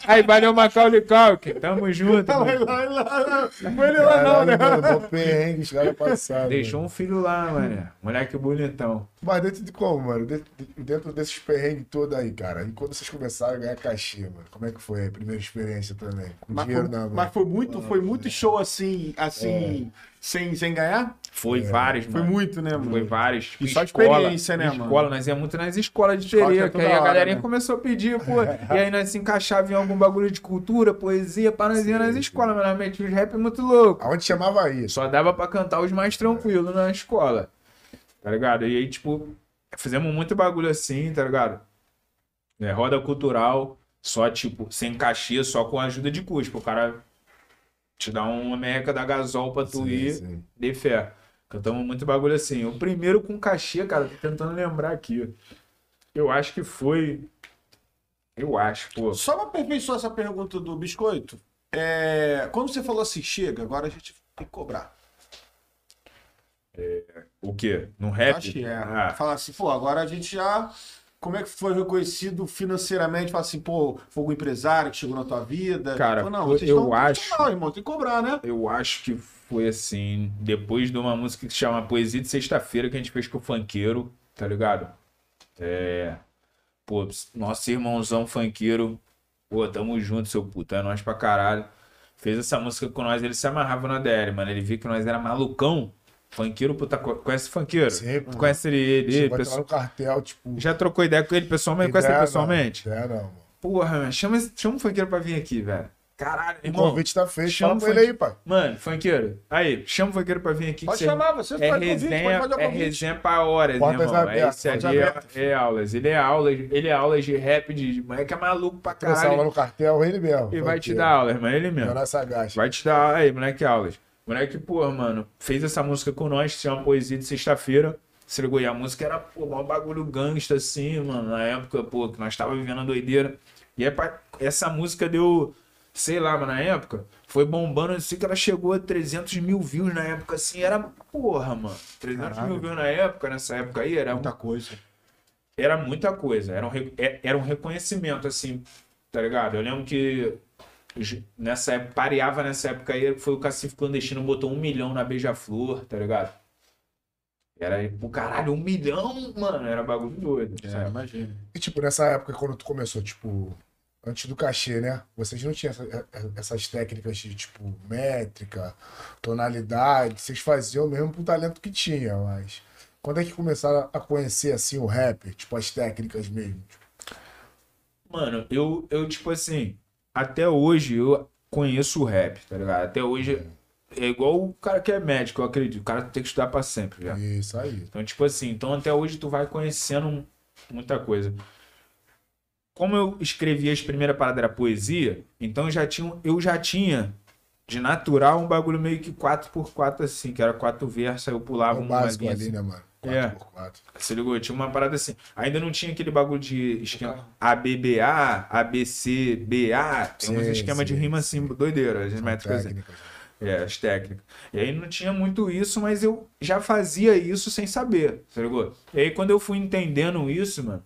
B: Aí, valeu, Macaulay Culkin. Tamo junto,
C: Vai
B: mano.
C: lá, lá. Não foi ele lá não, né?
A: Mano, perrengue, os caras passaram.
B: Deixou
A: mano.
B: um filho lá, mano. Moleque bonitão.
A: Mas dentro de como, mano? Dentro, dentro desses perrengues todos aí, cara. E quando vocês começaram a ganhar cachê, mano? Como é que foi a primeira experiência também? Com
C: Mas
A: dinheiro
C: foi,
A: na mão.
C: mas foi muito, foi muito show assim, assim, sem, sem ganhar?
B: Foi vários,
C: Foi
B: mano.
C: muito, né, mano?
B: Foi vários.
C: E só experiência, né, mano?
B: Escola, nós ia muito nas escolas de
C: Escola que é
B: que aí a galerinha
C: né?
B: começou a pedir, pô. e aí nós se encaixava em algum bagulho de cultura, poesia, para nós ia nas escolas, mas nós metíamos os rap muito louco.
A: Aonde chamava isso?
B: Só dava pra cantar os mais tranquilos na escola. Tá ligado? E aí, tipo, fizemos muito bagulho assim, tá ligado? É, roda cultural, só, tipo, sem cachê, só com ajuda de custo. O cara te dá uma merreca da gasol pra tu
A: Sim,
B: ir,
A: sim.
B: de fé. Cantamos muito bagulho assim. O primeiro com cachê, cara, tô tentando lembrar aqui. Eu acho que foi. Eu acho, pô.
C: Só pra aperfeiçoar essa pergunta do Biscoito, é, quando você falou assim, chega, agora a gente tem que cobrar.
B: O quê? No rap?
C: Acho que é.
B: Ah,
C: Falar assim, pô, agora a gente já. Como é que foi reconhecido financeiramente? Fala assim, pô, foi algum empresário que chegou na tua vida?
B: Cara,
C: Pô, não,
B: eu- acho-
C: profissional, irmão, tem que cobrar, né?
B: Eu acho que foi assim, depois de uma música que se chama Poesia de Sexta-feira, que a gente fez com o funkeiro, tá ligado? É. Pô, nosso irmãozão funkeiro, pô, tamo junto, seu puta, é nós pra caralho. Fez essa música com nós, ele se amarrava na DL, mano. Ele viu que nós era malucão. Funkeiro, puta, co- conhece o funkeiro?
A: Sim, pô.
B: Tu conhece ele, ele, ele
A: a entrar
B: pessoa-
A: no cartel, tipo.
B: Já trocou ideia com ele pessoalmente? Conhece ele
A: ideia,
B: pessoalmente?
A: Não, ideia não, mano.
B: Porra, mano, chama, esse- chama o funkeiro pra vir aqui, velho. Caralho,
A: O
B: irmão.
A: convite tá feito.
B: chama o
A: ele aí, pai.
B: Mano, funkeiro. Aí, chama o funkeiro pra vir aqui.
C: Pode
B: que
C: chamar, você
B: é
C: faz convite,
B: resenha,
C: pode fazer o
B: é
C: convite.
B: resenha pra horas,
A: Portas
B: irmão. É
A: abertas,
B: esse
A: portas
B: ali é,
A: abertas.
B: é aulas. Ele é aulas, ele é aulas de rap, de moleque é maluco pra
A: Começar lá
B: caralho.
A: no cartel, ele mesmo.
B: E vai te dar aulas, mano. Ele mesmo. Vai te dar aí, moleque, aulas. Moleque, pô, mano, fez essa música com nós, se chama Poesia de Sexta-feira. Se ligou? E a música era, pô, um bagulho gangsta, assim, mano, na época, pô, que nós tava vivendo a doideira. E é pra- essa música deu, sei lá, mano, na época, foi bombando assim que ela chegou a 300 mil views na época, assim, era, porra, mano. 300 mil
C: Caralho.
B: views na época, nessa época aí, era
C: Muita coisa.
B: era muita coisa. Era um, re- é- era um reconhecimento, assim, tá ligado? Eu lembro que nessa época, pareava nessa época aí, foi o Cacife Clandestino, botou um milhão na Beija-Flor, tá ligado? Era, o caralho, um milhão, mano, era bagulho doido.
C: É, imagina.
A: E, tipo, nessa época, quando tu começou, tipo, antes do cachê, né? Vocês não tinham essa- essas técnicas de, tipo, métrica, tonalidade. Vocês faziam mesmo pro talento que tinha, mas... Quando é que começaram a conhecer, assim, o rap? Tipo, as técnicas mesmo?
B: Mano, eu, eu, tipo assim, até hoje eu conheço o rap, tá ligado? Até hoje é igual o cara que é médico, eu acredito. O cara tem que estudar pra sempre já.
A: Isso aí.
B: Então, tipo assim, então até hoje tu vai conhecendo muita coisa. Como eu escrevi as primeiras paradas era poesia, então eu já tinha, eu já tinha de natural um bagulho meio que 4x4 assim, que era quatro versos, aí eu
A: É
B: pulava
A: o
B: uma
A: básico
B: linha
A: ali,
B: assim.
A: né, mano?
B: É.
A: 4x4.
B: Você ligou? Tinha uma parada assim. Ainda não tinha aquele bagulho de esquema ABBA, ABCBA. Tem uns esquemas de rima assim, doideira, as métricas. assim.
A: Técnicas.
B: É, as técnicas. E aí não tinha muito isso, mas eu já fazia isso sem saber, você ligou? E aí quando eu fui entendendo isso, mano,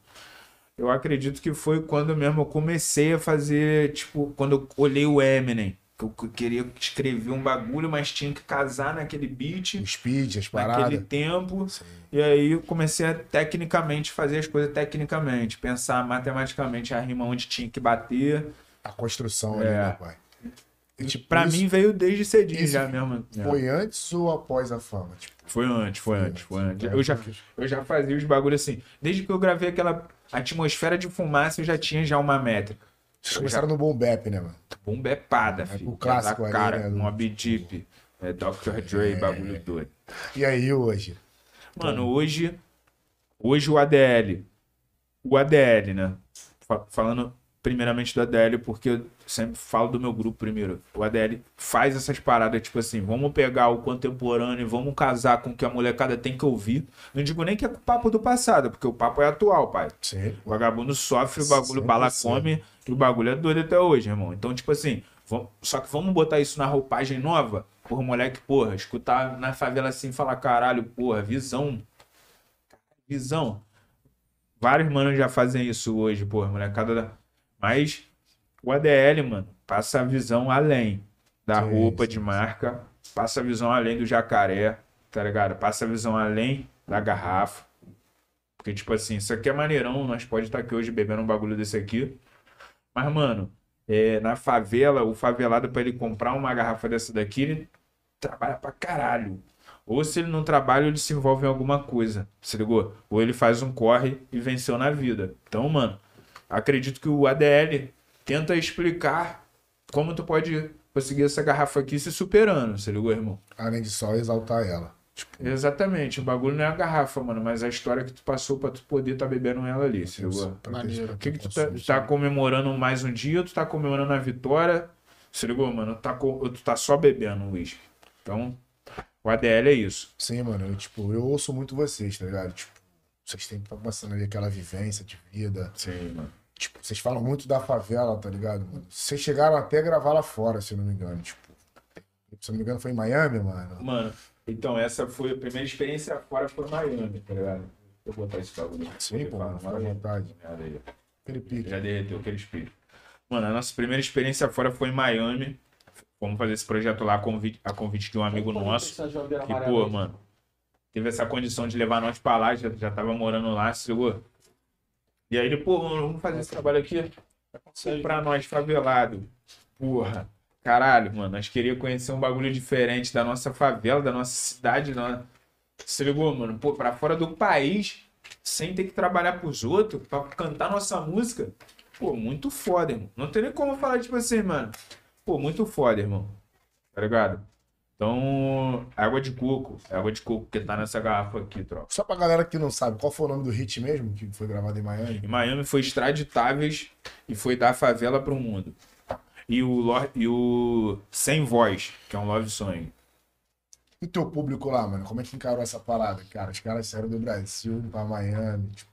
B: eu acredito que foi quando mesmo eu comecei a fazer, tipo, quando eu olhei o Eminem, que eu queria escrever um bagulho, mas tinha que casar naquele beat,
A: O speed, as
B: naquele
A: paradas.
B: tempo.
A: Sim.
B: E aí eu comecei a tecnicamente fazer as coisas tecnicamente, pensar matematicamente a rima onde tinha que bater.
A: A construção
B: É.
A: ali, né, pai? E, tipo,
B: Pra
A: isso
B: mim veio desde cedinho já mesmo.
A: Foi antes ou após a fama? Tipo,
B: Foi antes, foi antes, foi antes.
A: É,
B: Eu já,
A: porque-
B: eu já fazia os bagulhos assim. Desde que eu gravei aquela atmosfera de fumaça, eu já tinha já uma métrica.
A: Vocês começaram no boom bap, né, mano?
B: Bombepada,
A: É
B: filho.
A: o clássico
B: da
A: ali,
B: cara,
A: né, do-
B: Mob Deep, é, Dr. Dre, bagulho doido.
A: E aí, hoje?
B: Mano, hoje, hoje o ADL, o ADL, né? Fa- Falando primeiramente do ADL, porque sempre falo do meu grupo primeiro. O ADL faz essas paradas, tipo assim, vamos pegar o contemporâneo, e vamos casar com o que a molecada tem que ouvir. Não digo nem que é o papo do passado, porque o papo é atual, pai.
A: Sim.
B: O vagabundo sofre, o bagulho bala
A: 100%.
B: come e o bagulho é doido até hoje, irmão. Então, tipo assim, vamos- só que vamos botar isso na roupagem nova, por moleque, porra, escutar na favela assim e falar, caralho, porra, visão. Visão. Vários manos já fazem isso hoje, porra, molecada. da- Mas o ADL, mano, passa a visão além da
A: Sim,
B: roupa
A: sim,
B: de marca, passa a visão além do jacaré, tá ligado? Passa a visão além da garrafa. Porque, tipo assim, isso aqui é maneirão, nós pode estar aqui hoje bebendo um bagulho desse aqui. Mas, mano, é, na favela, o favelado, pra ele comprar uma garrafa dessa daqui, ele trabalha pra caralho. Ou se ele não trabalha, ele se envolve em alguma coisa, se ligou? Ou ele faz um corre e venceu na vida. Então, mano, acredito que o ADL tenta explicar como tu pode conseguir essa garrafa aqui se superando, se ligou, irmão?
A: Além de só exaltar ela. Tipo,
B: Exatamente, o bagulho não é a garrafa, mano, mas a história que tu passou pra tu poder tá bebendo ela ali, se ligou?
C: Maneiro.
B: O que, que tu tá, tá comemorando mais um dia ou tu tá comemorando a vitória? Se ligou, mano? Tá, tu tá só bebendo uísque. Então, o ADL é isso.
A: Sim, mano, eu, tipo, eu ouço muito vocês, tá ligado? Tipo, vocês têm tá passando ali aquela vivência de vida.
B: Sim, mano.
A: Tipo, vocês falam muito da favela, tá ligado, mano? Vocês chegaram até a gravar lá fora, se eu não me engano. Tipo, se eu não me engano, foi em Miami, mano.
B: Mano, então essa foi a primeira experiência fora foi Miami, tá ligado? Vou botar esse bagulho.
A: Sim, pô,
B: Fala,
A: fica à vontade.
B: Aí.
A: Aquele pique.
B: Já derreteu aquele espírito. Mano, a nossa primeira experiência fora foi em Miami. Vamos fazer esse projeto lá a convite, a convite de um amigo nosso. Que, pô, mano, teve essa condição de levar nós pra lá, já, já tava morando lá, se ligou? E aí ele, pô, mano, vamos fazer esse trabalho aqui pra nós, favelado. Porra, caralho, mano, nós queríamos conhecer um bagulho diferente da nossa favela, da nossa cidade. Da... Se ligou, mano? Pô, pra fora do país, sem ter que trabalhar pros outros, pra cantar nossa música. Pô, muito foda, irmão. Não tem nem como falar, tipo assim, mano. pô, muito foda, irmão. Tá ligado? Então, água de coco. Água de coco que tá nessa garrafa aqui, troca.
A: Só pra galera que não sabe, qual foi o nome do hit mesmo que foi gravado em Miami?
B: Em Miami foi Extraditáveis e foi da favela pro mundo. E o, e o Sem Voz, que é um love song.
A: E teu público lá, mano? Como é que encarou essa parada? Cara, os caras saíram do Brasil pra Miami. Tipo,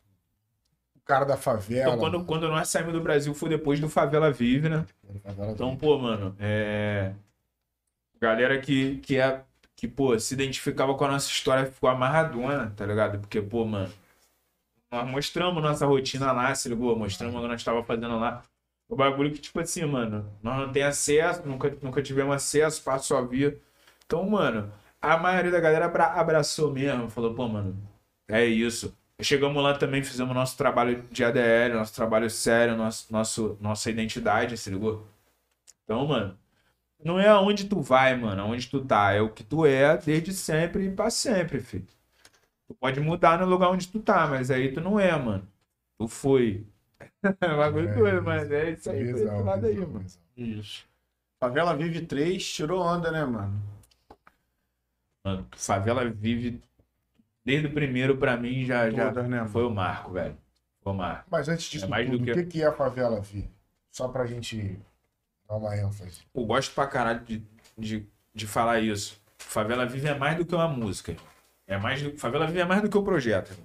A: o cara da favela.
B: Então, quando, quando nós saímos do Brasil, foi depois do Favela Vive, né?
A: favela
B: Então, pô, mano, é. Galera que, que é. Que, pô, se identificava com a nossa história ficou amarradona, tá ligado? Porque, pô, mano. Nós mostramos nossa rotina lá, se ligou? Mostramos o que nós tava fazendo lá. O bagulho que, tipo assim, mano, nós não tem acesso, nunca, nunca tivemos acesso, passo a via. Então, mano, a maioria da galera abra- abraçou mesmo, falou, pô, mano, é isso. Chegamos lá também, fizemos nosso trabalho de ADL, nosso trabalho sério, nosso, nosso, nossa identidade, se ligou? Então, mano, não é aonde tu vai, mano, aonde tu tá, é o que tu é desde sempre e pra sempre, filho. Tu pode mudar no lugar onde tu tá, mas aí tu não é, mano. Tu foi. *laughs* É bagulho
A: É,
B: doido, mas é isso aí,
A: Visão,
B: lado aí,
A: visão,
B: mano.
C: Isso. Favela Vive 3 tirou onda, né, mano?
B: Mano, Favela vive desde o primeiro pra mim já, já
C: Todas, né,
B: foi o marco, velho. Foi o marco.
A: Mas antes disso
B: É mais
A: tudo,
B: do que-
A: o que, que é a favela, Vi? Só pra gente uma ênfase.
B: Eu gosto pra caralho de, de, de falar isso. Favela Vive é mais do que uma música. É mais do, Favela Vive é mais do que um projeto.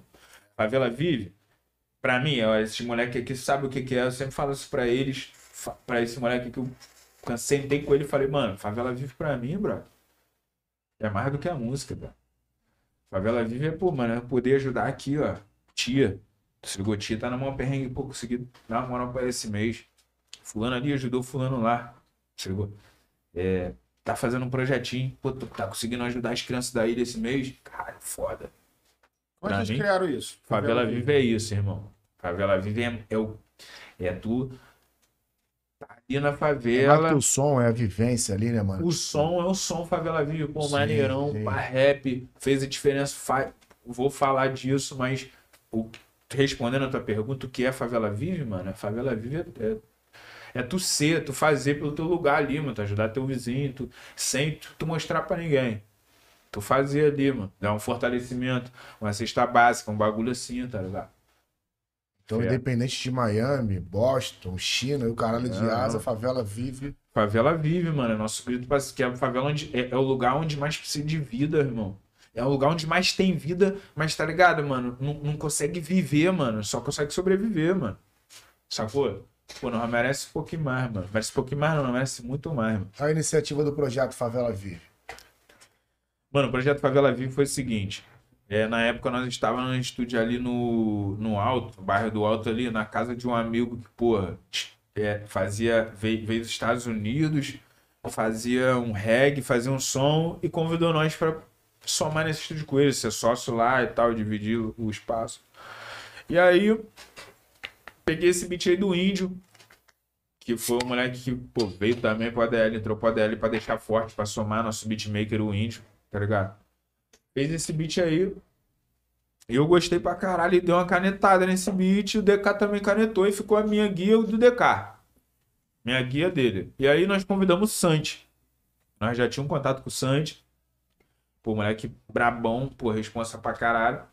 B: Favela Vive, pra mim, ó, esses moleques aqui sabem o que, que é. Eu sempre falo isso pra eles, pra esse moleque que eu sentei com ele e falei, mano, Favela Vive pra mim, bro. É mais do que a música, bro. Favela Vive é, pô, mano, poder ajudar aqui, ó. Tia. Se ligou, tia tá na mão perrengue, pô, consegui dar uma moral pra esse mês. Fulano ali ajudou fulano lá. Ligou? É, tá fazendo um projetinho, pô, tá conseguindo ajudar as crianças da ilha esse mês? Cara, foda.
C: Como é
B: mim,
C: criaram isso?
B: Favela Vive é isso, irmão. Favela Vive é, é, o, é tu tá ali na
A: É
B: favela.
A: que o som, é a vivência ali, né, mano?
B: O som é o som Favela Vive, pô,
A: Sim,
B: maneirão,
A: sim.
B: pá, rap, fez a diferença, fa... vou falar disso, mas o... respondendo a tua pergunta, o que é Favela Vive, mano? A Favela Vive é, é, é tu ser, tu fazer pelo teu lugar ali, mano, tu ajudar teu vizinho, tu... sem tu, tu mostrar pra ninguém. Tu fazer ali, mano, dar um fortalecimento, uma cesta básica, um bagulho assim, tá ligado?
A: Então,
B: É.
A: independente de Miami, Boston, China e o caralho de
B: Não.
A: asa, a favela vive.
B: Favela vive, mano. É nosso grito pra- que a favela onde, é, é o lugar onde mais precisa de vida, irmão. É o lugar onde mais tem vida, mas tá ligado, mano? Não, não consegue viver, mano. Só consegue sobreviver, mano. Sacou? Pô, não merece um pouquinho mais, mano. Merece um pouquinho mais, não, merece muito mais, mano.
A: A iniciativa do projeto Favela Vive.
B: Mano, o projeto Favela Vive foi o seguinte. É, na época nós estávamos no estúdio ali no, no Alto, no bairro do Alto ali, na casa de um amigo que, porra, é, fazia, veio, veio dos Estados Unidos, fazia um reggae, fazia um som e convidou nós para somar nesse estúdio com ele, ser sócio lá e tal, dividir o espaço. E aí, peguei esse beat aí do Índio, que foi um moleque que pô, veio também pro ADL, entrou pro ADL pra deixar forte, pra somar nosso beatmaker, o Índio, tá ligado? Fez esse beat aí. E eu gostei pra caralho, e deu uma canetada nesse beat, o DK também canetou e ficou a minha guia do DK. Minha guia dele. E aí nós convidamos o Santi. Nós já tínhamos contato com o Santi. Pô, moleque brabão, pô, responsa pra caralho.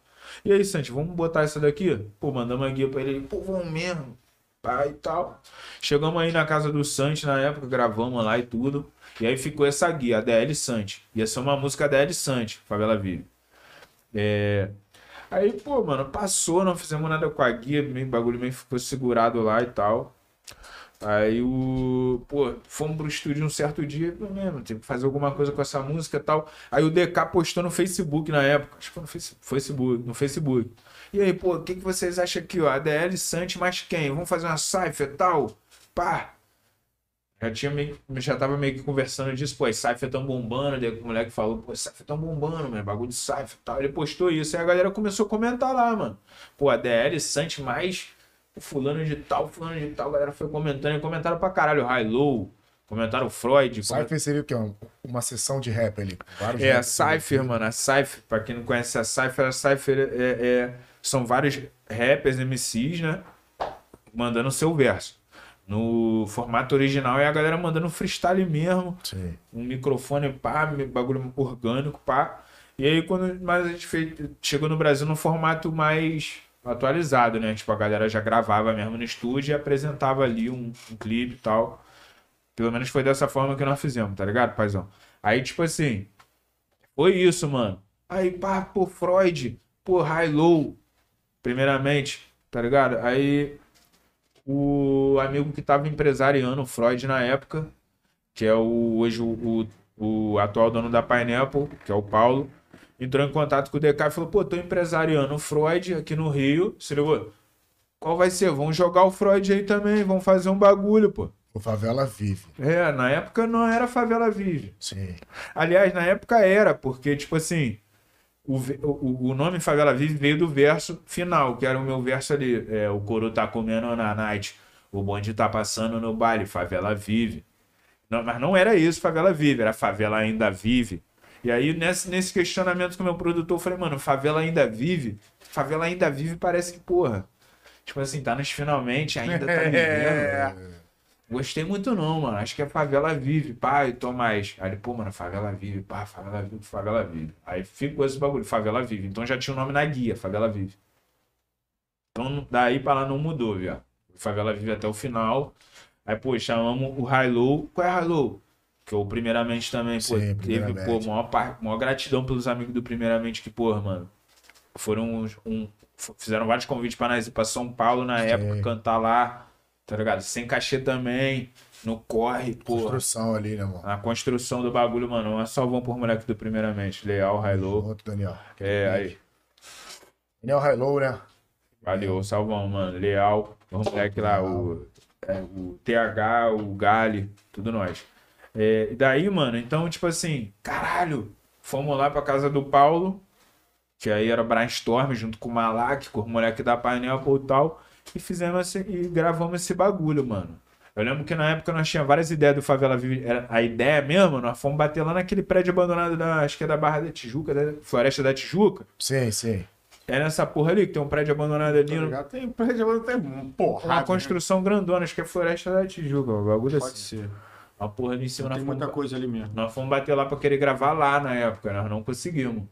B: E aí, Santi, vamos botar essa daqui? Pô, mandamos a guia pra ele. Pô, vamos mesmo. Pá e tal. Chegamos aí na casa do Santi na época, gravamos lá e tudo. E aí ficou essa guia, a DL Santi. Ia ser uma música DL Santi, Favela Vive. É... Aí, pô, mano, passou, não fizemos nada com a guia, meio bagulho meio ficou segurado lá e tal. Aí o. Pô, fomos pro estúdio um certo dia, mesmo, tem que fazer alguma coisa com essa música e tal. Aí o DK postou no Facebook na época, acho que foi no Face- Facebook, no Facebook. E aí, pô, o que, que vocês acham aqui, ó? ADL Santi mais quem? Vamos fazer uma cypher e tal? Pá! Já tinha meio, já tava meio que conversando disso, pô, cypher tão bombando, daí o moleque falou, pô, cypher tão bombando, mano, bagulho de cypher e tal. Ele postou isso, aí a galera começou a comentar lá, mano. Pô, ADL Santi mais fulano de tal, fulano de tal, a galera foi comentando e comentaram pra caralho, High Low, comentaram Freud,
A: Cypher seria o quê? Um- Uma sessão de rap ali. Vários
B: é, a Cypher, mano, a Cypher, pra quem não conhece a Cypher, a Cypher é, é- são vários rappers, MCs, né? Mandando seu verso. no formato original e a galera mandando freestyle mesmo,
A: Sim.
B: um microfone, pá, bagulho orgânico, pá. E aí quando mais a gente fez, chegou no Brasil no formato mais atualizado, né? Tipo, a galera já gravava mesmo no estúdio e apresentava ali um, um clipe e tal. Pelo menos foi dessa forma que nós fizemos, tá ligado, paizão? Aí, tipo assim, foi isso, mano. Aí, pá, pô, Freud, pô, High Low, primeiramente, tá ligado? Aí, o amigo que tava empresariando o Freud na época, que é o, hoje o, o, o atual dono da Pineapple, que é o Paulo, entrou em contato com o DK e falou: pô, tô empresariando o Freud aqui no Rio. Se ligou? Qual vai ser? Vamos jogar o Freud aí também, vamos fazer um bagulho, pô.
A: O Favela Vive.
B: É, na época não era Favela Vive.
A: Sim.
B: Aliás, na época era, porque, tipo assim, o, o, o nome Favela Vive veio do verso final, que era o meu verso ali. É, o coro tá comendo na night, o bonde tá passando no baile, Favela Vive. Não, mas não era isso, Favela Vive, era Favela Ainda Vive. E aí, nesse, nesse questionamento com o meu produtor, eu falei, mano, Favela Ainda Vive? Favela Ainda Vive parece que, porra, tipo assim, tá nos finalmente, ainda tá vivendo. *laughs*
C: É.
B: Gostei muito não, mano. Acho que é Favela Vive, pá, e Tomás. Aí ele, pô, mano, Favela Vive, pá, Favela Vive, Favela Vive. Aí ficou esse bagulho, Favela Vive. Então já tinha o nome na guia, Favela Vive. Então daí pra lá não mudou, viado. Favela Vive até o final. Aí, pô, chamamos o High Low. Qual é High Low? Que eu, primeiramente, também, pô,
A: Sim,
B: teve, pô, maior, maior gratidão pelos amigos do Primeiramente, que, pô, mano, foram um, fizeram vários convites pra nós ir pra São Paulo na
A: Sim.
B: época, cantar lá, tá ligado? Sem cachê também, no corre, pô.
A: Construção ali, né, mano?
B: Na construção do bagulho, mano, uma salvão por moleque do Primeiramente. Leal, Hilo.
A: Outro Daniel.
B: É, aí.
A: Daniel High-Low, né?
B: Valeu, salvão, mano. Leal, o moleque lá, o, é, o TH, o Gali, tudo nós. É, e daí, mano, então, tipo assim, caralho, fomos lá pra casa do Paulo, que aí era Brainstorm, junto com o Malak, com o moleque da Painel e tal, e fizemos esse, e gravamos esse bagulho, mano. Eu lembro que na época nós tínhamos várias ideias do Favela Vive. A ideia mesmo, nós fomos bater lá naquele prédio abandonado da, acho que é da Barra da Tijuca, da Floresta da Tijuca.
A: Sim, sim.
B: É nessa porra ali, que tem um prédio abandonado ali.
C: Tá
B: no-
C: ligado? Tem prédio, tem um porra.
B: uma construção grandona, acho que é Floresta da Tijuca, um bagulho
C: Pode
B: assim.
C: ser.
B: Uma porra ali em cima,
C: Tem muita coisa ali mesmo.
B: nós fomos bater lá pra querer gravar lá na época, nós não conseguimos.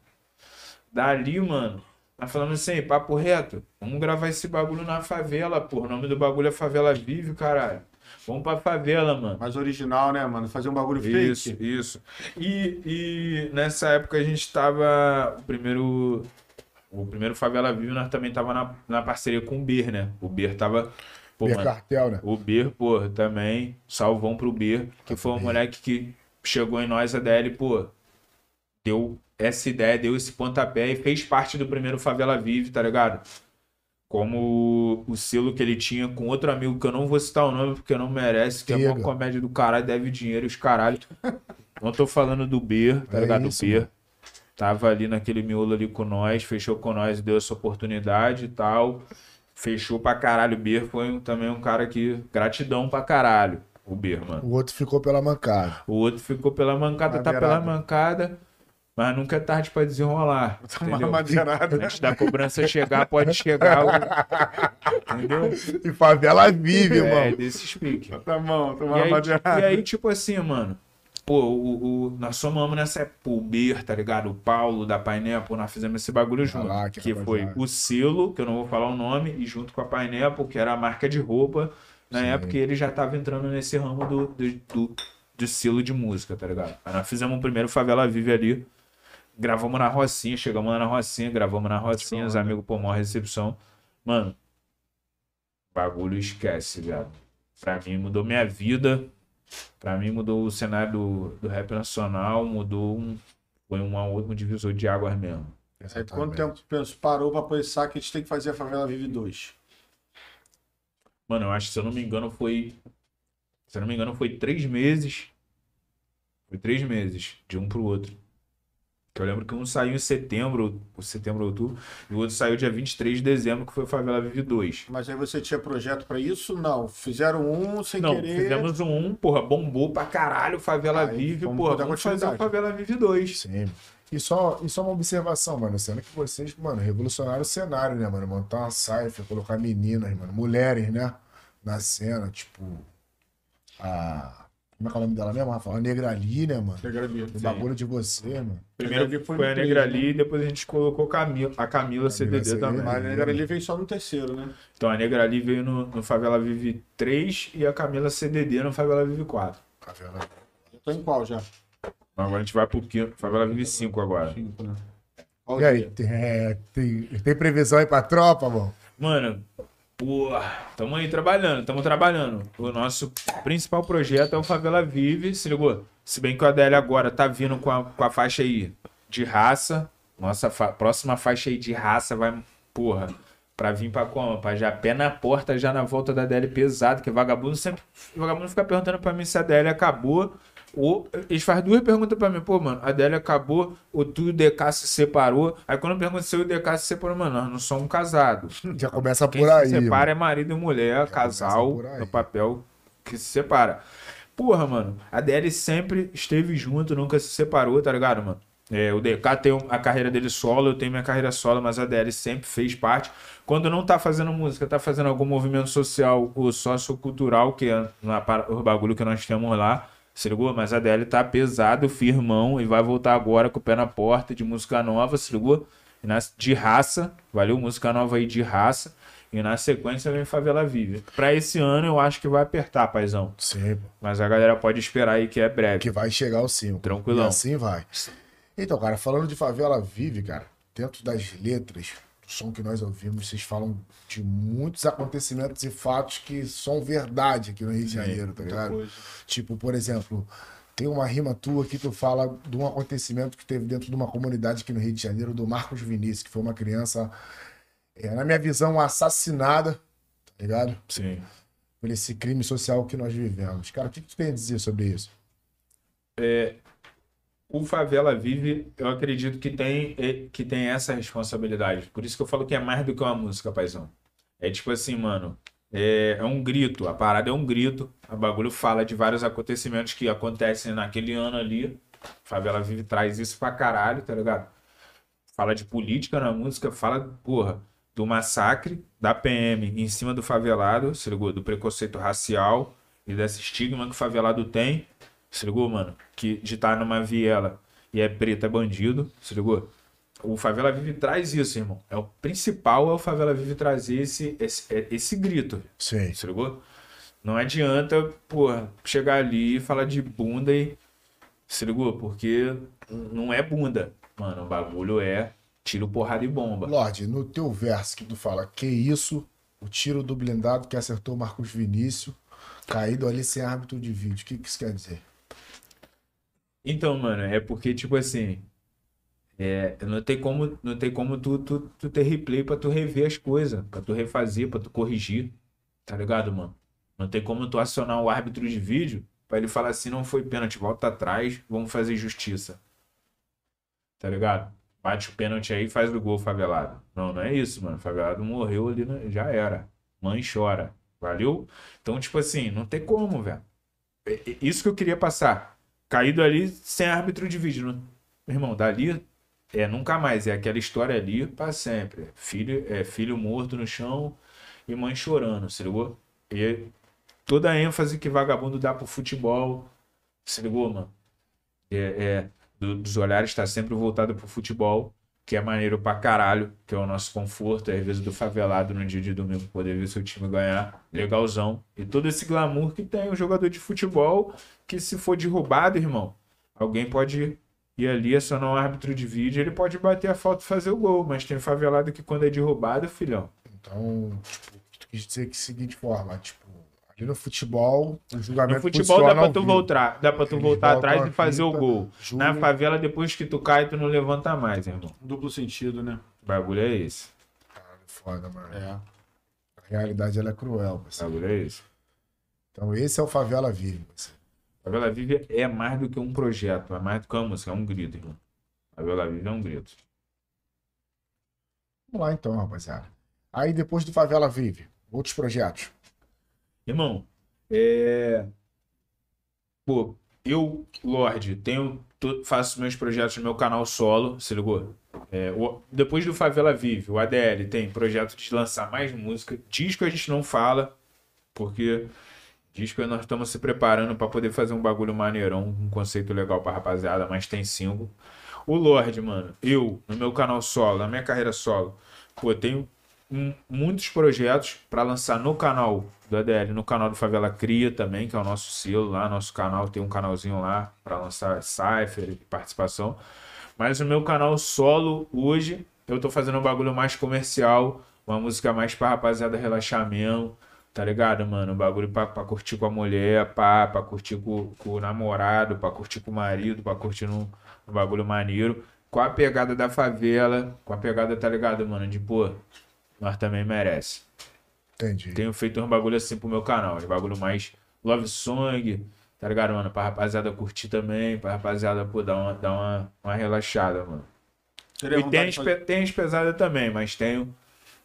B: Dali, mano, nós falamos assim, papo reto, vamos gravar esse bagulho na favela, porra. O nome do bagulho é Favela Vive, caralho. Vamos pra favela, mano.
C: Mais original, né, mano? Fazer um bagulho
B: Isso,
C: fake.
B: isso. E, e nessa época a gente tava. O primeiro. O primeiro Favela Vive, nós também tava na, na parceria com o Ber, né? O Ber tava. Pô, mano,
A: Cartel, né?
B: o Ber, pô, também, salvão pro Ber, que foi um moleque que chegou em nós, a DL, pô, deu essa ideia, deu esse pontapé e fez parte do primeiro Favela Vive, tá ligado? Como o selo que ele tinha com outro amigo, que eu não vou citar o nome porque não merece, que é uma
A: Diga.
B: comédia do caralho, deve dinheiro os caralho. Não tô falando do Ber, tá
A: É
B: ligado?
A: isso,
B: o Ber
A: mano.
B: tava ali naquele miolo ali com nós, fechou com nós, deu essa oportunidade e tal. Fechou pra caralho. O Ber foi também um cara que. Gratidão pra caralho. O Ber, mano.
A: O outro ficou pela mancada.
B: O outro ficou pela mancada, tá pela mancada, mas nunca é tarde pra desenrolar. *laughs* Entendeu?
C: madeirada.
B: Antes da cobrança chegar, pode chegar. O... Entendeu?
A: E favela vive,
B: É,
A: irmão.
B: desse pique.
C: Tá bom, tomar
B: aí,
C: madeirada.
B: e aí, tipo assim, mano. Pô, o, o, nós somamos nessa Ber, tá ligado? O Paulo da Pineapple, nós fizemos esse bagulho junto.
A: que
B: que foi o selo, que eu não vou falar o nome, e junto com a Pineapple, que era a marca de roupa. Na
A: Sim.
B: época ele já tava entrando nesse ramo do, do, do, do selo de música, tá ligado? Aí nós fizemos o primeiro Favela Vive ali. Gravamos na Rocinha, chegamos lá na Rocinha, gravamos na Rocinha, os amigos, pô, maior recepção. Mano, bagulho esquece, viado. Pra mim mudou minha vida. Pra mim mudou o cenário do, do rap nacional, mudou um. Foi um, um divisor de águas mesmo.
C: Aí, quanto tempo tu pensou, parou pra pensar que a gente tem que fazer a Favela Vive 2?
B: Mano, eu acho que se eu não me engano foi. Se eu não me engano, foi três meses. Foi três meses, de um pro outro. Que eu lembro que um saiu em setembro, ou setembro, outubro, e o outro saiu dia 23 de dezembro, que foi o Favela Vive 2.
C: Mas aí você tinha projeto pra isso? Não. Fizeram um sem
B: Não,
C: querer.
B: fizemos um, um, porra, bombou pra caralho, Favela
C: Aí,
B: Vive,
C: vamos
B: porra, vamos fazer o. Favela Vive 2.
A: Sim. E só, e só uma observação, mano. Sendo que vocês, mano, revolucionaram o cenário, né, mano? Montar uma saifa, colocar meninas, mano. Mulheres, né? na cena, tipo. A. Como é que é o nome dela mesmo, Rafa? A Negra ali, né, mano?
C: Negra ali.
A: O bagulho de você, mano.
B: Primeiro
C: Ali
B: foi,
C: foi
B: a Negra ali e depois a gente colocou Camila, a Camila CDD
A: CDD.
B: também.
C: Mas a Negra ali veio só no terceiro, né?
B: Então a Negra ali veio no, no Favela Vive 3 e a Camila CDD no Favela Vive 4.
A: Favela.
C: Eu tô em qual já?
B: Agora a gente vai pro quinto, Favela Vive 5 agora.
C: Cinco, né? Qual
A: E aí, tem, é, tem, tem previsão aí pra tropa, mano?
B: Mano, porra, tamo aí trabalhando, tamo trabalhando. O nosso principal projeto é o Favela Vive, se ligou? Se bem que o ADL agora tá vindo com a, com a faixa aí de raça. Nossa fa- próxima faixa aí de raça vai, porra, pra vir pra como? Pra já pé na porta, já na volta da ADL pesado, que vagabundo sempre. Vagabundo fica perguntando pra mim se a ADL acabou. Ou, eles fazem duas perguntas pra mim, pô, mano, a ADL acabou, ou tu e o DK se separou. Aí quando eu pergunto se eu e o DK se separou, mano, nós não somos casados.
A: Já começa
B: Quem
A: por aí.
B: se separa
A: mano.
B: é marido e mulher, casal,
A: por aí.
B: no papel que se separa. Porra, mano, a DL sempre esteve junto, nunca se separou, tá ligado, mano? É, o DK tem a carreira dele solo, eu tenho minha carreira solo, mas a DL sempre fez parte. Quando não tá fazendo música, tá fazendo algum movimento social ou sociocultural, que é na, o bagulho que nós temos lá, se ligou? Mas a DL tá pesado, firmão, e vai voltar agora com o pé na porta de música nova, se ligou? De raça, valeu? Música nova aí de raça. E na sequência vem Favela Vive. Pra esse ano eu acho que vai apertar, paizão.
A: Sim.
B: Mas a galera pode esperar aí que é breve.
A: que vai chegar o 5.
B: Tranquilão.
A: E assim vai. Então, cara, falando de Favela Vive, cara, dentro das letras, som que nós ouvimos, vocês falam de muitos acontecimentos e fatos que são verdade aqui no Rio de Janeiro, tá ligado?
C: coisa.
A: Tipo, por exemplo, tem uma rima tua que tu fala de um acontecimento que teve dentro de uma comunidade aqui no Rio de Janeiro, do Marcos Vinícius, que foi uma criança, é, na minha visão, assassinada, tá ligado?
B: Sim.
A: Por esse crime social que nós vivemos. Cara, o que, que tu tem a dizer sobre isso?
B: O Favela Vive, eu acredito que tem, é, que tem essa responsabilidade. Por isso que eu falo que é mais do que uma música, paizão. É tipo assim, mano. É, é um grito. A parada é um grito. A bagulho fala de vários acontecimentos que acontecem naquele ano ali. Favela Vive traz isso pra caralho, tá ligado? Fala de política na música, fala, porra, do massacre da PM em cima do favelado, se ligou? Do preconceito racial e desse estigma que o favelado tem. Se ligou, mano? Que de estar numa viela e é preto é bandido, se ligou? O Favela Vive traz isso, irmão. É o principal é o Favela Vive trazer esse, esse, é- esse grito,
A: Sim.
B: se ligou? Não adianta, porra, chegar ali e falar de bunda e. Se ligou? Porque não é bunda. Mano, o bagulho é tiro, porrada e bomba.
A: Lorde, no teu verso que tu fala, que isso, o tiro do blindado que acertou o Marcos Vinícius, caído ali sem árbitro de vídeo. O que, que isso quer dizer?
B: Então, mano, é porque, tipo assim, é, não tem como, não tem como tu, tu, tu ter replay pra tu rever as coisas, pra tu refazer, pra tu corrigir, tá ligado, mano? Não tem como tu acionar o árbitro de vídeo pra ele falar assim, não foi pênalti, volta atrás, vamos fazer justiça. Tá ligado? Bate o pênalti aí e faz o gol, favelado. Não, não é isso, mano. Favelado morreu ali, né? já era. Mãe chora. Valeu? Então, tipo assim, não tem como, velho. É- é Isso que eu queria passar. Caído ali sem árbitro de vídeo. Meu irmão, dali é nunca mais. É aquela história ali pra sempre. Filho, é filho morto no chão e mãe chorando, se ligou? E toda a ênfase que vagabundo dá pro futebol, se ligou, mano? É, é, do- dos olhares está sempre voltado pro futebol, que é maneiro pra caralho, que é o nosso conforto, às vezes do favelado no dia de domingo poder ver seu time ganhar, legalzão. E todo esse glamour que tem o jogador de futebol, que se for derrubado, irmão, alguém pode ir ali, acionar um árbitro de vídeo, ele pode bater a falta e fazer o gol, mas tem favelado que quando é derrubado, filhão,
A: Então, tipo, tu quis dizer que seguinte forma, tipo, ali no futebol, o julgamento
B: no futebol dá pra tu
A: vivo.
B: voltar, dá pra tu
A: Eles
B: voltar atrás e fazer o gol.
A: julgam.
B: Na favela, depois que tu cai, tu não levanta mais, irmão.
C: Duplo sentido, né?
B: O bagulho é esse.
A: Caralho, foda, mano.
C: É.
A: A realidade, ela é cruel,
B: O
A: parceiro.
B: bagulho é esse.
A: Então, esse é o Favela Vive, parceiro.
B: Favela Vive é mais do que um projeto, é mais do que uma música, é um grito, irmão. Favela Vive é um grito.
A: Vamos lá, então, rapaziada. Aí, depois do Favela Vive, outros projetos.
B: Irmão, é. Pô, eu, Lorde, tenho, faço meus projetos no meu canal solo, se ligou? É, o- depois do Favela Vive, o ADL tem projeto de lançar mais música. Disco a gente não fala, Porque que nós estamos se preparando pra poder fazer um bagulho maneirão, um conceito legal pra rapaziada, mas tem cinco. O Lorde, mano, eu, no meu canal solo, na minha carreira solo, pô, tenho muitos projetos pra lançar no canal do ADL, no canal do Favela Cria também, que é o nosso selo lá, nosso canal, tem um canalzinho lá pra lançar Cypher e participação. Mas o meu canal solo, hoje, eu tô fazendo um bagulho mais comercial, uma música mais pra rapaziada relaxar mesmo, tá ligado, mano? Um bagulho pra curtir com a mulher, pá, pra curtir com, com o namorado, pra curtir com o marido, pra curtir num, num bagulho maneiro. Com a pegada da favela, com a pegada, tá ligado, mano? De, pô, nós também merece.
A: Entendi.
B: Tenho feito um bagulho assim pro meu canal, um bagulho mais love song, tá ligado, mano? Pra rapaziada curtir também, pra rapaziada, pô, dar uma, dar uma, uma relaxada, mano.
C: Teria
B: E tem as,
C: fazer-
B: tem as pesadas também, mas tenho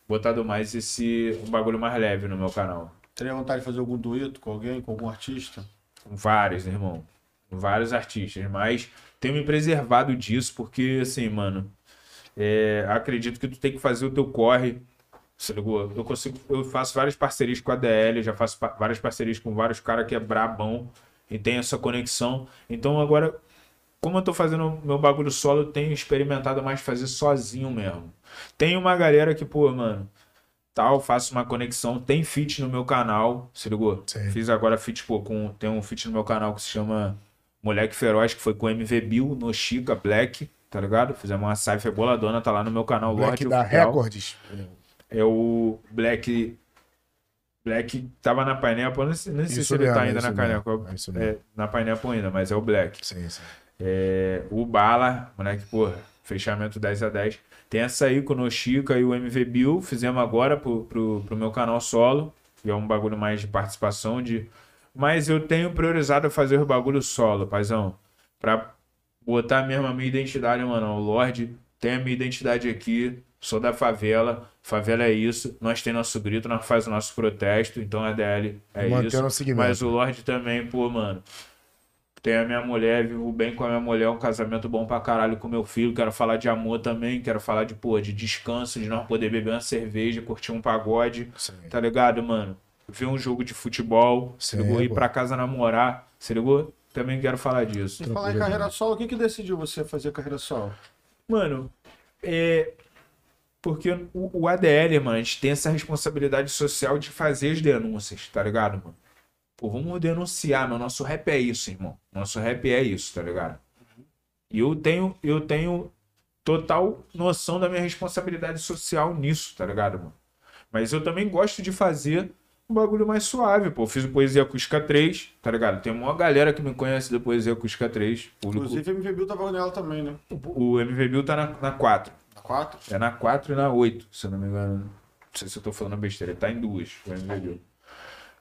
B: botado mais esse um bagulho mais leve no meu canal.
C: Teria vontade de fazer algum dueto com alguém, com algum artista?
B: Com vários, irmão. Com vários artistas, mas tenho me preservado disso, porque, assim, mano, é, acredito que tu tem que fazer o teu corre. Você ligou? Eu consigo, eu faço várias parcerias com a DL, já faço pa- várias parcerias com vários caras que é brabão e tem essa conexão. Então agora, como eu tô fazendo meu bagulho solo, eu tenho experimentado mais fazer sozinho mesmo. Tem uma galera que, pô, mano, tal, faço uma conexão, tem feat no meu canal, se ligou?
A: Sim.
B: Fiz agora feat, pô, com, tem um feat no meu canal que se chama Moleque Feroz, que foi com MV Bill, no Chica, Black, tá ligado? Fizemos uma cypher boladona, tá lá no meu canal,
A: Black
B: Lorde
A: da. Records.
B: É o Black. Black tava na Pineapple, não sei, nem sei se ele
A: mesmo,
B: tá ainda na Pineapple.
A: é
B: É, na Pineapple ainda, mas é o Black.
A: Sim, sim.
B: É, o Bala, moleque, porra, fechamento 10 a 10. Tem essa aí com o Nochica e o MV Bill, fizemos agora pro, pro, pro meu canal solo, que é um bagulho mais de participação, de... mas eu tenho priorizado fazer o bagulho solo, paizão, pra botar mesmo a minha identidade, mano, o Lorde tem a minha identidade aqui, sou da favela, favela é isso, nós tem nosso grito, nós faz o nosso protesto, então a DL é
A: Mantendo
B: isso,
A: o segmento.
B: mas o Lorde também, pô, mano, tenho a minha mulher, vivo bem com a minha mulher, um casamento bom pra caralho com meu filho. Quero falar de amor também, quero falar de, pô, de descanso, de nós poder beber uma cerveja, curtir um pagode,
A: Sim.
B: tá ligado, mano? Ver um jogo de futebol, se ligou? Ir pra casa namorar, se ligou? Também quero falar disso.
C: E falar em carreira solo, o que que decidiu você fazer carreira solo?
B: Mano, é. Porque o, o ADL, mano, a gente tem essa responsabilidade social de fazer as denúncias, tá ligado, mano? Pô, vamos denunciar, meu. Nosso rap é isso, irmão. Nosso rap é isso, tá ligado? E eu tenho, eu tenho total noção da minha responsabilidade social nisso, tá ligado, mano? Mas eu também gosto de fazer um bagulho mais suave, pô. Eu fiz o Poesia Acústica 3, tá ligado? Tem uma galera que me conhece da Poesia Acústica 3. Público,
C: Inclusive, MV Bill tava nela também, né?
B: o MV Bill tá na, na 4.
C: 4?
B: É na 4 e na 8, se eu não me engano. Não sei se eu tô falando besteira. Tá em duas.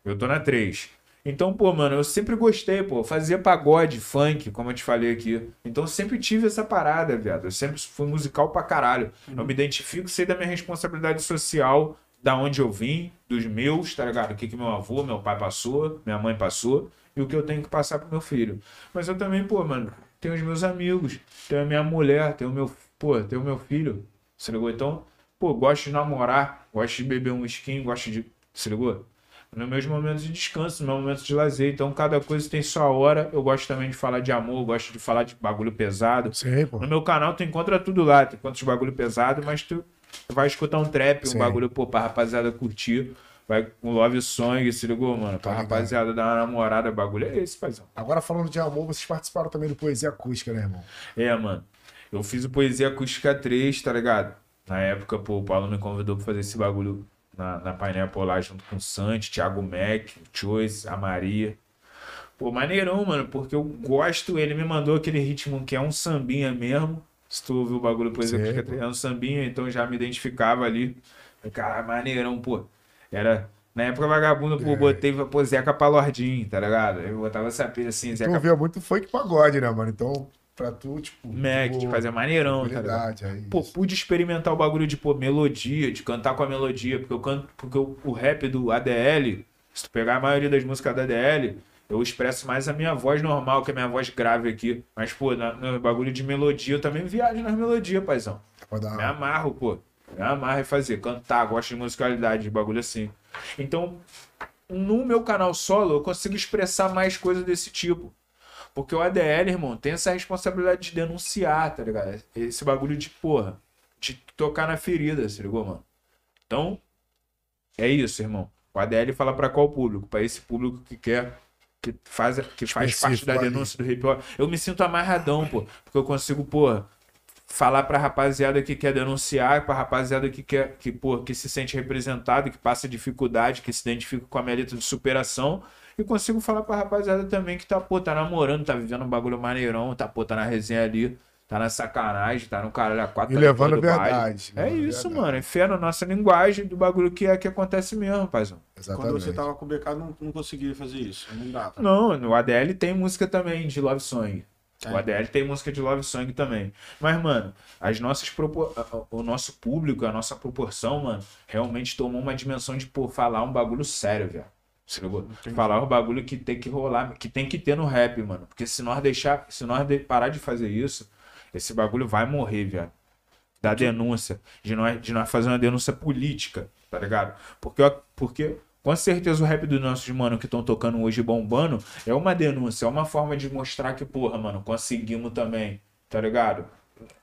B: Eu tô na 3. Então, pô, mano, eu sempre gostei, pô. Fazia pagode, funk, como eu te falei aqui. Então, sempre tive essa parada, viado. Eu sempre fui musical pra caralho. Eu me identifico, sei da minha responsabilidade social, da onde eu vim, dos meus, tá ligado? O que, que meu avô, meu pai passou, minha mãe passou, e o que eu tenho que passar pro meu filho. Mas eu também, pô, mano, tenho os meus amigos, tenho a minha mulher, tenho o meu, pô, tenho o meu filho. Se ligou? Então, pô, gosto de namorar, gosto de beber um skin, gosto de. Se ligou? Nos meus momentos de descanso, nos meus momentos de lazer. Então, cada coisa tem sua hora. Eu gosto também de falar de amor, gosto de falar de bagulho pesado.
A: Sim, pô.
B: No meu canal tu encontra tudo lá, tu encontra os bagulho pesado, mas tu vai escutar um trap, um
A: Sim.
B: bagulho, pô, pra rapaziada curtir. Vai com Love Song, se ligou, mano? Pra
A: Tá ligado.
B: rapaziada dar uma namorada, bagulho é esse, paizão.
A: Agora falando de amor, vocês participaram também do Poesia Acústica, né, irmão?
B: É, mano. Eu fiz o Poesia Acústica 3, tá ligado? Na época, pô, o Paulo me convidou pra fazer esse bagulho na, na Pineapple lá junto com o Santi, Thiago Mac, o Choice, a Maria. Pô, maneirão, mano, porque eu gosto. Ele me mandou aquele ritmo que é um sambinha mesmo. Se tu ouviu o bagulho Poesia
A: Sim,
B: Acústica
A: pô.
B: 3, é um sambinha, então já me identificava ali. Falei, Cara, maneirão, pô. Era. Na época vagabundo, pô,
A: É.
B: botei pô, Zeca pra Lordinho, tá ligado? Eu botava essa pilha assim, Zeca
A: Tu via muito funk pagode, né, mano? Então, pra tu, tipo.
B: Mac, de fazer maneirão, tá ligado?
A: aí.
B: Pô, pude experimentar o bagulho de pô, melodia, de cantar com a melodia, porque eu canto, porque o, o rap do ADL, se tu pegar a maioria das músicas da ADL, eu expresso mais a minha voz normal, que é a minha voz grave aqui. Mas, pô, na- no bagulho de melodia, eu também viajo nas melodias, paizão.
A: dar
B: Me amarro, pô. Me amarro em fazer, cantar, gosto de musicalidade, de bagulho assim. Então, no meu canal solo eu consigo expressar mais coisas desse tipo. Porque o ADL, irmão, tem essa responsabilidade de denunciar, tá ligado? Esse bagulho de porra, de tocar na ferida, se ligou, mano? Então, é isso, irmão. O ADL fala para qual público? Para esse público que quer que faz, que faz parte da denúncia do hip hop. Eu me sinto amarradão, pô, porque eu consigo, pô, falar pra rapaziada que quer denunciar, pra rapaziada que quer que, pô, que se sente representado, que passa dificuldade, que se identifica com a minha letra de superação. E consigo falar pra rapaziada também que tá, pô, tá namorando, tá vivendo um bagulho maneirão, tá, pô, tá na resenha ali tá na sacanagem, tá no caralho a quatro.
A: E levando a verdade.
B: É isso, verdade. mano. É fé na nossa linguagem do bagulho que é que acontece mesmo, paizão.
C: Exatamente. Quando você tava com o BK, não, não conseguia fazer isso. Não dava.
B: Não, no ADL tem música também de Love Song. É. O ADL tem música de Love Song também. Mas, mano, as nossas propor... o nosso público, a nossa proporção, mano, realmente tomou uma dimensão de, pô, falar um bagulho sério, velho. Falar o bagulho que tem que rolar, que tem que ter no rap, mano. Porque se nós deixar, se nós parar de fazer isso, esse bagulho vai morrer, viado. Da denúncia. De nós, de nós fazer uma denúncia política, tá ligado? Porque, porque com certeza o rap dos nossos mano que estão tocando hoje bombando é uma denúncia, é uma forma de mostrar que, porra, mano, conseguimos também, tá ligado?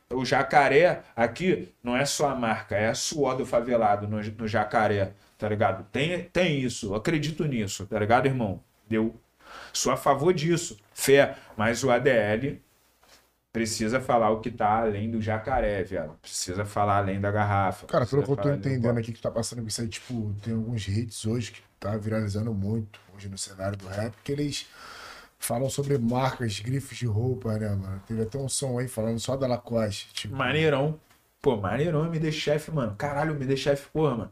B: O jacaré aqui não é só a marca, é a suor do favelado no, no jacaré, tá ligado? Tem, tem isso, acredito nisso, tá ligado, irmão? Deu. Sou a favor disso, fé. Mas o ADL precisa falar o que tá além do jacaré, viado. Precisa falar além da garrafa.
A: Cara, pelo que eu tô entendendo aqui que tá passando isso aí, tipo, tem alguns hits hoje que tá viralizando muito hoje no cenário do rap, que eles falam sobre marcas, grifos de roupa, né, mano? Teve até um som aí falando só da Lacoste. Tipo...
B: Maneirão. Pô, maneirão MD Chef, mano. Caralho, o MD Chef, porra, mano.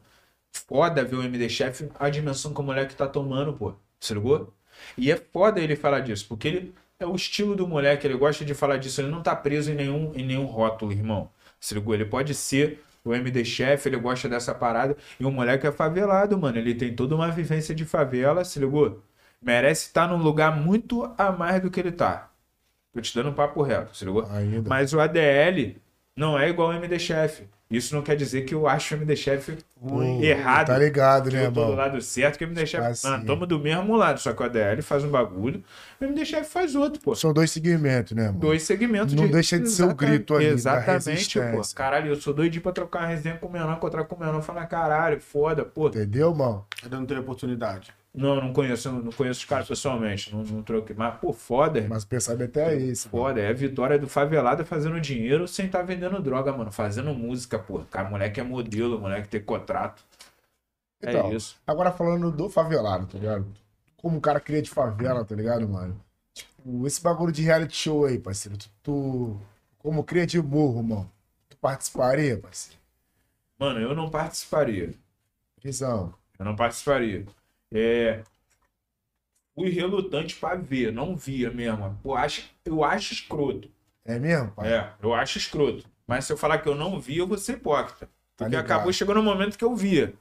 B: Foda ver o MD Chef, a dimensão que o moleque tá tomando, pô. Você ligou? E é foda ele falar disso, porque ele é o estilo do moleque, ele gosta de falar disso, ele não tá preso em nenhum, em nenhum rótulo, irmão. Se ligou? Ele pode ser o MD Chef, ele gosta dessa parada. E o moleque é favelado, mano. Ele tem toda uma vivência de favela, se ligou? Merece estar num lugar muito a mais do que ele tá. Tô te dando um papo reto, se ligou? Ainda. Mas o ADL não é igual o MD Chef. Isso não quer dizer que eu acho o MD Chef ruim, errado.
A: Tá ligado, né,
B: eu tô do lado certo, que o MD Chef. Tipo assim. Mano, tamo do mesmo lado. Só que o ADL faz um bagulho, o MD Chef faz outro, pô.
A: São dois segmentos, né, mano?
B: Dois segmentos.
A: Não de... deixa de ser o grito ali.
B: Exatamente, pô. Caralho, eu sou doidinho pra trocar uma resenha com o menor, encontrar com o menor, falar caralho, foda, pô.
A: Entendeu, mano?
C: Ainda não teve oportunidade.
B: Não, não conheço, não conheço os caras pessoalmente, não, não troquei. Mas, pô, foda.
A: Mas pensar até é isso.
B: Foda, mano. é a vitória do favelado fazendo dinheiro sem estar tá vendendo droga, mano. Fazendo música, pô. Cara, moleque é modelo, moleque tem contrato.
A: É então, é isso. Agora falando do favelado, tá ligado? Como um cara cria de favela, tá ligado, mano? Tipo, esse bagulho de reality show aí, parceiro. Tu, tu como cria de burro, mano. Tu participaria, parceiro?
B: Mano, eu não participaria.
A: Visão.
B: Eu não participaria. É, fui relutante para ver, não via mesmo. Pô, acho, eu acho escroto.
A: É mesmo?
B: Pai? É, eu acho escroto. Mas se eu falar que eu não vi, eu vou ser hipócrita. Tá porque acabou chegando no momento que eu via.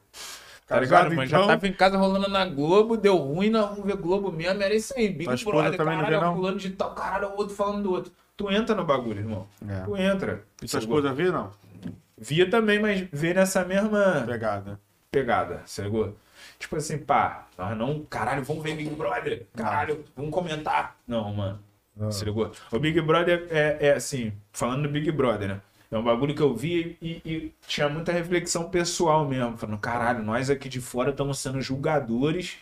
B: Tá ligado? Mas então... já tava em casa rolando na Globo, deu ruim, não, vamos ver Globo mesmo, era isso aí. Big Brother, caralho, não fulano de tal, caralho, o outro falando do outro. Tu entra no bagulho, irmão. É. Tu entra.
C: E suas coisas via, não?
B: Via também, mas vê nessa mesma...
C: Pegada.
B: Pegada, ligou? Tipo assim, pá, nós não, caralho, vamos ver Big Brother, caralho, vamos comentar. Não, mano. Ah. Se ligou? O Big Brother é, é, assim, falando do Big Brother, né? É um bagulho que eu vi e, e, tinha muita reflexão pessoal mesmo. Falando, caralho, nós aqui de fora estamos sendo julgadores,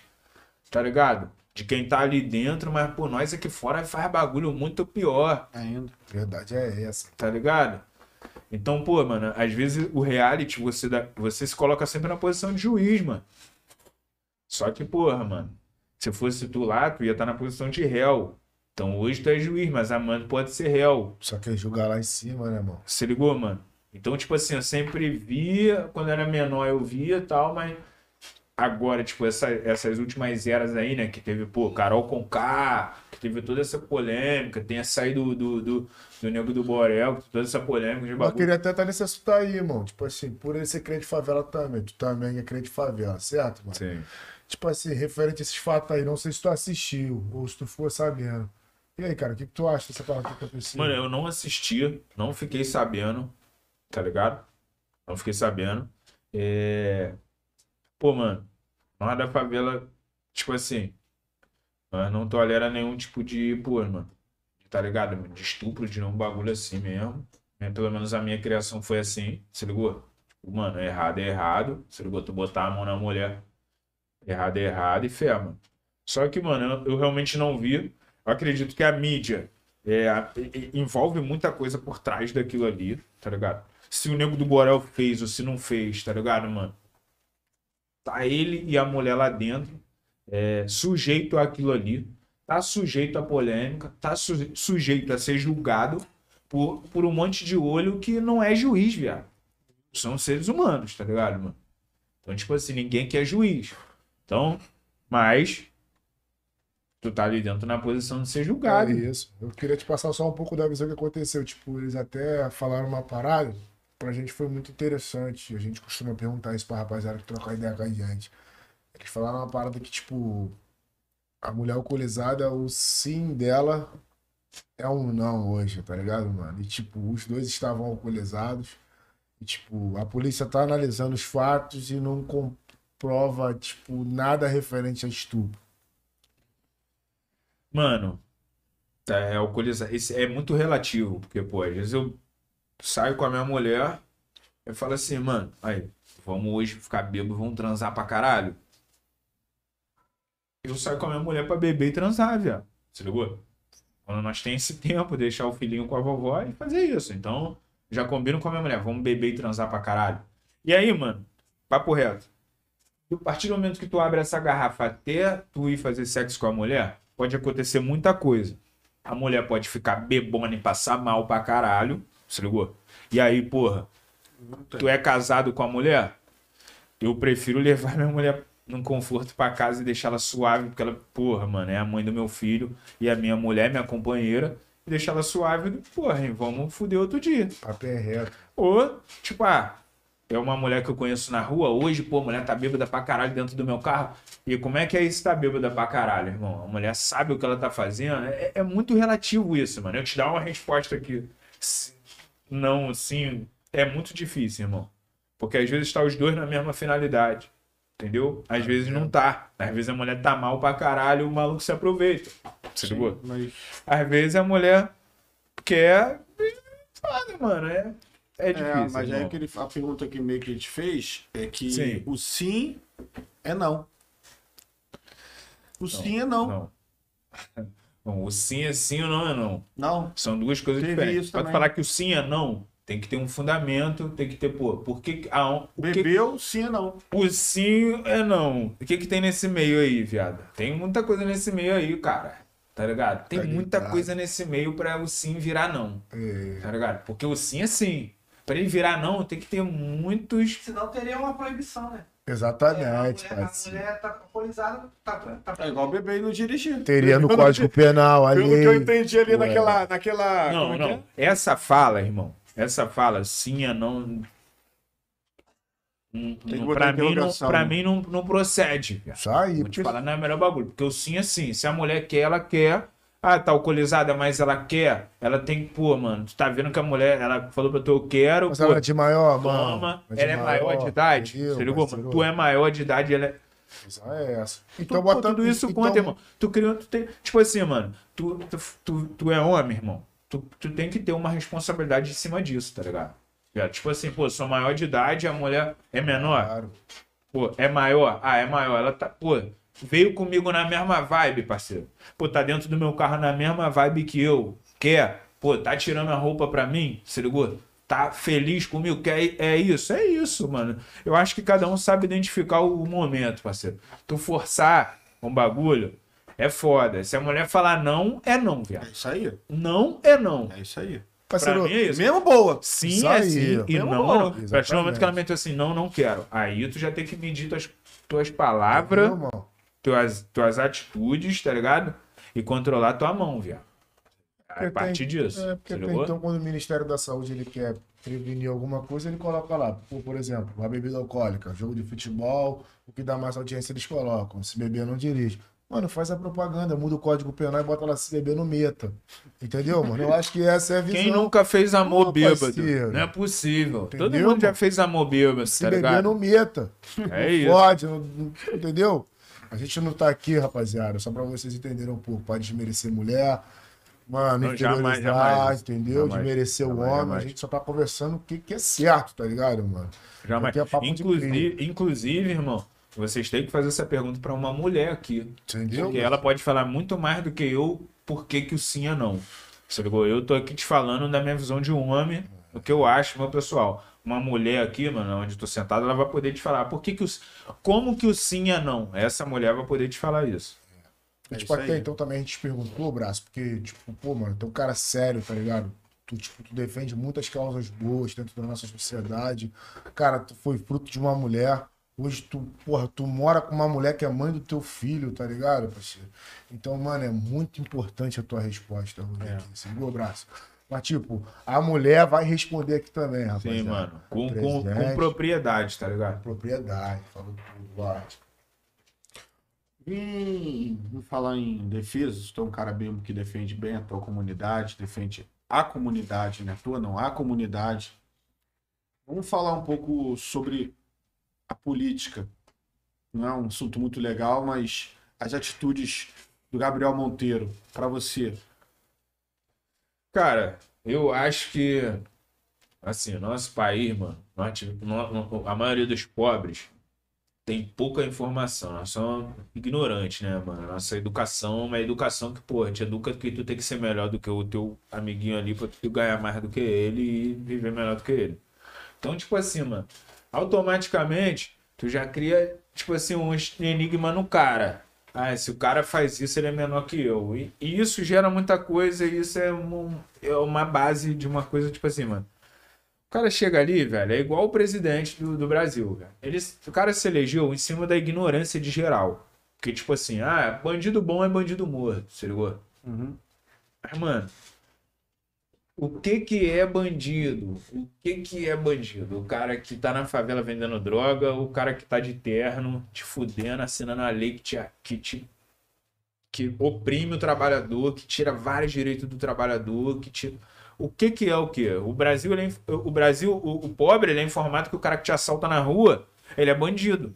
B: tá ligado? De quem tá ali dentro, mas, pô, nós aqui fora faz bagulho muito pior.
C: Ainda.
A: Verdade é essa.
B: Tá ligado? Então, pô, mano, às vezes o reality, você, dá, você se coloca sempre na posição de juiz, mano. Só que, porra, mano, se fosse tu lá, tu ia estar tá na posição de réu. Então hoje tu é juiz, mas amanhã pode ser réu.
A: Só que julgar lá em cima, né, mano?
B: Se ligou, mano? Então, tipo assim, eu sempre via, quando era menor eu via e tal, mas agora, tipo, essa, essas últimas eras aí, né, que teve, pô, Carol Conká, que teve toda essa polêmica, tem a saída do, do, do, do Nego do Borel, toda essa polêmica de
A: bagulho. Eu queria até estar nesse assunto aí, irmão. Tipo assim, por ele ser crente de favela também, tu também é crente de favela, certo, mano?
B: Sim.
A: Tipo assim, referente a esses fatos aí, não sei se tu assistiu ou se tu ficou sabendo. E aí, cara, o que, que tu acha dessa parada que aconteceu?
B: Mano, eu não assisti, não fiquei sabendo, tá ligado? Não fiquei sabendo. É... Pô, mano, nós da favela Tipo assim, nós não tolera nenhum tipo de, pô, mano, tá ligado? mano? De estupro, de um bagulho assim mesmo. Né? Pelo menos a minha criação foi assim, se ligou? Tipo, mano, errado é errado, se ligou? Tu botar a mão na mulher, errado é errado e fé, mano. Só que, mano, eu, eu realmente não vi. Eu acredito que a mídia é, envolve muita coisa por trás daquilo ali, tá ligado? Se o nego do Borel fez ou se não fez, tá ligado, mano? Tá ele e a mulher lá dentro, é, sujeito àquilo ali, tá sujeito à polêmica, tá su- sujeito a ser julgado por, por um monte de olho que não é juiz, viado. São seres humanos, tá ligado, mano? Então, tipo assim, ninguém quer juiz. Então, mas tu tá ali dentro na posição de ser julgado.
A: É isso. Eu queria te passar só um pouco da visão que aconteceu. Tipo, eles até falaram uma parada, pra gente foi muito interessante. A gente costuma perguntar isso pra rapaziada que troca ideia com a gente. Eles falaram uma parada que, tipo, a mulher alcoolizada, o sim dela é um não hoje, tá ligado, mano? E, tipo, os dois estavam alcoolizados. E, tipo, a polícia tá analisando os fatos e não comprova, tipo, nada referente a estupro.
B: Mano, tá, é alcoolizar. Esse é muito relativo, porque, pô, às vezes eu saio com a minha mulher, eu falo assim, mano, aí, vamos hoje ficar bêbado, vamos transar pra caralho. Eu saio com a minha mulher pra beber e transar, viado. Se ligou? Quando nós tem esse tempo, deixar o filhinho com a vovó e fazer isso. Então, já combino com a minha mulher, vamos beber e transar pra caralho. E aí, mano, papo reto. A partir do momento que tu abre essa garrafa até tu ir fazer sexo com a mulher, pode acontecer muita coisa. A mulher pode ficar bebona e passar mal pra caralho, se ligou? E aí, porra, tu é casado com a mulher? Eu prefiro levar minha mulher num conforto pra casa e deixar ela suave, porque ela, porra, mano, é a mãe do meu filho e a minha mulher, minha companheira, e deixar ela suave, porra, hein, vamos fuder outro dia.
A: Papo é reto.
B: Ou, tipo, ah, é uma mulher que eu conheço na rua, hoje, pô, a mulher tá bêbada pra caralho dentro do meu carro. E como é que é isso tá bêbada pra caralho, irmão? A mulher sabe o que ela tá fazendo. É, é muito relativo isso, mano. Eu te dar uma resposta aqui. Não, sim, é muito difícil, irmão. Porque às vezes tá os dois na mesma finalidade. Entendeu? Às vezes não tá. Às vezes a mulher tá mal pra caralho e o maluco se aproveita. Você ligou?
C: Mas
B: Às vezes a mulher quer. Foda, mano. É, é
C: É,
B: difícil.
C: mas aí
B: irmão.
C: aquele, a pergunta que meio que a gente fez é que
B: Sim.
C: o sim é não. O sim é não.
B: Não. *laughs* Bom, o sim é sim ou não é não.
C: Não.
B: São duas coisas
C: Teve
B: diferentes. Pode
C: também.
B: falar que o sim é não, tem que ter um fundamento, tem que ter, pô, por que, a, o, que
C: Bebeu, sim é não.
B: o sim é não? O que que tem nesse meio aí, viado? Tem muita coisa nesse meio aí, cara. Tá ligado? Tem
A: Tá
B: muita
A: ligado.
B: coisa nesse meio pra o sim virar não.
A: É,
B: Tá ligado? Porque o sim é sim. Pra ele virar não, tem que ter muitos.
D: Senão teria uma proibição, né?
A: exatamente,
D: É, a mulher, a mulher tá alcoolizada, tá, tá,
C: É igual beber e não dirigir.
A: Teria no Código Penal ali.
C: Pelo que eu entendi ali
A: Ué.
C: naquela. naquela
B: Não,
C: como é
B: não. Essa fala, irmão. Essa fala, sim é não. Hum,
C: que
B: não- pra mim, não, pra
C: né?
B: mim não, não procede. cara.
A: Isso aí,
B: Vou te
A: porque-
B: falar, não é o melhor bagulho. Porque o sim é sim. Se a mulher quer, ela quer. Ah, tá alcoolizada, mas ela quer. Ela tem que, pô, mano. Tu tá vendo que a mulher, ela falou pra tu, eu quero.
A: Mas
B: pô,
A: ela é de maior, mano.
B: toma.
A: de
B: Ela é maior de idade.
A: entendeu,
B: Você ligou, mano? Tu é maior de idade, ela é.
A: É essa.
B: Então,
A: Então,
B: pô,
A: bota
B: tudo isso
A: então,
B: conta, irmão. Tu criou, tu tem, tipo assim, mano, tu, tu, tu, tu é homem, irmão. Tu, tu tem que ter uma responsabilidade em cima disso, tá ligado? Ligado? Tipo assim, pô, sou maior de idade, a mulher é menor.
A: Claro.
B: Pô, é maior? Ah, é maior. Ela tá, pô, veio comigo na mesma vibe, parceiro. Pô, tá dentro do meu carro na mesma vibe que eu. Quer? Pô, tá tirando a roupa pra mim? Se ligou? Tá feliz comigo? Quer? É isso, é isso, mano. Eu acho que cada um sabe identificar o momento, parceiro. Tu forçar um bagulho é foda. Se a mulher falar não, é não,
C: É
B: viado.
C: isso aí.
B: Não é não.
C: É isso aí.
A: Parceiro,
B: mim é isso.
C: Mesmo boa.
B: Sim
A: Isso
B: é
A: aí,
B: sim e
C: mesmo
B: não
C: bom.
B: é não. A partir do momento que ela meteu assim, não, não quero. Aí tu já tem que medir tuas, tuas
A: meu
B: palavras,
A: irmão,
B: tuas, tuas atitudes, tá ligado? E controlar tua mão, viado. É a partir disso.
A: É, porque
B: tá
A: então, quando o Ministério da Saúde ele quer prevenir alguma coisa, ele coloca lá, por, por exemplo, uma bebida alcoólica, jogo de futebol, o que dá mais audiência eles colocam. Se beber, não dirige. Mano, faz a propaganda, muda o código penal e bota lá se beber no meta. Entendeu, mano? Eu acho que essa é a visão.
B: Quem nunca fez amor
A: Pô,
B: bêbado?
A: parceiro.
B: Não é possível. Todo
A: Entendeu,
B: mundo já
A: mano?
B: fez amor bêbado,
A: Se
B: tá
A: beber,
B: ligado?
A: não meta.
B: É isso.
A: Pode, entendeu? A gente não tá aqui, rapaziada, só pra vocês entenderem um pouco. Pode desmerecer mulher, mano,
B: Não, jamais,
A: inferiorizar,
B: jamais.
A: entendeu?
B: Jamais,
A: Desmerecer o
B: jamais,
A: homem.
B: jamais.
A: A gente só tá conversando o que, que é certo, tá ligado, mano?
B: Jamais.
A: É
B: Inclusive, inclusive, irmão, vocês têm que fazer essa pergunta pra uma mulher aqui.
A: Entendeu?
B: Porque ela pode falar muito mais do que eu por que, que o sim é não. Você ligou? Eu tô aqui te falando da minha visão de um homem, o que eu acho, meu pessoal. Uma mulher aqui, mano, onde tô sentado, ela vai poder te falar por que, que o, como que o sim é não. Essa mulher vai poder te falar isso.
A: É,
C: É
A: tipo, até então também a gente perguntou, Braço, porque, tipo, pô, mano, tem um cara sério, tá ligado? Tu, tipo, tu defende muitas causas boas dentro da nossa sociedade. Cara, tu foi fruto de uma mulher. Hoje tu, porra, tu mora com uma mulher que é mãe do teu filho, tá ligado, parceiro? Então, mano, é muito importante a tua resposta, Rogério.
C: É.
A: Se ligou, Braço? Mas, tipo, a mulher vai responder aqui também, rapaziada.
B: Sim, mano. Com, com, com propriedade, tá ligado?
A: Propriedade, falou tudo, vai.
C: Em, em falar em defesa, tu é um cara mesmo que defende bem a tua comunidade, defende a comunidade, né? A tua não, a comunidade. Vamos falar um pouco sobre a política. Não é um assunto muito legal, mas as atitudes do Gabriel Monteiro, para você.
B: Cara, eu acho que, assim, nosso país, mano, nós a maioria dos pobres tem pouca informação. Nós somos ignorantes, né, mano? Nossa educação é uma educação que, pô, te educa que tu tem que ser melhor do que o teu amiguinho ali pra tu ganhar mais do que ele e viver melhor do que ele. Então, tipo assim, mano, automaticamente tu já cria, tipo assim, um enigma no cara. Ah, se o cara faz isso, ele é menor que eu. E, e isso gera muita coisa, e isso é, um- é uma base de uma coisa, tipo assim, mano. O cara chega ali, velho, é igual o presidente do, do Brasil, velho. Ele, o cara se elegeu em cima da ignorância de geral. Porque, tipo assim, ah, bandido bom é bandido morto, se ligou? Mas, mano, o que que é bandido? O que que é bandido? O cara que tá na favela vendendo droga, o cara que tá de terno, te fudendo, assinando a lei que te, que te que oprime o trabalhador, que tira vários direitos do trabalhador, que tira... O que que é o que? O Brasil, é, o Brasil, o, o pobre, ele é informado que o cara que te assalta na rua, ele é bandido.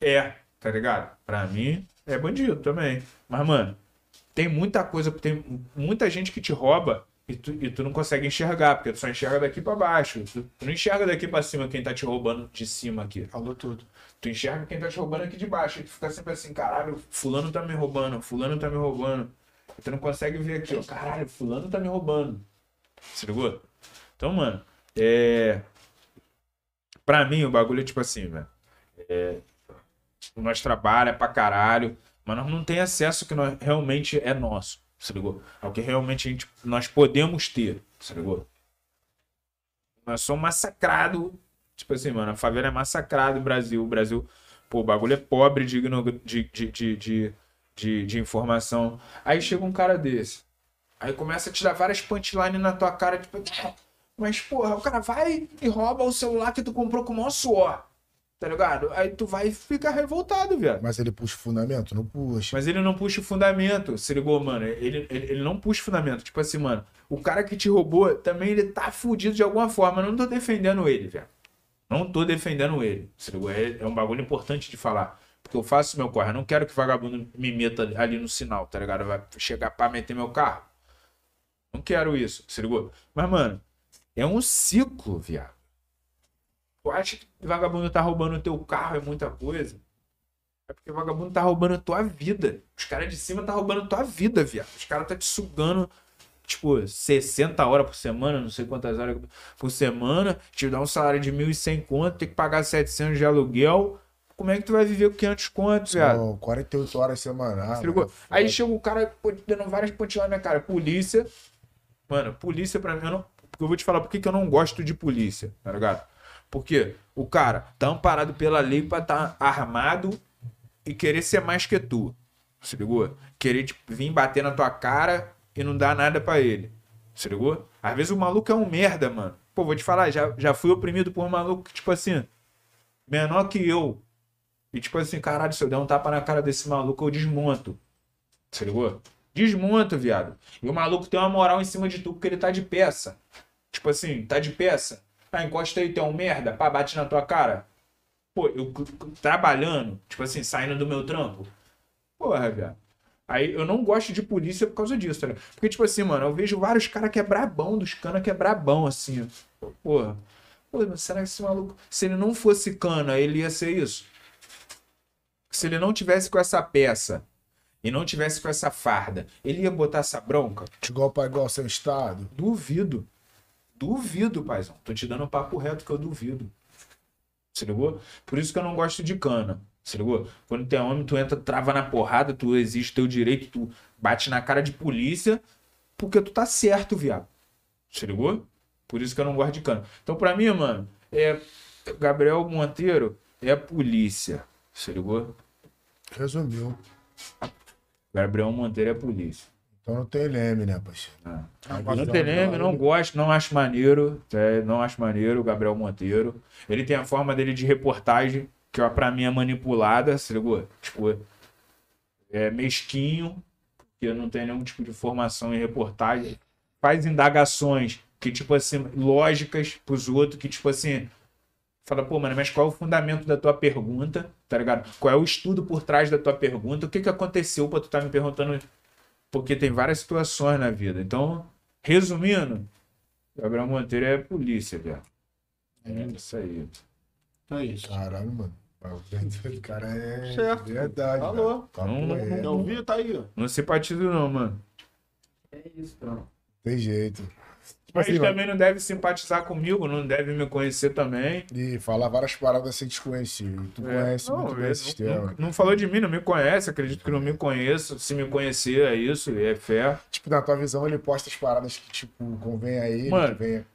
B: É, tá ligado? Pra mim, é bandido também. Mas, mano, tem muita coisa, tem muita gente que te rouba e tu, e tu não consegue enxergar, porque tu só enxerga daqui pra baixo. Tu, tu não enxerga daqui pra cima quem tá te roubando de cima aqui.
C: Falou tudo.
B: Tu enxerga quem tá te roubando aqui de baixo. E tu fica sempre assim, caralho, fulano tá me roubando, fulano tá me roubando. E tu não consegue ver aqui, ó, caralho, fulano tá me roubando. Se ligou? Então, mano, é. Pra mim, o bagulho é tipo assim, velho. É... Nós trabalha pra caralho, mas nós não tem acesso que nós, realmente é nosso. Se ligou? Ao que realmente a gente, nós podemos ter. Se ligou? Nós somos massacrados. Tipo assim, mano, a favela é massacrada no Brasil. O Brasil, pô, o bagulho é pobre de, de, de, de, de, de informação. Aí chega um cara desse. Aí começa a te dar várias punchlines na tua cara, tipo, "É, mas porra, o cara vai e rouba o celular que tu comprou com o maior suor. Tá ligado? Aí tu vai ficar revoltado, velho.
A: Mas ele puxa o fundamento? Não puxa.
B: Mas ele não puxa o fundamento, se ligou, mano? Ele, ele, ele não puxa o fundamento. Tipo assim, mano, o cara que te roubou também ele tá fudido de alguma forma. Eu não tô defendendo ele, velho. Não tô defendendo ele. Se ligou? É, é um bagulho importante de falar. Porque eu faço meu corre. Eu não quero que vagabundo me meta ali no sinal, tá ligado? Vai chegar pra meter meu carro. Não quero isso, se ligou? Mas, mano, é um ciclo, viado. Tu acha que vagabundo tá roubando o teu carro é muita coisa? É porque vagabundo tá roubando a tua vida. Os caras de cima tá roubando a tua vida, viado. Os caras tá te sugando, tipo, 60 horas por semana, não sei quantas horas por semana, te dá um salário de 1.100 conto, tem que pagar 700 de aluguel. Como é que tu vai viver com 500 contos, viado?
A: Não, 48 horas semanais. Né?
B: Aí chega o cara dando várias pontilhas na minha cara. Polícia. Mano, polícia pra mim, eu não. Porque eu vou te falar por que eu não gosto de polícia, tá ligado? Porque o cara tá amparado pela lei pra estar armado e querer ser mais que tu. Se ligou? Querer tipo, vir bater na tua cara e não dar nada pra ele. Se ligou? Às vezes o maluco é um merda, mano. Pô, vou te falar, já, já fui oprimido por um maluco que, tipo assim, menor que eu. E tipo assim, caralho, se eu der um tapa na cara desse maluco, eu desmonto. Se ligou? Desmonto, viado. E o maluco tem uma moral em cima de tu porque ele tá de peça. Tipo assim, tá de peça. Ah, encosta aí, é um merda, pá, bate na tua cara. Pô, eu trabalhando, tipo assim, saindo do meu trampo. Porra, velho. Aí eu não gosto de polícia por causa disso, tá ligado? Porque, tipo assim, mano, eu vejo vários caras que é brabão, dos canas que é brabão, assim. Porra. Pô, mas será que esse maluco. Se ele não fosse cana, ele ia ser isso? Se ele não tivesse com essa peça e não tivesse com essa farda, ele ia botar essa bronca?
A: Igual pra igual sem estado.
B: Duvido. Duvido, paizão. Tô te dando um papo reto que eu duvido. Se ligou? Por isso que eu não gosto de cana. Se ligou? Quando tem homem, tu entra, trava na porrada, tu exige teu direito, tu bate na cara de polícia, porque tu tá certo, viado. Se ligou? Por isso que eu não gosto de cana. Então, pra mim, mano, é. Gabriel Monteiro é polícia. Se ligou?
A: Resumiu.
B: Gabriel Monteiro é polícia.
A: Então não tem leme, né, parceiro?
B: Ah.
A: A
B: Não
A: visão
B: tem leme, não gosto, não acho maneiro. é, não acho maneiro o Gabriel Monteiro. Ele tem a forma dele de reportagem, que ó, pra mim é manipulada, se ligou? Tipo, é mesquinho, porque não tem nenhum tipo de formação em reportagem. Faz indagações que, tipo assim, lógicas pros outros, que, tipo assim, fala, pô, mano, mas qual é o fundamento da tua pergunta, tá ligado? Qual é o estudo por trás da tua pergunta? O que que aconteceu pra tu tá me perguntando porque tem várias situações na vida. Então, resumindo, Gabriel Monteiro é polícia, velho. É isso aí.
C: É isso.
A: Caralho, mano. O *laughs* cara é
C: Certo.
A: verdade.
C: Falou.
A: Papo
B: Não, não,
A: reto.
C: Quer ouvir? Tá aí, ó.
B: Não simpatizo, não, mano.
D: É isso, então.
A: Tem jeito. Tipo
B: Mas
A: assim, mano,
B: também não deve simpatizar comigo, não deve me conhecer também.
A: e falar várias paradas sem te conhecer. Tu
B: É,
A: conhece
B: não,
A: muito bem esse sistema.
B: não, não falou de mim, não me conhece, acredito que não me conheça. Se me conhecer, é isso, é fé.
A: Tipo, na tua visão, ele posta as paradas que, tipo, convém a ele,
B: Mano.
A: que venha.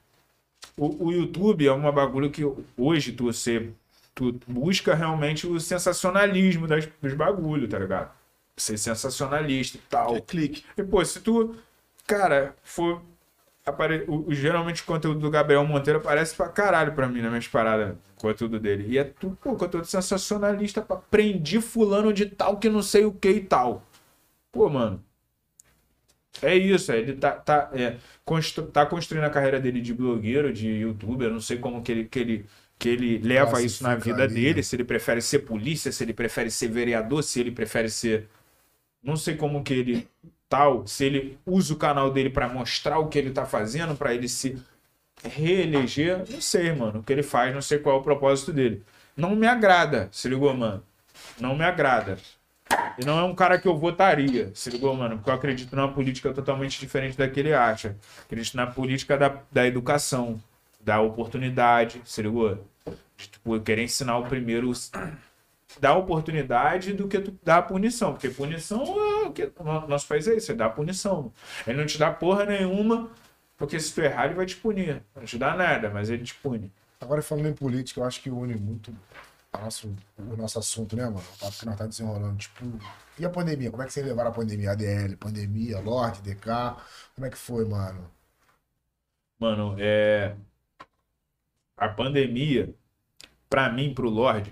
B: O, o YouTube é uma bagulho que hoje tu, você, tu busca realmente o sensacionalismo das, dos bagulhos, tá ligado? Ser sensacionalista e tal.
C: É clique.
B: E, pô, se tu, cara, for. Apare... O, o- geralmente o conteúdo do Gabriel Monteiro aparece pra caralho pra mim nas minhas paradas, o conteúdo dele. E é tudo, pô, conteúdo sensacionalista pra prendi fulano de tal que não sei o que e tal. Pô, mano. É isso, é, ele tá, tá, é, constru- tá construindo a carreira dele de blogueiro, de youtuber, não sei como que ele, que ele, que ele leva isso na vida
A: ali,
B: dele,
A: né?
B: se ele prefere ser polícia, se ele prefere ser vereador, se ele prefere ser não sei como que ele tal, se ele usa o canal dele pra mostrar o que ele tá fazendo, pra ele se reeleger, não sei, mano, o que ele faz, não sei qual é o propósito dele. Não me agrada, se ligou, mano? Não me agrada. E não é um cara que eu votaria, se ligou, mano? Porque eu acredito numa política totalmente diferente da que ele acha. Acredito na política da, da educação, da oportunidade, se ligou? De, tipo, querer ensinar o primeiro dar oportunidade do que tu dar punição. Porque punição é o que. no Nosso país é isso, é dar punição. Ele não te dá porra nenhuma, porque se tu errar, ele vai te punir. Não te dá nada, mas ele te pune.
A: Agora, falando em política, eu acho que une muito a nosso, o nosso assunto, né, mano? O papo que nós tá desenrolando. Tipo, e a pandemia? Como é que vocês levaram a pandemia? ADL, pandemia, Lorde, DK? Como é que foi, mano?
B: Mano, é. A pandemia, pra mim, pro Lorde,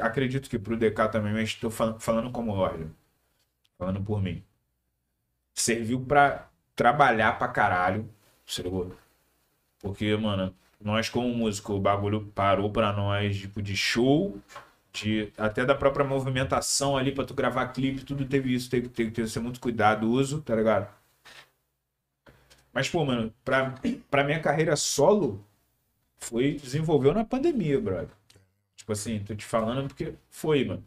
B: acredito que pro DK também, mas estou falando como Lorde, falando por mim. Serviu pra trabalhar pra caralho, ligou? Porque, mano, nós como músico, o bagulho parou pra nós, tipo, de show, de até da própria movimentação ali pra tu gravar clipe, tudo teve isso, tem que ter ser muito cuidadoso, tá ligado? Mas, pô, mano, pra, pra minha carreira solo, foi, desenvolveu na pandemia, brother. Tipo assim, tô te falando porque foi, mano.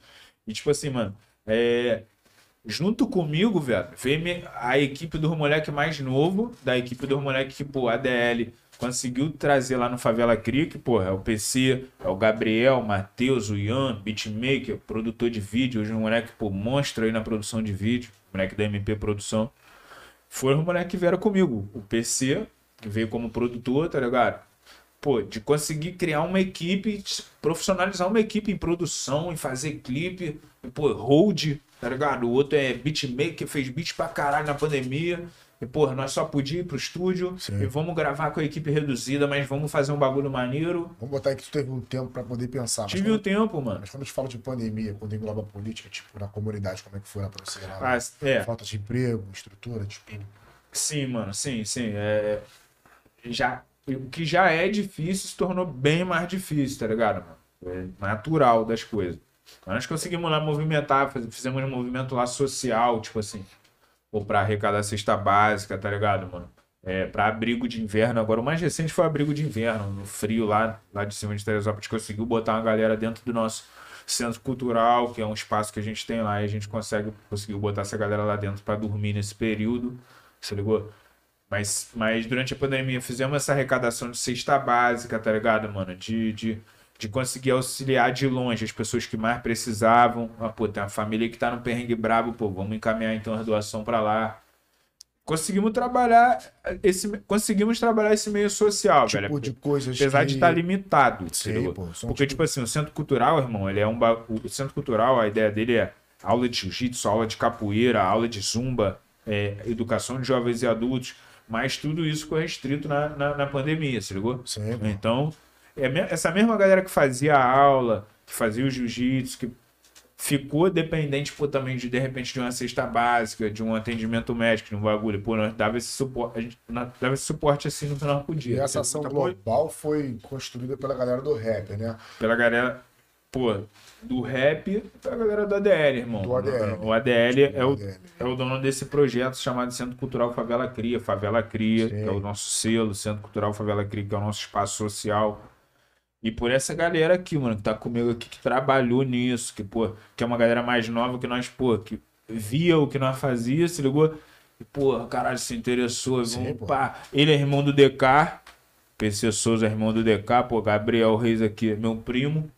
B: E tipo assim, mano, é, junto comigo, velho, veio a equipe do moleque mais novo, da equipe do moleque que, pô, ADL conseguiu trazer lá no Favela Creek, pô, é o PC, é o Gabriel, o Matheus, o Ian, beatmaker, produtor de vídeo, hoje um moleque, pô, monstro aí na produção de vídeo, moleque da MP Produção. Foram os moleques que vieram comigo. O PC, que veio como produtor, tá ligado? Pô, de conseguir criar uma equipe, profissionalizar uma equipe em produção, em fazer clipe, pô, hold, tá ligado? O outro é beatmaker, fez beat pra caralho na pandemia. E, pô, nós só podíamos ir pro estúdio
A: Sim.
B: e vamos gravar com a equipe reduzida, mas vamos fazer um bagulho maneiro.
A: Vamos botar aí que tu teve um tempo pra poder pensar.
B: Tive
A: quando,
B: o tempo, mano.
A: mas quando a gente fala de pandemia, quando engloba política, tipo, na comunidade, como é que foi lá pra você? Lá?
B: Ah, é.
A: Falta de emprego, estrutura, tipo...
B: Sim, mano, sim, sim. É... Já... O que já é difícil se tornou bem mais difícil, tá ligado, mano? É natural das coisas. Nós conseguimos lá movimentar, fizemos um movimento lá social, tipo assim, ou pra arrecadar cesta básica, tá ligado, mano? É, pra abrigo de inverno. Agora, o mais recente foi abrigo de inverno, no frio lá, lá de cima de Teresópolis. Conseguiu botar uma galera dentro do nosso centro cultural, que é um espaço que a gente tem lá, e a gente consegue, conseguiu botar essa galera lá dentro pra dormir nesse período, se ligou? Mas, mas durante a pandemia fizemos essa arrecadação de cesta básica, tá ligado, mano? De, de, de conseguir auxiliar de longe as pessoas que mais precisavam. Ah, pô, tem uma família que tá no perrengue brabo, pô, vamos encaminhar então a doação pra lá. Conseguimos trabalhar esse, conseguimos trabalhar esse meio social, velho.
A: Tipo de coisas
B: Apesar de
A: que-
B: estar limitado, entendeu?
A: pô,
B: Porque,
A: tipo-
B: tipo assim, o centro cultural, irmão, ele é um. ba- O centro cultural, a ideia dele é aula de jiu-jitsu, aula de capoeira, aula de zumba, é, educação de jovens e adultos, mas tudo isso ficou restrito na, na, na pandemia, se ligou?
A: Sim.
B: Então, é essa mesma galera que fazia a aula, que fazia o jiu-jitsu, que ficou dependente, pô, também de, de repente, de uma cesta básica, de um atendimento médico, de um bagulho. Pô, nós dava esse suporte, a gente dava esse suporte assim no final do
A: E essa ação global foi construída pela galera do rap, né?
B: pela galera, pô, do rap pela galera do ADL, irmão.
A: Do ADL.
B: O ADL é o,
A: ADL.
B: é o dono desse projeto chamado Centro Cultural Favela Cria, Favela Cria,
A: Sim.
B: que é o nosso selo, Centro Cultural Favela Cria, que é o nosso espaço social. E por essa galera aqui, mano, que tá comigo aqui, que trabalhou nisso, que, pô, que é uma galera mais nova que nós, pô, que via o que nós fazia, se ligou? E, pô, caralho, se interessou,
A: Sim, pô.
B: pá. Ele é irmão do DK, PC Souza é irmão do DK, pô, Gabriel Reis aqui é meu primo.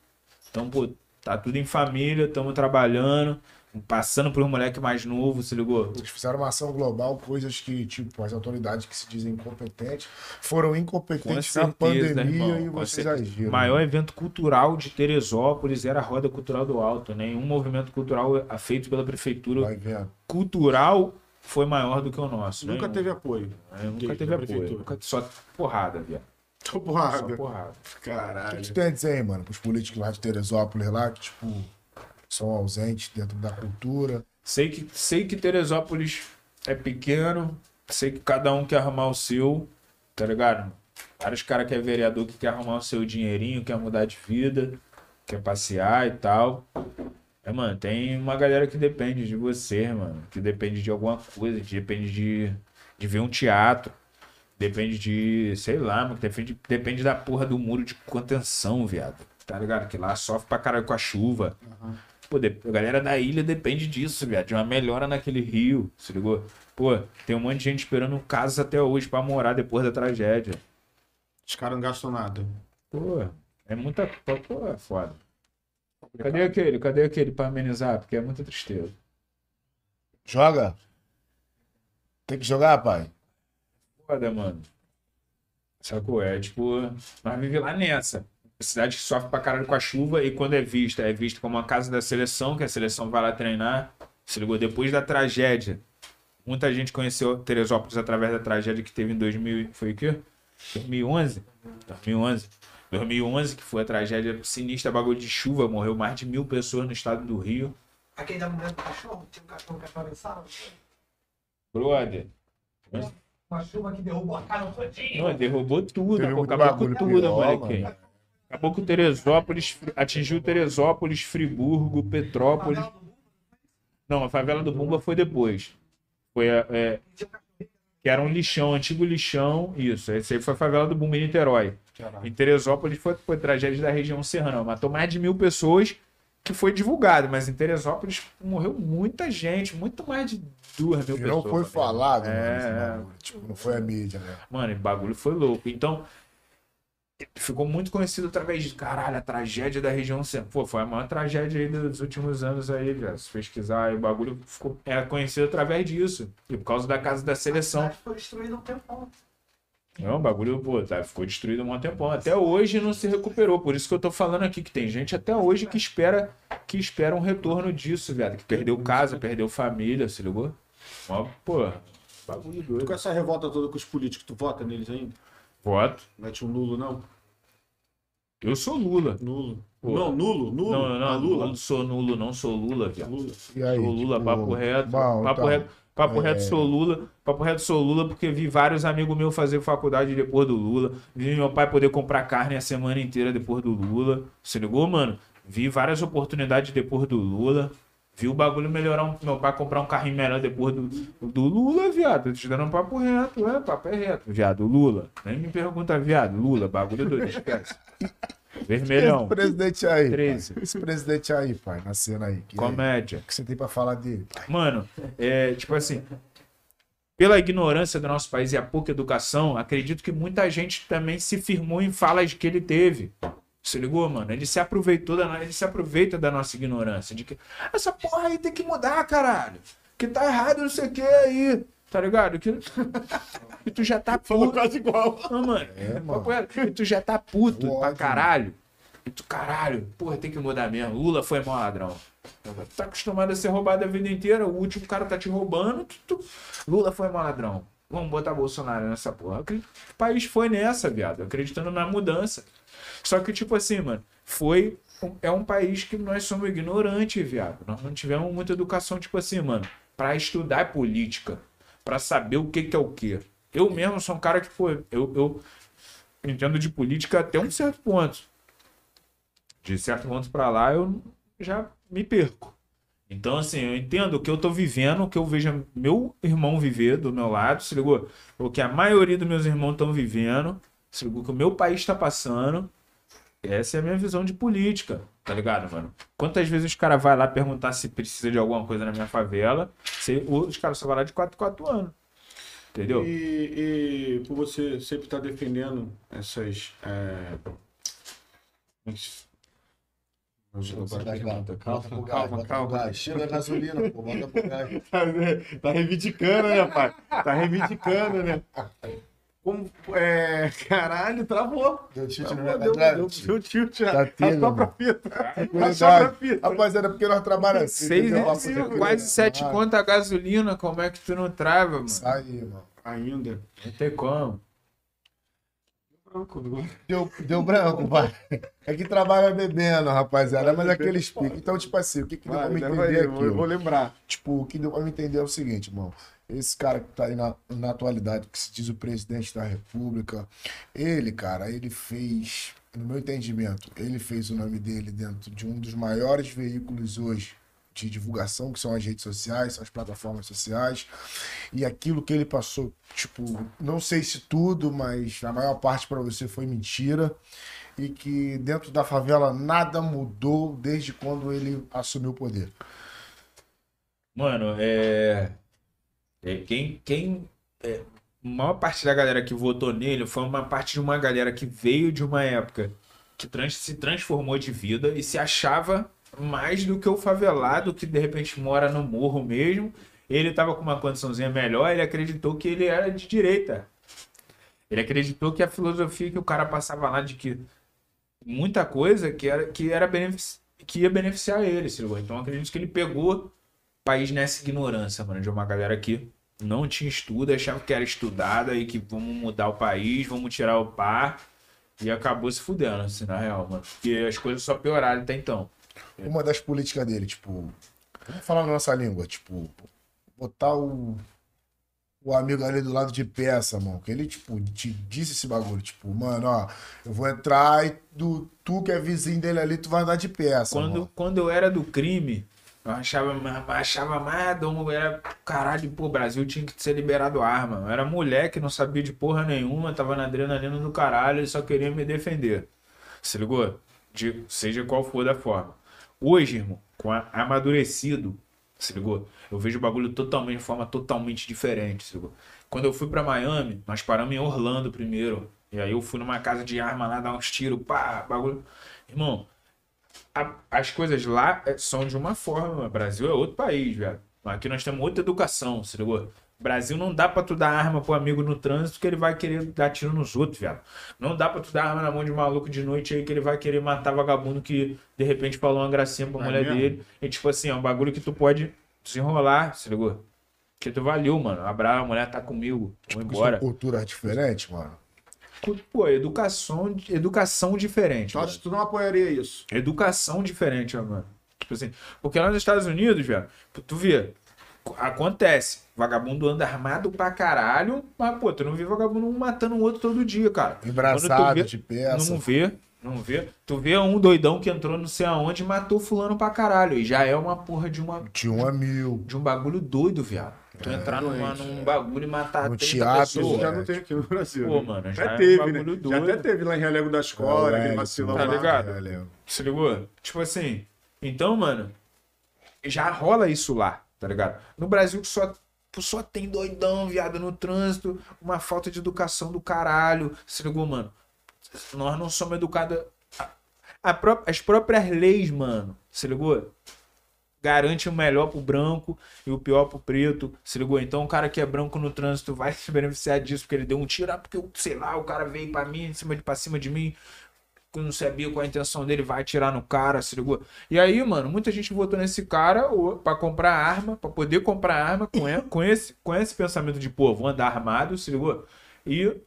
B: Então, pô, tá tudo em família, estamos trabalhando, passando por um moleque mais novo, se ligou?
A: Eles fizeram uma ação global, coisas que, tipo, as autoridades que se dizem incompetentes foram
B: Com
A: incompetentes na
B: certeza,
A: pandemia
B: irmão.
A: e
B: com
A: vocês
B: certeza.
A: agiram.
B: O maior evento cultural de Teresópolis era a Roda Cultural do Alto. Nenhum movimento cultural feito pela prefeitura cultural foi maior do que o nosso.
C: Nunca
B: Nenhum.
C: teve apoio.
B: É, nunca teve apoio. Nunca, só porrada, viado.
C: Tô
B: Só
C: porrada.
B: porrada.
A: O que
C: Caralho.
A: tu tem a dizer aí, mano, pros políticos lá de Teresópolis lá, que, tipo, são ausentes dentro da cultura.
B: Sei que, sei que Teresópolis é pequeno, sei que cada um quer arrumar o seu, tá ligado? Vários caras que é vereador que quer arrumar o seu dinheirinho, quer mudar de vida, quer passear e tal. É, mano, tem uma galera que depende de você, mano, que depende de alguma coisa, que depende de, de ver um teatro, depende de, sei lá, mano, depende, depende da porra do muro de contenção, viado. Tá ligado? Que lá sofre pra caralho com a chuva. Pô, de- a galera da ilha depende disso, viado. De uma melhora naquele rio, se ligou? Pô, tem um monte de gente esperando casa até hoje pra morar depois da tragédia.
C: Os caras não gastam nada.
B: Pô, é muita. Pô, é foda. Cadê aquele? Cadê aquele pra amenizar? Porque é muita tristeza.
A: Joga? Tem que jogar, pai?
B: Foda, mano. Sacou? É tipo, nós vivemos lá nessa. Cidade que sofre pra caralho com a chuva e quando é vista, é vista como a casa da seleção, que a seleção vai lá treinar. Se ligou? Depois da tragédia. Muita gente conheceu Teresópolis através da tragédia que teve em 2000. Foi o quê? 2011? 2011. 2011, que foi a tragédia sinistra, bagulho de chuva, morreu mais de mil pessoas no estado do Rio.
E: Aquele da mulher do cachorro, tinha um cachorro que atravessava.
B: Brother,
E: Uma chuva que derrubou a casa todinha.
B: Não, derrubou tudo,
A: Teve
B: acabou com tudo,
A: mano.
B: Acabou com Teresópolis, atingiu Teresópolis, Friburgo, Petrópolis. Não, a favela do Bumba foi depois. Foi a, é, que era um lixão, antigo lixão, isso. Esse aí foi a favela do Bumba em Niterói. Em Teresópolis foi, foi tragédia da região serrana. Matou mais de mil pessoas, que foi divulgado, mas em Teresópolis morreu muita gente, muito mais de duas mil
A: E
B: pessoas.
A: não foi falado,
B: É,
A: mano,
B: é.
A: Tipo, não foi a mídia, né?
B: Mano, o bagulho foi louco. Então, ficou muito conhecido através de, caralho, a tragédia da região centro. Pô, foi a maior tragédia aí dos últimos anos aí, velho. Se pesquisar, aí, o bagulho ficou, é conhecido através disso. E por causa da casa da seleção.
E: Foi destruído um tempão.
B: Não, o bagulho, pô, tá, ficou destruído um tempão. Até hoje não se recuperou. Por isso que eu tô falando aqui que tem gente até hoje que espera que espera um retorno disso, velho. Que perdeu casa, perdeu família, se ligou? Ó, pô, bagulho
C: Tu com
B: doido.
C: essa revolta toda com os políticos, tu vota neles ainda?
B: Voto.
C: Mete um nulo, não?
B: Eu sou Lula.
C: Nulo.
B: Pô.
C: Não, nulo, nulo.
B: Não, não,
C: Ah,
B: não,
C: Lula.
B: não sou nulo, não sou Lula, viado.
C: Lula.
A: E aí,
B: Sou Lula,
A: tipo,
B: papo reto.
A: bom,
B: papo
A: então,
B: reto, papo
A: é-
B: reto, sou Lula. Papo reto, sou Lula, porque vi vários amigos meus fazer faculdade depois do Lula. Vi meu pai poder comprar carne a semana inteira depois do Lula. Se ligou, mano? Vi várias oportunidades depois do Lula. Vi o bagulho melhorar, um- meu pai comprar um carrinho melhor depois do, do Lula, viado. Tô te dando um papo reto, é, papo é reto, viado. Lula. Nem me pergunta, viado. Lula, bagulho doido, esquece. *laughs* Vermelhão.
A: Esse presidente aí.
B: 13.
A: pai. Esse presidente aí, pai, na cena aí. Que,
B: Comédia.
A: O que você tem pra falar dele?
B: Mano, é tipo assim, pela ignorância do nosso país e a pouca educação, acredito que muita gente também se firmou em falas que ele teve. Se ligou, mano? Ele se aproveitou da, ele se aproveita da nossa ignorância, de que essa porra aí tem que mudar, caralho. Que tá errado, não sei o que aí. Tá ligado? Que, que *laughs* tu já tá
C: Falou
B: puto.
C: quase igual.
B: Não, mano.
A: É, mano.
B: E tu já tá puto pra caralho. E tu, caralho, porra, tem que mudar mesmo. Lula foi mó ladrão. Tu tá acostumado a ser roubado a vida inteira, o último cara tá te roubando. tu- tu- Lula foi mó ladrão. Vamos botar Bolsonaro nessa porra. O país foi nessa, viado, acreditando na mudança. Só que, tipo assim, mano, foi. É um país que nós somos ignorantes, viado. Nós não tivemos muita educação, tipo assim, mano, pra estudar política, pra saber o que, que é o que. Eu mesmo sou um cara que, pô, eu, eu entendo de política até um certo ponto. De certo ponto pra lá, eu já me perco. Então, assim, eu entendo o que eu tô vivendo, o que eu vejo meu irmão viver do meu lado, se ligou? O que a maioria dos meus irmãos estão vivendo, se ligou? O que o meu país está passando. Essa é a minha visão de política, tá ligado, mano? Quantas vezes os caras vão lá perguntar se precisa de alguma coisa na minha favela, se, os caras só vão lá de 4 4 anos. Entendeu?
C: E, e por você sempre estar defendendo essas. É...
A: Calma,
C: Calma, calma.
A: Chega a gasolina, pô, bota pro gás. *laughs*
C: Tá reivindicando, né, pai? Tá reivindicando, né? Como, é, *laughs* caralho, travou.
A: Deu tilt no
C: Travou,
A: meu
C: deu, deu, tilt já.
A: Tá tendo,
C: Assopra a
A: mano.
C: fita. Assopra a fita.
A: Rapaziada, porque nós trabalhamos assim.
B: Seis,
A: entendeu?
B: Quase 7
A: Ah,
B: conto a gasolina, como é que tu não trava, mano?
A: Isso aí, mano.
C: Ainda.
B: Não tem como.
A: Deu, deu branco, pai. É que trabalha bebendo, rapaziada. Mas é aquele piques. Então, tipo assim, o que, que deu pra
C: Vai,
A: me
C: leva
A: entender
C: aí,
A: aqui?
C: eu vou lembrar.
A: Tipo, o que deu pra me entender é o seguinte, irmão. Esse cara que tá aí na, na atualidade, que se diz o presidente da república, ele, cara, ele fez, no meu entendimento, ele fez o nome dele dentro de um dos maiores veículos hoje de divulgação, que são as redes sociais, são as plataformas sociais. E aquilo que ele passou, tipo, não sei se tudo, mas a maior parte para você foi mentira. E que dentro da favela nada mudou desde quando ele assumiu o poder.
B: Mano, é. é, quem. quem é, maior parte da galera que votou nele foi uma parte de uma galera que veio de uma época que trans- se transformou de vida e se achava mais do que o favelado que de repente mora no morro mesmo. Ele tava com uma condiçãozinha melhor, ele acreditou que ele era de direita. Ele acreditou que a filosofia que o cara passava lá de que muita coisa que era, que era benefici- que ia beneficiar ele, ligou? Então acredito que ele pegou o país nessa ignorância, mano, de uma galera que não tinha estudo, achava que era estudada e que vamos mudar o país, vamos tirar o par. E acabou se fudendo, assim, na real, mano. Porque as coisas só pioraram até então.
A: Uma das políticas dele, tipo, vamos falar na nossa língua, tipo, botar o, o amigo ali do lado de peça, mano, que ele, tipo, te disse esse bagulho, tipo, mano, ó, eu vou entrar e do, tu que é vizinho dele ali, tu vai andar de peça,
B: Quando,
A: mano.
B: quando eu era do crime, eu achava, achava mais dom, era caralho, pô, o Brasil tinha que ser liberado arma. Eu era moleque, não sabia de porra nenhuma, tava na adrenalina do caralho e só queria me defender. Se ligou? De, seja qual for da forma. Hoje, irmão, com a, amadurecido, se ligou? Eu vejo o bagulho totalmente, de forma totalmente diferente, se ligou? Quando eu fui pra Miami, nós paramos em Orlando primeiro. E aí eu fui numa casa de arma lá, dar uns tiros, pá, bagulho. Irmão, a- as coisas lá é, são de uma forma. O Brasil é outro país, velho. Aqui nós temos outra educação, se ligou? Brasil não dá pra tu dar arma pro amigo no trânsito que ele vai querer dar tiro nos outros, velho. Não dá pra tu dar arma na mão de maluco de noite aí que ele vai querer matar vagabundo que de repente falou uma gracinha pra
C: É
B: mulher
C: mesmo?
B: dele. E tipo assim, é um bagulho que tu pode desenrolar, se ligou? Que tu valeu, mano. Abraço, a mulher tá comigo. Vou
A: Porque
B: embora.
A: São culturas diferentes, mano.
B: Pô, educação, educação diferente.
C: Tu que não apoiaria isso?
B: Educação diferente, mano. Tipo assim, porque lá nos Estados Unidos, velho, tu vê, acontece, vagabundo anda armado pra caralho, mas, pô, tu não vê vagabundo um matando o outro todo dia, cara.
A: Embraçado
B: vê-
A: de peça.
B: Não vê, Não vê? Tu vê um doidão que entrou não sei aonde e matou fulano pra caralho. E já é uma porra de uma
A: De um a mil.
B: de um bagulho doido, viado. Tu entrar numa, num bagulho e matar
A: No
B: 30
A: teatro,
C: Isso
B: pessoas.
C: já
A: é.
C: não tem aqui no Brasil.
B: Pô,
C: né?
B: mano, já
C: Já
B: é um
C: teve,
B: bagulho
C: né?
B: doido.
C: Já até teve lá em Relego da Escola, aquele vacilão
B: Tá
C: lá.
B: ligado?
A: É, Léo.
B: Se ligou? Tipo assim, então, mano, já rola isso lá, tá ligado? No Brasil que só, só tem doidão, viado, no trânsito, uma falta de educação do caralho. Se ligou, mano? Nós não somos educados. as próprias leis, mano, se ligou? Garante o melhor pro branco e o pior pro preto, se ligou? Então o cara que é branco no trânsito vai *laughs* se beneficiar disso porque ele deu um tiro, ah, porque, sei lá, o cara veio pra mim, em cima de, pra cima de mim, não sabia qual a intenção dele, vai atirar no cara, se ligou? E aí, mano, muita gente votou nesse cara ô, pra comprar arma, pra poder comprar arma com, com, esse, com esse pensamento de, pô, vou andar armado, se ligou? E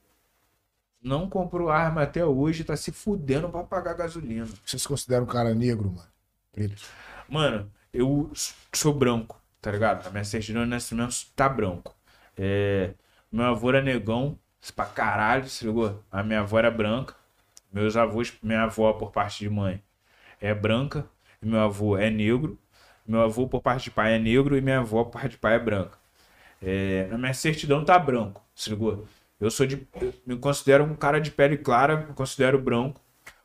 B: não comprou arma até hoje, tá se fudendo pra pagar gasolina.
A: Você se considera um cara negro, mano? Preto.
B: Mano, eu sou branco, tá ligado? A minha certidão de nascimento tá branco. É, meu avô era negão, pra caralho, se ligou? A minha avó era branca. Meus avós, minha avó por parte de mãe é branca. Meu avô é negro. Meu avô por parte de pai é negro e minha avó por parte de pai é branca. É, a minha certidão tá branco, se ligou? Eu sou de. Eu me considero um cara de pele clara, me considero branco.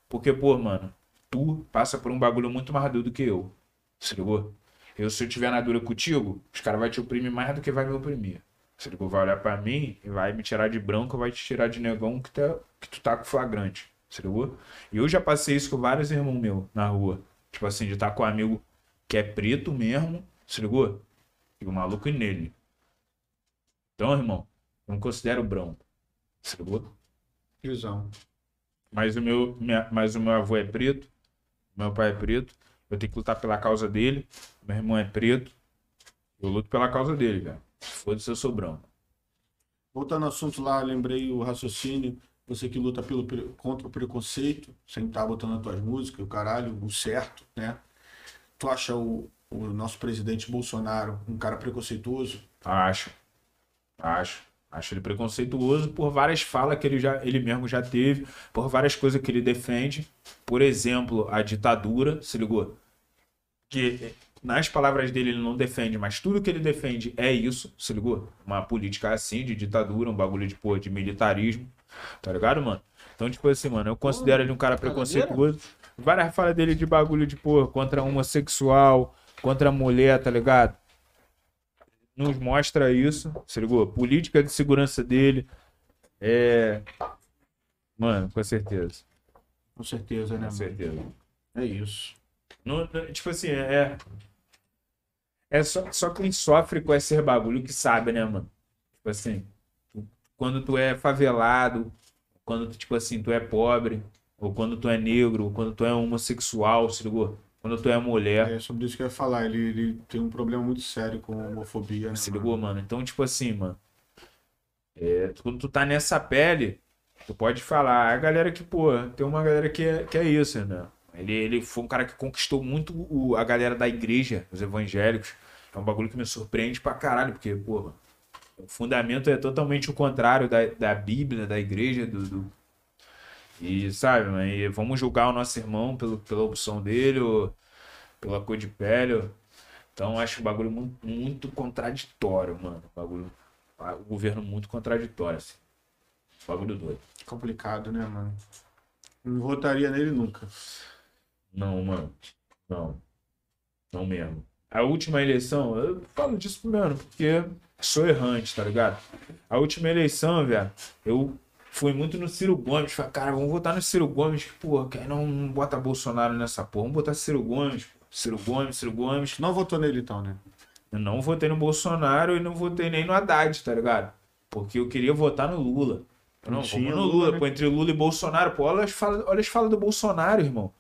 B: Porque, pô, mano, tu passa por um bagulho muito mais duro do que eu. Se ligou? Eu, se eu tiver na dura contigo, os caras vão te oprimir mais do que vai me oprimir. Se ligou? Vai olhar pra mim e vai me tirar de branco, vai te tirar de negão que, tá, que tu tá com flagrante. Ligou? E eu já passei isso com vários irmãos meus na rua. Tipo assim, de estar com um amigo que é preto mesmo, se ligou? E o maluco ir nele. Então, irmão, eu não considero branco. Se ligou?
C: Visão.
B: Mas o meu, minha- mas o meu avô é preto, meu pai é preto, eu tenho que lutar pela causa dele, meu irmão é preto, eu luto pela causa dele, velho. Foda-se, eu sou branco.
C: Voltando ao assunto lá, lembrei o raciocínio. Você que luta pelo, contra o preconceito, sem estar botando as tuas músicas, o caralho, o certo, né? Tu acha o, o nosso presidente Bolsonaro um cara preconceituoso?
B: Acho. Acho. Acho ele preconceituoso por várias falas que ele, já, ele mesmo já teve, por várias coisas que ele defende. Por exemplo, a ditadura, se ligou? Que nas palavras dele ele não defende, mas tudo que ele defende é isso, se ligou? Uma política assim, de ditadura, um bagulho de, pô, de militarismo, tá ligado, mano? Então, tipo assim, mano, eu considero ele um cara preconceituoso. Várias falas dele de bagulho de, pô, contra homossexual, contra mulher, tá ligado? nos mostra isso, se ligou? Política de segurança dele. É. Mano, com certeza.
C: Com certeza, né?
B: Com
C: mano?
B: certeza.
C: É isso.
B: Não- não- tipo assim, é. É só, só quem sofre com esse bagulho que sabe, né, mano? Tipo assim, quando tu é favelado, quando tu, tipo assim, tu é pobre, ou quando tu é negro, ou quando tu é homossexual, se ligou? Quando tu é mulher.
C: É sobre isso que eu ia falar. Ele, ele tem um problema muito sério com homofobia, né?
B: Se
C: mano?
B: ligou, mano? Então, tipo assim, mano. é, quando tu tá nessa pele, tu pode falar. A galera que, pô, tem uma galera que é, que é isso, né? Ele, ele foi um cara que conquistou muito o- a galera da igreja, os evangélicos. É um bagulho que me surpreende pra caralho, porque, pô, o fundamento é totalmente o contrário da, da Bíblia, da igreja, do. do- E, sabe, e vamos julgar o nosso irmão pelo, pela opção dele, ou pela cor de pele. ou- então acho o bagulho muito, muito contraditório, mano. O bagulho. O governo muito contraditório, assim. Bagulho doido.
C: Complicado, né, mano? Não votaria nele nunca.
B: Não, mano. Não. Não mesmo. A última eleição, eu falo disso mesmo, porque sou errante, tá ligado? A última eleição, velho, eu fui muito no Ciro Gomes. Falei, cara, vamos votar no Ciro Gomes. Pô, quem não, não bota Bolsonaro nessa porra? Vamos botar Ciro Gomes. Ciro Gomes, Ciro Gomes.
C: Não votou nele então, né?
B: Eu não votei no Bolsonaro e não votei nem no Haddad, tá ligado? Porque eu queria votar no Lula. Eu Não,
C: tinha
B: vamos no
C: Lula, né?
B: pô, entre Lula e Bolsonaro. Pô, olha as falas olha as falas do Bolsonaro, irmão.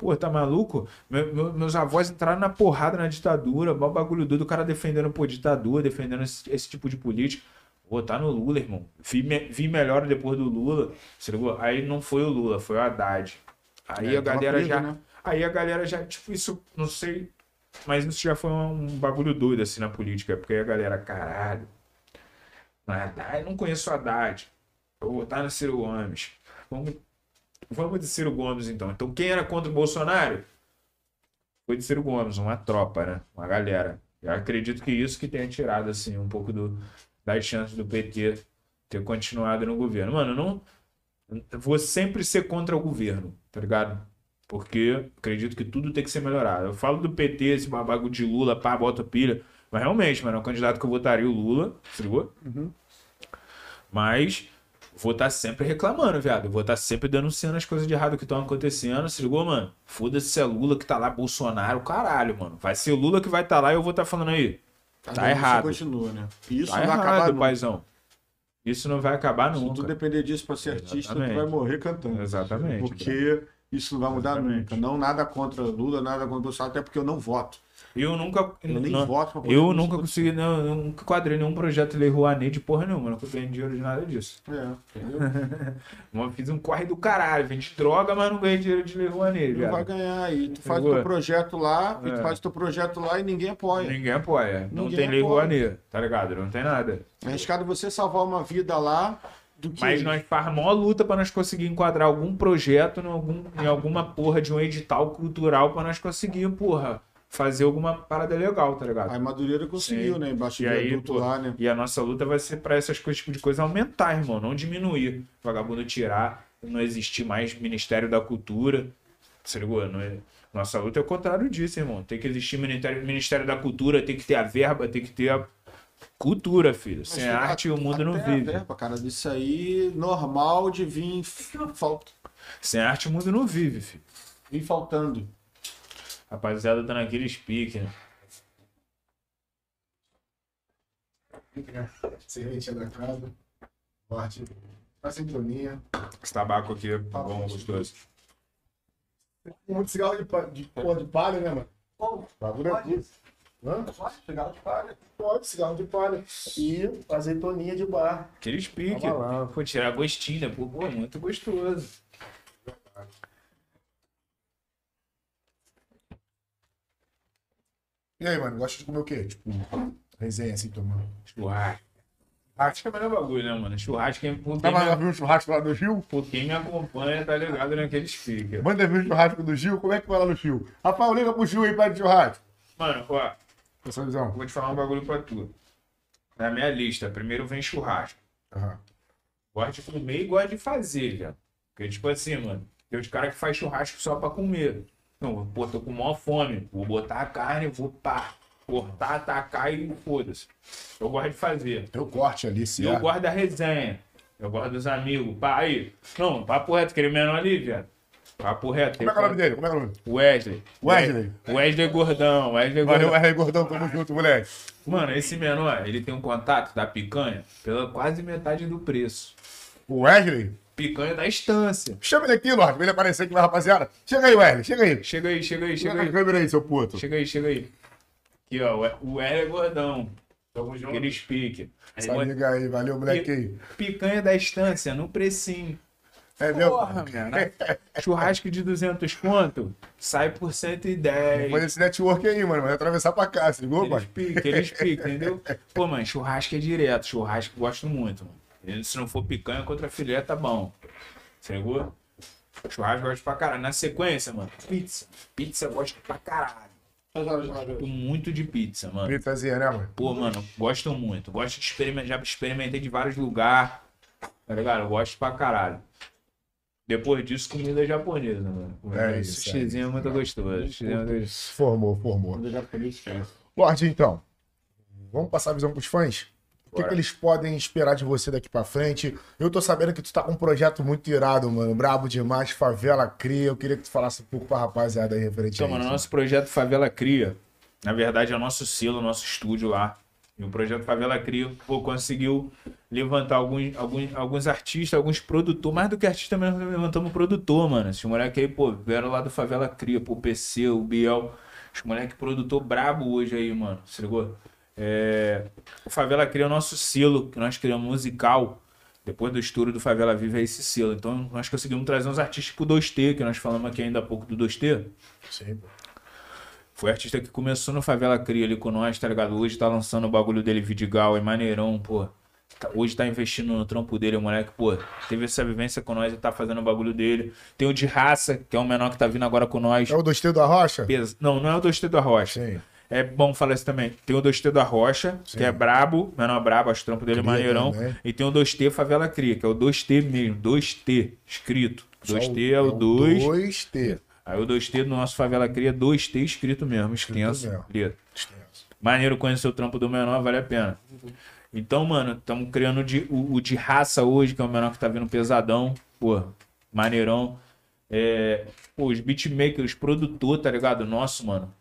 B: Pô, tá maluco? Meu- meu- meus avós entraram na porrada na ditadura, mó bagulho doido, o cara defendendo, pô, ditadura, defendendo esse, esse tipo de política. Votar no Lula, irmão. Vi, me- vi melhor depois do Lula. Ligou? Aí não foi o Lula, foi o Haddad. Aí
C: É,
B: a galera
C: preso,
B: já.
C: né?
B: Aí a galera já, tipo, isso, não sei. Mas isso já foi um, um bagulho doido assim na política, porque aí a galera, caralho. Não, é Haddad, não conheço o Haddad. Vou votar no Ciro Gomes. Vamos... Vamos de Ciro Gomes, então. Então, quem era contra o Bolsonaro? Foi de Ciro Gomes, uma tropa, né? Uma galera. Eu acredito que isso que tenha tirado, assim, um pouco do, das chances do PT ter continuado no governo. Mano, eu não. eu Vou sempre ser contra o governo, tá ligado? Porque acredito que tudo tem que ser melhorado. Eu falo do PT, esse babago de Lula, pá, bota pilha. Mas realmente, mano, é um candidato que eu votaria o Lula, se ligou? Mas vou estar sempre reclamando, viado. Vou estar sempre denunciando as coisas de errado que estão acontecendo. Se ligou, mano? Foda-se se é Lula que tá lá, Bolsonaro, caralho, mano. Vai ser o Lula que vai estar lá e eu vou estar falando aí. Tá
C: denúncia
B: errado.
C: continua, né? Isso
B: Tá
C: não vai acabar
B: errado,
C: nunca.
B: paizão. Isso não vai acabar
C: Se tu
B: nunca.
C: depender disso pra ser artista, tu
B: Exatamente.
C: vai morrer cantando.
B: Exatamente.
C: Porque isso não vai mudar
B: Exatamente.
C: nunca. Não nada contra Lula, nada contra Bolsonaro, até porque eu não voto.
B: Eu nunca.
C: Eu nem
B: não-
C: voto pra poder
B: eu nunca consegui, não, eu nunca quadrei nenhum projeto de Lei Rouanet de porra nenhuma, nunca ganhei dinheiro de nada disso.
C: É, entendeu? *laughs*
B: Eu fiz um corre do caralho, vendi droga, mas não ganhei dinheiro de Lei Rouanet,
C: Não vai ganhar aí. Tu faz o teu projeto lá, e
B: É.
C: tu faz o teu projeto lá e ninguém apoia.
B: Ninguém apoia. Não
C: Ninguém
B: tem Lei
C: apoia.
B: Rouanet, tá ligado? Não tem nada.
C: É arriscado você salvar uma vida lá.
B: Mas nós faz maior luta pra nós conseguir enquadrar algum projeto em, algum, em alguma porra de um edital cultural pra nós conseguir, porra, fazer alguma parada legal, tá ligado?
C: A Madureira conseguiu,
B: Sim.
C: né? Embaixo
B: E
C: do
B: aí, pô,
C: lá, né?
B: E a nossa luta vai ser pra essas coisas, tipo de coisa aumentar, irmão, não diminuir. Vagabundo tirar, não existir mais Ministério da Cultura. Você ligou? Não é... Nossa luta é o contrário disso, irmão. Tem que existir Ministério, Ministério da Cultura, tem que ter a verba, tem que ter a cultura, filho. Sem
C: Mas
B: arte o mundo não
C: até a
B: vive.
C: verba, cara, disso aí, normal de vir, falt...
B: Sem arte o mundo não vive, filho.
C: vir faltando.
B: Rapaziada tá naquele speak, né?
A: Serventia da casa. Forte. A sintonia.
B: Esse tabaco aqui é bom, gostoso.
A: Muito cigarro de, pa- de, porra de palha, né, mano?
E: Pô,
A: Bagulho é
E: pode,
A: tudo. Hã?
E: pode pegar de palha.
A: Pode, cigarro de palha. E azeitoninha de bar.
B: Aquele speak.
A: Tava lá.
B: Pô, tirar gostinho, né? Pô, pô, muito gostoso.
A: E aí, mano, gosta de comer o quê? Tipo, resenha assim, tomando.
B: Churrasco. Churrasco é o melhor bagulho, né, mano? Churrasco é quem,
A: Tava lá viu o churrasco lá do Gil?
B: quem me acompanha, tá ligado naquele speaker.
A: Manda ver o churrasco do Gil, como é que vai lá no Gil? Rafael, liga pro Gil aí pra churrasco.
B: Mano, ó, vou te falar um bagulho pra tu. Na minha lista, primeiro vem churrasco.
A: Aham.
B: Gosto de comer e gosto de fazer, velho. Porque, tipo assim, mano, tem os caras que faz churrasco só pra comer. Não, pô, tô com maior fome. Vou botar a carne, vou pá, cortar, atacar e foda-se. Eu gosto de fazer.
A: Tem o corte ali, se
B: Eu
A: é.
B: gosto da resenha. Eu gosto dos amigos. Pá, aí. Não, papo reto, aquele menor ali, velho. Papo reto.
A: Como é que é o nome dele? Como é que é o nome?
B: Wesley.
A: Wesley.
B: Wesley Gordão. Wesley
A: Valeu,
B: Gordão.
A: R. Gordão, tamo junto, moleque.
B: Mano, esse menor, ele tem um contato da picanha pela quase metade do preço.
A: O Wesley?
B: Picanha da estância.
A: Chama ele aqui, Lorde, pra ele aparecer aqui, rapaziada. Chega aí, Wesley, chega aí.
B: Chega aí, chega aí,
A: Chega
B: chega
A: na
B: aí.
A: câmera aí, seu puto.
B: Chega aí, chega aí. Aqui, ó. O Wesley Gordão.
E: Tamo junto.
B: Aquele speak.
A: Essa liga aí, valeu, moleque aí.
B: Picanha da estância, no precinho.
A: É meu.
B: Porra, mano. Churrasco de 200 conto, sai por 110.
A: Fazer esse network aí, mano. Vai atravessar pra cá, se ligou,
B: Eles
A: pai?
B: piquem, eles piquem, entendeu? Pô, mano, churrasco é direto. Churrasco eu gosto muito, mano. Se não for picanha contra filé, tá bom. Você ligou? Churrasco gosto pra caralho. Na sequência, mano, pizza. Pizza eu gosto pra caralho. Gosto muito de pizza, mano.
A: Pizzazinha, né, mano?
B: Pô, mano, gosto muito. Gosto de experimentar. Já experimentei de vários lugares. Tá ligado? Eu gosto pra caralho. Depois disso, comida japonesa, mano.
A: É isso,
B: Sushizinho é muito gostoso. Sushizinho é muito gostoso.
A: Formou, formou. Lorde, então. Vamos passar a visão pros fãs? O que, que eles podem esperar de você daqui pra frente? Eu tô sabendo que tu tá com um projeto muito irado, mano. Brabo demais, Favela Cria. Eu queria que tu falasse um pouco pra rapaziada aí referente
B: Então,
A: a
B: mano,
A: isso.
B: nosso projeto Favela Cria, na verdade é o nosso selo, nosso estúdio lá. E o projeto Favela Cria, pô, conseguiu levantar alguns, alguns, alguns artistas, alguns produtores, mais do que artista mesmo, levantamos produtor, mano. Esses moleques aí, pô, vieram lá do Favela Cria, pô, o PC, o Biel, os moleques produtor brabo hoje aí, mano, se ligou? É, o Favela Cria é o nosso selo, que nós criamos musical. Depois do estouro do Favela Viva é esse selo. Então nós conseguimos trazer uns artistas pro 2T, que nós falamos aqui ainda há pouco do 2T.
A: Sim, pô.
B: Foi artista que começou no Favela Cria ali com nós, tá ligado? Hoje tá lançando o bagulho dele Vidigal, é maneirão, pô. tá- hoje tá investindo no trampo dele, o moleque, pô, teve essa vivência com nós e tá fazendo o bagulho dele. Tem o de raça, que é o menor que tá vindo agora com nós.
A: É o Dosteu da Rocha?
B: Pesa- Não, não é o Dostê da Rocha.
A: Sim.
B: É bom falar isso também. Tem o Dostê da Rocha, que é brabo, menor brabo, acho o trampo dele
A: Cria
B: maneirão.
A: também.
B: E tem o 2T Favela Cria, que é o 2T mesmo, 2T, escrito.
A: Só
B: 2T é o 2.
A: 2T.
B: Aí o 2T do nosso Favela Cria, 2T escrito mesmo, extenso. letra. Maneiro conhecer o trampo do menor, vale a pena. Então, mano, estamos criando de- o, o de raça hoje, que é o menor que tá vindo pesadão. Pô, maneirão. É, pô, os beatmakers, os produtor, tá ligado? Nosso, mano.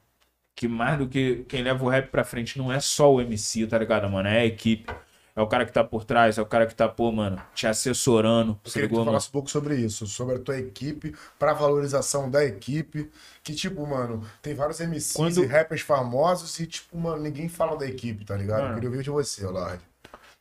B: Que mais do que quem leva o rap pra frente não é só o MC, tá ligado, mano? É a equipe. É o cara que tá por trás, é o cara que tá, pô, mano, te assessorando.
A: Eu
B: Se
A: queria que tu
B: mano?
A: falasse um pouco sobre isso, sobre a tua equipe, pra valorização da equipe. Que, tipo, mano, tem vários MCs
B: Quando-
A: e rappers famosos e, tipo, mano, ninguém fala da equipe, tá ligado? Eu
B: Mano.
A: queria ouvir de você, Lorde.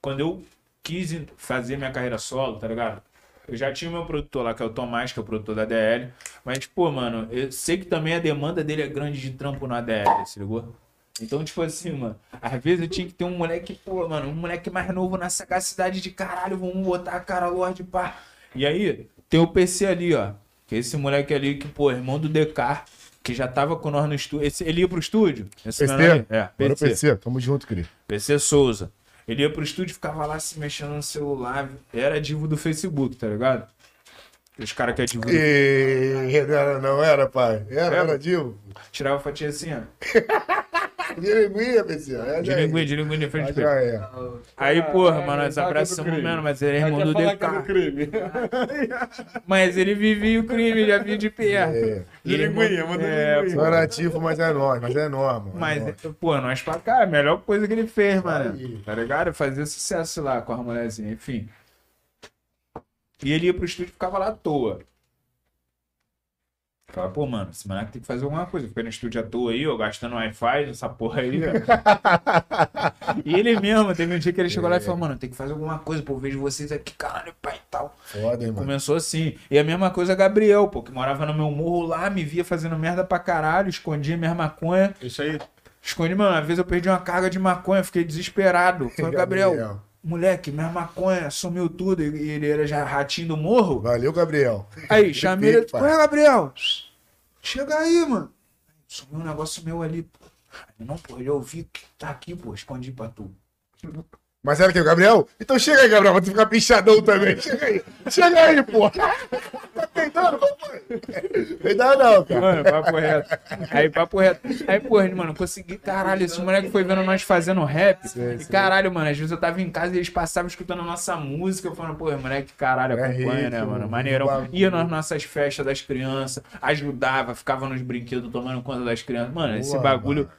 B: quando eu quis fazer minha carreira solo, tá ligado? Eu já tinha o meu produtor lá, que é o Tomás, que é o produtor da DL. Mas, pô, mano, eu sei que também a demanda dele é grande de trampo na DL, se ligou? Então, tipo assim, mano, às vezes eu tinha que ter um moleque, pô, mano, um moleque mais novo na sagacidade de caralho, vamos botar a cara Lorde, pá. E aí, tem o PC ali, ó. Que é esse moleque ali, que, pô, irmão do Decar, que já tava com nós no estúdio. Esse, ele ia pro estúdio? Esse
A: PC?
B: É, PC.
A: PC, tamo junto, querido.
B: PC Souza. Ele ia pro estúdio e ficava lá se mexendo no celular. Era divo do Facebook, tá ligado? Os caras que é divo do...
A: E... Não era, não era, pai? Era,
B: Era.
A: era, Dil?
B: Tirava a fatia assim, ó. *laughs*
A: De linguinha, PC. É,
B: De linguinha, de linguinha de frente ele.
A: é.
B: Aí, porra,
C: Ah,
B: mano,
C: é,
B: nós
C: do
B: abraçamos
C: crime.
B: mesmo, mas ele é irmão do
C: é do
B: DK.
C: crime. *laughs*
B: Mas ele vivia o crime, já via de perto.
A: É.
B: E ele-
C: linguinha, manda
B: é.
A: Não era ativo, mas é nós, mas é norma.
B: Mas,
A: é nóis.
B: pô, nós pra cá, a melhor coisa que ele fez, mano. Tá ligado? Fazer sucesso lá com a mulherzinha, enfim. E ele ia pro estúdio e ficava lá à toa. Fala, pô, mano, esse moleque tem que fazer alguma coisa. Fica no estúdio à toa aí, ó, gastando Wi-Fi, essa porra aí, ó. *laughs* e ele mesmo, teve um dia que ele chegou lá e falou, mano, tem que fazer alguma coisa, pô, vejo vocês aqui, caralho, pai e tal.
A: Foda, hein, mano.
B: Começou assim. E a mesma coisa Gabriel, pô, que morava no meu morro lá, me via fazendo merda pra caralho, escondia minha maconha.
C: Isso aí.
B: Escondi, mano, às vezes eu perdi uma carga de maconha, fiquei desesperado. Falei, *laughs* Gabriel, moleque, minha maconha sumiu tudo. E ele era já ratinho do morro.
A: Valeu, Gabriel.
B: Aí, chamei ele, ué, Gabriel, chega aí, mano. Sumiu um negócio meu ali. pô. Não, pô, eu ouvi que tá aqui, pô, escondi pra tu.
A: Mas era que o Gabriel? Então chega aí, Gabriel, pra tu ficar pichadão também. Chega aí. Chega aí, pô. *laughs* Tá peidando? Não dá não, cara.
B: Mano, papo reto. Aí, papo reto. Aí, porra, mano, consegui, caralho, esse moleque foi vendo nós fazendo rap. e caralho, mano, às vezes eu tava em casa e eles passavam escutando a nossa música. Eu falando, porra, moleque, caralho,
A: É
B: acompanha, né,
A: ritmo,
B: mano? Maneirão. Ia nas nossas festas das crianças, ajudava, ficava nos brinquedos tomando conta das crianças. Mano, esse
A: Boa,
B: bagulho.
A: mano.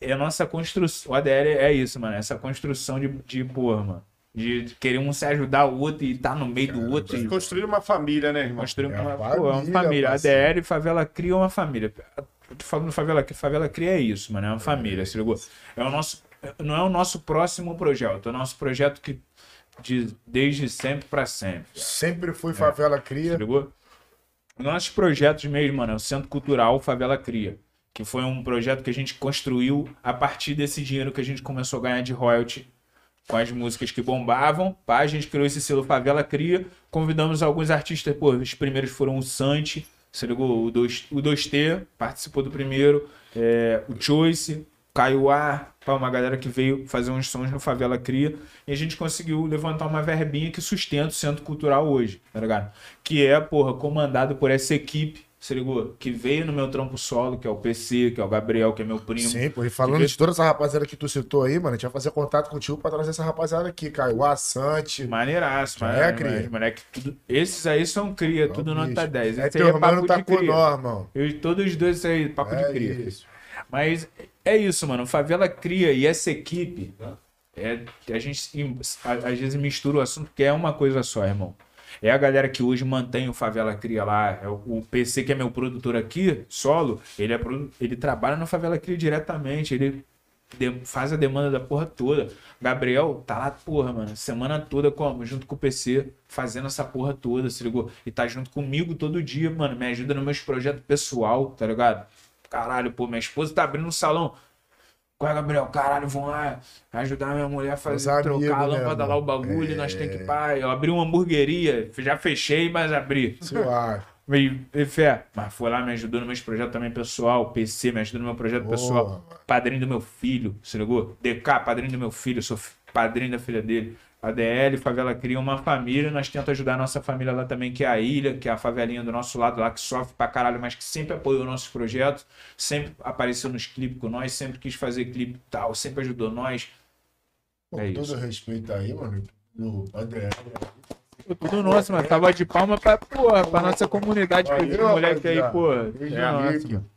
B: É a nossa construção. O ADL é isso, mano. Essa construção de, de porra, mano. De querer um se ajudar o outro e tá no meio do outro. e-
C: Construir uma família, né, irmão?
B: Construir
A: É
B: uma,
A: a
B: pô, é uma
A: família,
B: família. ADL, favela cria uma família. Eu tô falando favela cria, favela cria é isso, mano. É uma família, se ligou? É o nosso, não é o nosso próximo projeto, é o nosso projeto que de, desde sempre pra sempre.
A: Sempre fui favela
B: Se
A: cria.
B: ligou? Nossos projetos mesmo, mano, é o Centro Cultural Favela Cria. Que foi um projeto que a gente construiu a partir desse dinheiro que a gente começou a ganhar de royalty com as músicas que bombavam. Pá, a gente criou esse selo Favela Cria. Convidamos alguns artistas, pô, os primeiros foram o Santi, se ligou? O 2, o 2T participou do primeiro, é, o Choice, Caio A, pá, uma galera que veio fazer uns sons no Favela Cria. E a gente conseguiu levantar uma verbinha que sustenta o Centro Cultural hoje, tá ligado? Que é, porra, comandado por essa equipe, se ligou? Que veio no meu trampo solo, que é o PC, que é o Gabriel, que é meu primo.
A: Sim, pô. E falando de toda essa rapaziada que tu citou aí, mano, a gente vai fazer contato contigo pra trazer essa rapaziada aqui, Caio. Assante.
B: Maneiraço,
A: Já
B: mano.
A: é, cria?
B: Moleque, tudo... Esses aí são cria, tudo nota 10.
A: É teu mano
B: papo
A: tá com nós, irmão.
B: Eu, todos os dois aí, papo
A: É
B: de cria.
A: isso.
B: Mas é isso, mano. Favela cria e essa equipe, é, a gente às vezes mistura o assunto, porque é uma coisa só, irmão. É a galera que hoje mantém o Favela Cria lá. É o, PC, que é meu produtor aqui, solo, ele, é, produ- ele trabalha no Favela Cria diretamente. Ele faz a demanda da porra toda. Gabriel tá lá, porra, mano, semana toda como? Junto com o PC, fazendo essa porra toda, se ligou? E tá junto comigo todo dia, mano. Me ajuda nos meus projetos pessoal, tá ligado? Caralho, pô, minha esposa tá abrindo um salão. Qual é, Gabriel? Caralho, vão lá ajudar minha mulher a fazer,
A: Os
B: trocar a lâmpada lá,
A: mano?
B: o bagulho,
A: É.
B: nós tem que pá. Eu abri uma hamburgueria, já fechei, mas abri.
A: Suave.
B: E, fé, mas foi lá, me ajudou nos meus projetos também pessoal, PC, me ajudou no meu projeto
A: Boa,
B: pessoal. Padrinho do meu filho, se ligou? DK, padrinho do meu filho, sou padrinho da filha dele. ADL, Favela Cria uma família, nós tentamos ajudar a nossa família lá também, que é a Ilha, que é a favelinha do nosso lado lá, que sofre pra caralho, mas que sempre apoiou nossos projetos, sempre apareceu nos clipes com nós, sempre quis fazer clipe e tal, sempre ajudou nós.
A: Com
B: É
A: todo
B: isso.
A: respeito aí, mano, no ADR.
B: Pô, Tudo nosso, mano. Tava de palma pra, porra, pra nossa comunidade, pra esse moleque aí, pô.
A: Beijo
B: É nosso, mano.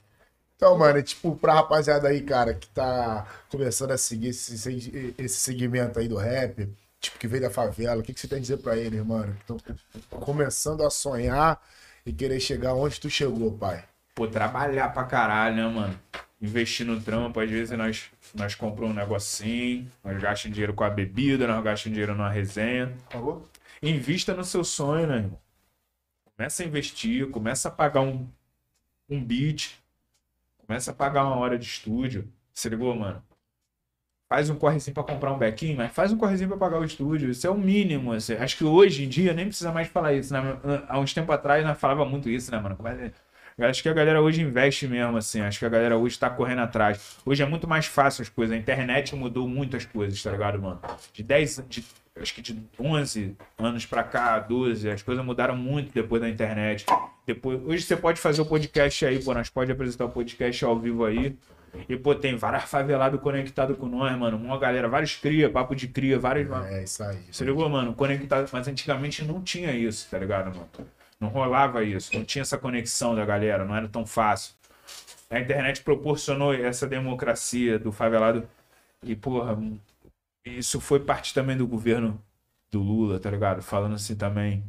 A: Então, mano, é tipo, pra rapaziada aí, cara, que tá começando a seguir esse, esse segmento aí do rap, tipo, que veio da favela, o que, que você tem a dizer pra eles, mano? Que estão começando a sonhar e querer chegar onde tu chegou, pai.
B: Pô, trabalhar pra caralho, né, mano? Investir no trampo, às vezes nós, nós compramos um negocinho, nós gastamos dinheiro com a bebida, nós gastamos dinheiro numa resenha.
C: Falou?
B: Invista no seu sonho, né, irmão? Começa a investir, começa a pagar um, um beat, começa a pagar uma hora de estúdio. Se ligou, mano? Faz um correzinho pra comprar um bequinho, mas faz um correzinho pra pagar o estúdio. Isso é o mínimo. assim. Acho que hoje em dia nem precisa mais falar isso, né? Há uns tempos atrás nós falava muito isso, né, mano? Eu Acho que a galera hoje investe mesmo, assim. Acho que a galera hoje tá correndo atrás. Hoje é muito mais fácil as coisas. A internet mudou muitas coisas, tá ligado, mano? De 10, de, acho que de 11 anos pra cá, 12, as coisas mudaram muito depois da internet. Depois, hoje você pode fazer o podcast aí, pô. Nós pode apresentar o podcast ao vivo aí. E, pô, tem várias favelados conectados com nós, mano. Uma galera, vários cria, papo de cria, vários.
A: É isso aí.
B: Você ligou, mano? Conectado. Mas antigamente não tinha isso, tá ligado, mano? Não rolava isso. Não tinha essa conexão da galera. Não era tão fácil. A internet proporcionou essa democracia do favelado. E, porra, isso foi parte também do governo do Lula, tá ligado? Falando assim também.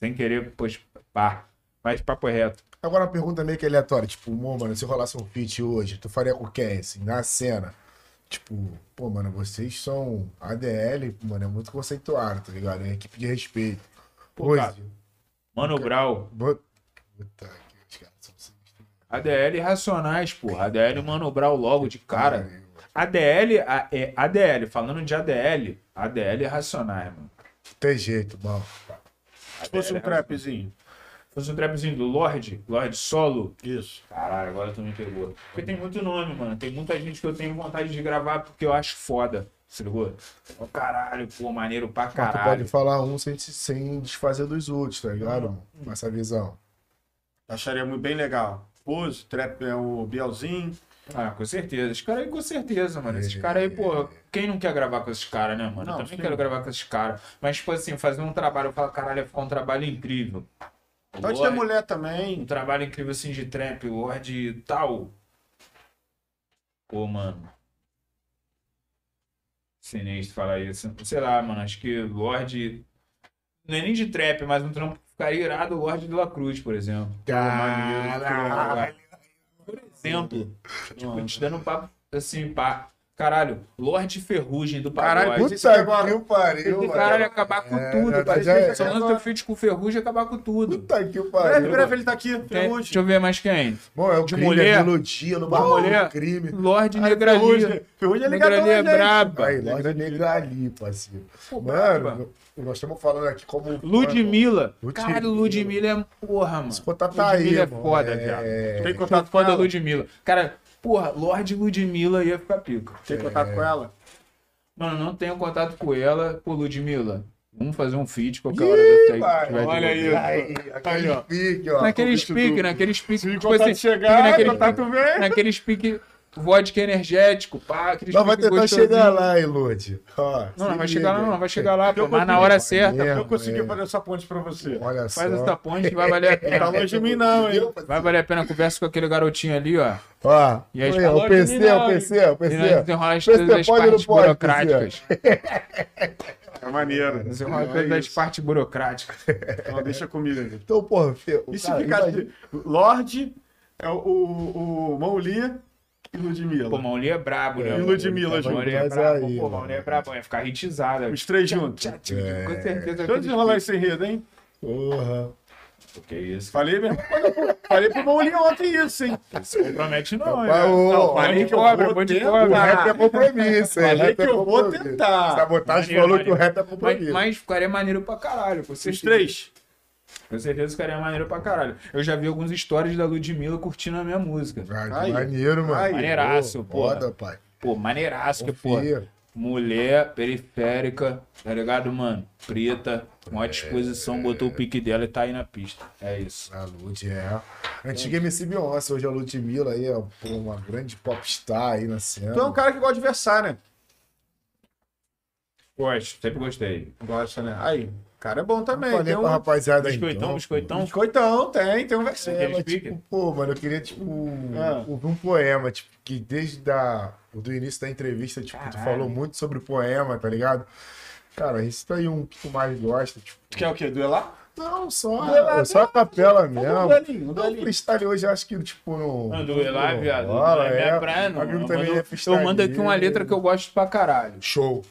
B: Sem querer, pois, pá. Mas papo é reto.
A: Agora uma pergunta meio que aleatória, tipo, pô, mano, se rolasse um feat hoje, tu faria com quem, assim, na cena? Tipo, pô, mano, vocês são ADL, mano, é muito conceituado, tá ligado? É equipe de respeito.
B: Pô,
A: Hoje,
B: cara. Mano Brau,
A: Puta que os caras são.
B: ADL Racionais, porra. ADL Mano Brau logo de cara. ADL, a- é ADL, falando de ADL, ADL é Racionais, mano.
A: Tem jeito, mano.
C: Se fosse um
B: é
C: trapzinho.
B: Fosse um trapzinho do Lorde, Lorde Solo,
C: Isso.
B: Caralho, agora tu me pegou. Porque tem muito nome, mano. Tem muita gente que eu tenho vontade de gravar porque eu acho foda. Se ligou? Ô, Caralho, pô, maneiro pra
A: Mas tu
B: caralho.
A: pode falar um sem, sem desfazer dos outros, tá ligado? mano? Com essa visão.
C: Acharia muito bem legal. Pose, trap é o Bielzinho.
B: Ah, com certeza. Esses caras aí, com certeza, mano. Esses caras aí, pô, quem não quer gravar com esses caras, né, mano?
C: Não,
B: eu também
C: sim.
B: quero gravar com esses caras. Mas, tipo assim, fazer um trabalho, eu falo, caralho, ia ficar um trabalho incrível.
C: Pode ter
B: Lorde-
C: mulher
B: um
C: também.
B: trabalho incrível assim de trap, Lorde e tal. Pô, mano. Sinistro falar isso. Sei lá, mano. Acho que Lorde. Não é nem de trap, mas um trampo que ficaria irado, o Lorde de La Cruz, por exemplo.
A: Caralho.
B: Por exemplo. Tipo, te dando um papo assim, pá. Caralho, Lorde Ferrugem do
C: Caralho,
B: Pagode.
C: Isso
A: Puta que pariu,
B: Esse
A: mano.
B: cara ia acabar com
A: É,
B: tudo. Parece que só lança teu feat com Ferrugem e acabar com tudo.
A: Puta que
C: Breve,
A: pariu.
C: breve ele tá aqui. Ferrugem.
B: Deixa eu ver mais quem.
A: Bom, é o
B: De
A: crime,
B: mulher-
A: é melodia no
B: de
A: bagulho,
B: mulher-
A: crime.
B: Lorde Negrali.
C: Ferrugem. Ferrugem é ligadão,
B: Negrali é
C: né,
B: braba.
A: Aí, loja negra ali, parceiro.
B: Pô, braba.
A: Mano, nós estamos falando aqui como.
B: Ludmilla.
A: Ludmilla.
B: Caralho, Ludmilla é porra, mano.
A: Esse contato tá aí,
B: Ludmilla é
A: mano.
B: foda,
A: É.
B: viado.
C: Tem contato
B: foda da? Ludmilla. Cara, porra, Lorde Ludmilla ia ficar pica.
C: Tem contato com ela?
B: Mano, não tenho contato com ela. Pô, Ludmilla, vamos fazer um feat qualquer hora dessa aí.
A: vai,
C: olha aí.
A: Aí, aquele
C: Aí, ó.
A: pique, ó.
B: Naquele speak, naquele speak.
C: Se
B: tipo assim,
C: chegar,
B: naquele,
C: contato vem.
B: naquele speak vodka energético, pá, aquele
A: Nós vai tentar chegar lá, hein, Lud. Ó,
B: Não, não vai chegar lá, não, vai chegar lá, pô, mas na hora certa.
C: Eu consegui
A: É.
C: fazer essa ponte pra você.
A: Olha só.
B: Faz essa ponte que vai valer a *laughs*
C: Tá
B: pena.
C: longe de mim, não, hein?
B: Vai valer a pena conversa com aquele garotinho ali, ó.
A: Ó,
B: E aí,
A: o PC,
B: não,
A: o PC, o
B: E
A: PC.
B: desenrolar as coisas das
A: não
B: partes
A: pode,
B: burocráticas.
C: É maneiro.
B: Desenrolar as
C: É
B: coisas das
C: isso.
B: partes burocráticas.
C: Então deixa comigo aqui.
A: Então, porra, Fê, o
C: E se
A: cara,
C: de Lorde, é o, o, o Maulia e Ludmilla.
B: Pô, Mauli é brabo, né?
C: E Ludmilla junto.
B: Mauli é brabo,
A: aí,
B: pô. Mauli é brabo, ia ficar hitizada.
C: Os três juntos.
B: Com certeza.
C: Deixa eu desenrolar esse enredo, hein?
A: Porra.
B: Porque isso.
C: Falei mesmo. Falei pro Maulinho ontem isso, hein?
B: Se compromete não,
A: ô,
C: Não,
A: ô,
C: falei
B: de
C: que eu
B: cobra,
C: vou tentar.
A: O rap é compromisso, hein?
C: Falei que
A: é
C: eu vou tentar.
A: Sabotagem
B: Maneiro,
A: falou que o rap é compromisso.
B: Mas, mas ficaria maneiro pra caralho.
C: Os três.
B: Com certeza ficaria maneiro pra caralho. Eu já vi alguns stories da Ludmilla curtindo a minha música.
C: Aí.
A: maneiro, mano.
C: Aí.
B: Maneiraço, pô.
A: Foda, pai.
B: Pô, maneiraço que, pô. Mulher periférica, tá ligado, mano? Preta, com
A: É.
B: a disposição, botou o pique dela e tá aí na pista. É isso.
A: A Lud, é. Antiga MC Beyoncé, hoje a Ludmilla aí, ó, pô, uma grande popstar aí na cena.
C: Tu é um cara que gosta de versar, né?
B: Gosto, sempre gostei.
C: Gosta, né? Aí. Cara é bom também.
A: Falei
C: Tem
A: pra
C: um...
A: rapaziada aí.
B: Biscoitão,
A: então.
B: biscoitão.
C: Biscoitão, tem, tem um versinho.
A: É, tipo, pô, mano, eu queria, tipo,
C: Ah.
A: ouvir um poema, tipo, que desde da, do início da entrevista, tipo, tu
B: Caralho.
A: falou muito sobre o poema, tá ligado? Cara, recita aí um que tu mais gosta, tipo.
C: Tu quer o quê? Duelar?
A: Não, só,
C: Duelar,
A: só a capela
C: Um
A: mesmo.
C: duelinho, um
A: Não,
C: duelinho.
A: freestyle hoje acho que, tipo, não.
B: Não, duelar,
A: não
B: viado. Não é minha
A: é.
B: praia, não. Eu mando,
A: é
B: eu mando aqui uma letra que eu gosto pra caralho.
A: Show.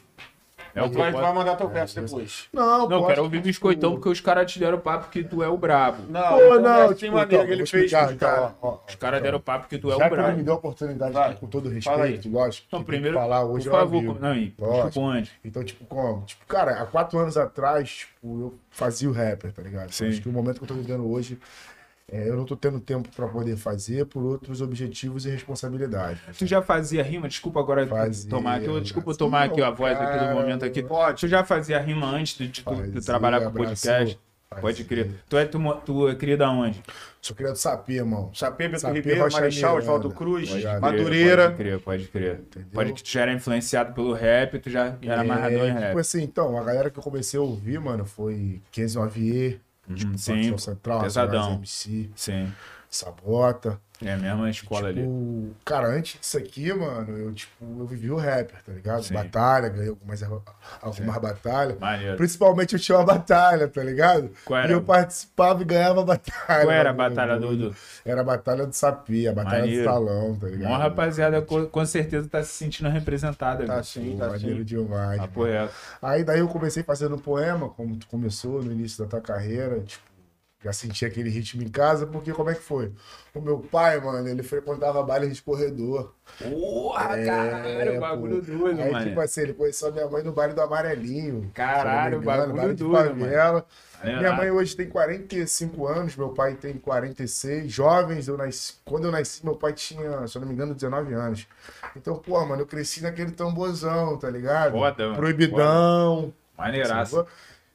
B: É o que
C: vai, mandar teu verso depois.
A: Não,
B: Não, quero ouvir biscoitão
A: tipo,
B: porque os caras te deram papo que tu é o brabo.
C: Não,
A: Pô,
C: tem
A: não,
C: versinho
A: tipo,
C: maneiro
A: então,
C: que ele fez caras.
A: então, ó, ó,
B: Os caras deram papo que tu é
A: Já
B: o
A: que ele me
B: brabo.
A: deu a oportunidade,
C: Vai.
A: tipo, com todo respeito, lógico.
B: Então,
A: que
B: primeiro,
A: tem que falar hoje
B: por
A: ao
B: favor,
A: vivo.
B: não, e,
A: Lógico.
B: tipo, onde?
A: Então, tipo, como? Tipo, cara, há quatro anos atrás, tipo, eu fazia o rapper, tá ligado?
B: Sim.
A: Acho que o momento que eu tô vivendo hoje, é, eu não tô tendo tempo pra poder fazer por outros objetivos e responsabilidades.
B: Tu já fazia rima? Desculpa agora
A: Fazia,
B: tomar aqui. eu- Desculpa
A: fazia,
B: tomar aqui a voz aqui do
A: cara.
B: momento aqui.
C: Pode.
B: Tu já fazia rima antes de, de tu, tu
A: Fazia,
B: trabalhar com podcast?
A: abraçou,
B: Pode
A: fazia.
B: crer. Tu é, tu, tu é cria da onde?
A: Sou criado de Sapê, irmão.
C: Sapê, Beto
A: Sapê,
C: Ribeiro,
A: Rocha
C: Marechal. Oswaldo Cruz,
A: Pode crer,
C: Madureira.
B: Pode crer, pode crer. Pode que tu já era influenciado pelo rap, tu já era amarrador em
A: É,
B: rap.
A: tipo assim, então, a galera que eu comecei a ouvir, mano, foi Kenzie Avier,
B: Uhum, sim,
A: Facção Central,
B: pesadão.
A: MC,
B: sim.
A: Sabota.
B: É a mesma escola ali.
A: Tipo, cara, antes disso aqui, mano, eu, tipo, eu vivi o rapper, tá ligado?
B: Sim.
A: Batalha, ganhei algumas, algumas batalhas.
B: Maneiro.
A: Principalmente eu tinha uma batalha, tá ligado?
B: Qual
A: E
B: era?
A: eu participava e ganhava batalha.
B: Qual era a
A: mano,
B: batalha. Dudu?
A: Era a batalha do Sapi, a batalha
B: Maneiro.
A: do salão, tá ligado?
B: Uma rapaziada com, com certeza tá se sentindo representada.
C: Tá sim, tá
A: maneiro
C: sim.
A: demais.
B: Papo reto.
A: Aí daí eu comecei fazendo poema, como tu começou no início da tua carreira, tipo, já senti aquele ritmo em casa, porque como é que foi? O meu pai, mano, ele frequentava baile de corredor.
B: Porra,
A: É,
B: caralho, bagulho
A: pô.
B: doido,
A: Aí,
B: mano.
A: tipo assim, ele conheceu a minha mãe no baile do Amarelinho.
B: Caralho,
A: engano,
B: bagulho
A: baile de
B: doido,
A: favela.
B: Maneiro.
A: Minha mãe hoje tem 45 anos, meu pai tem 46. Jovens, eu nasci, quando eu nasci, meu pai tinha, se eu não me engano, 19 anos. Então, pô, mano, eu cresci naquele tamborzão, tá ligado?
B: Foda, mano.
A: Proibidão.
B: Maneiraço.
A: sacou?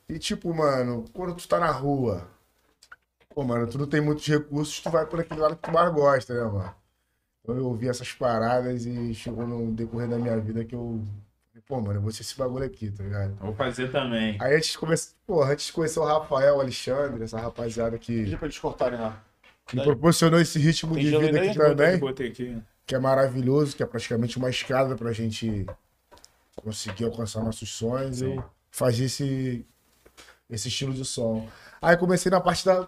A: E tipo, mano, quando tu tá na rua, pô, mano, tu não tem muitos recursos, tu vai por aquele lado que tu mais gosta, né, mano? Então eu ouvi essas paradas e chegou no decorrer da minha vida que eu. Pô, mano, eu vou ser esse bagulho aqui, tá ligado?
B: Vou fazer também.
A: Aí antes de, conhecer, pô, antes de conhecer o Rafael, o Alexandre, essa rapaziada que
C: Pedi pra eles cortarem lá.
A: me proporcionou esse ritmo
C: Tem
A: de vida aqui também,
B: aqui.
A: que é maravilhoso, que é praticamente uma escada pra gente conseguir alcançar nossos sonhos
B: Sim.
A: e fazer esse, esse estilo de som. Aí comecei na parte da,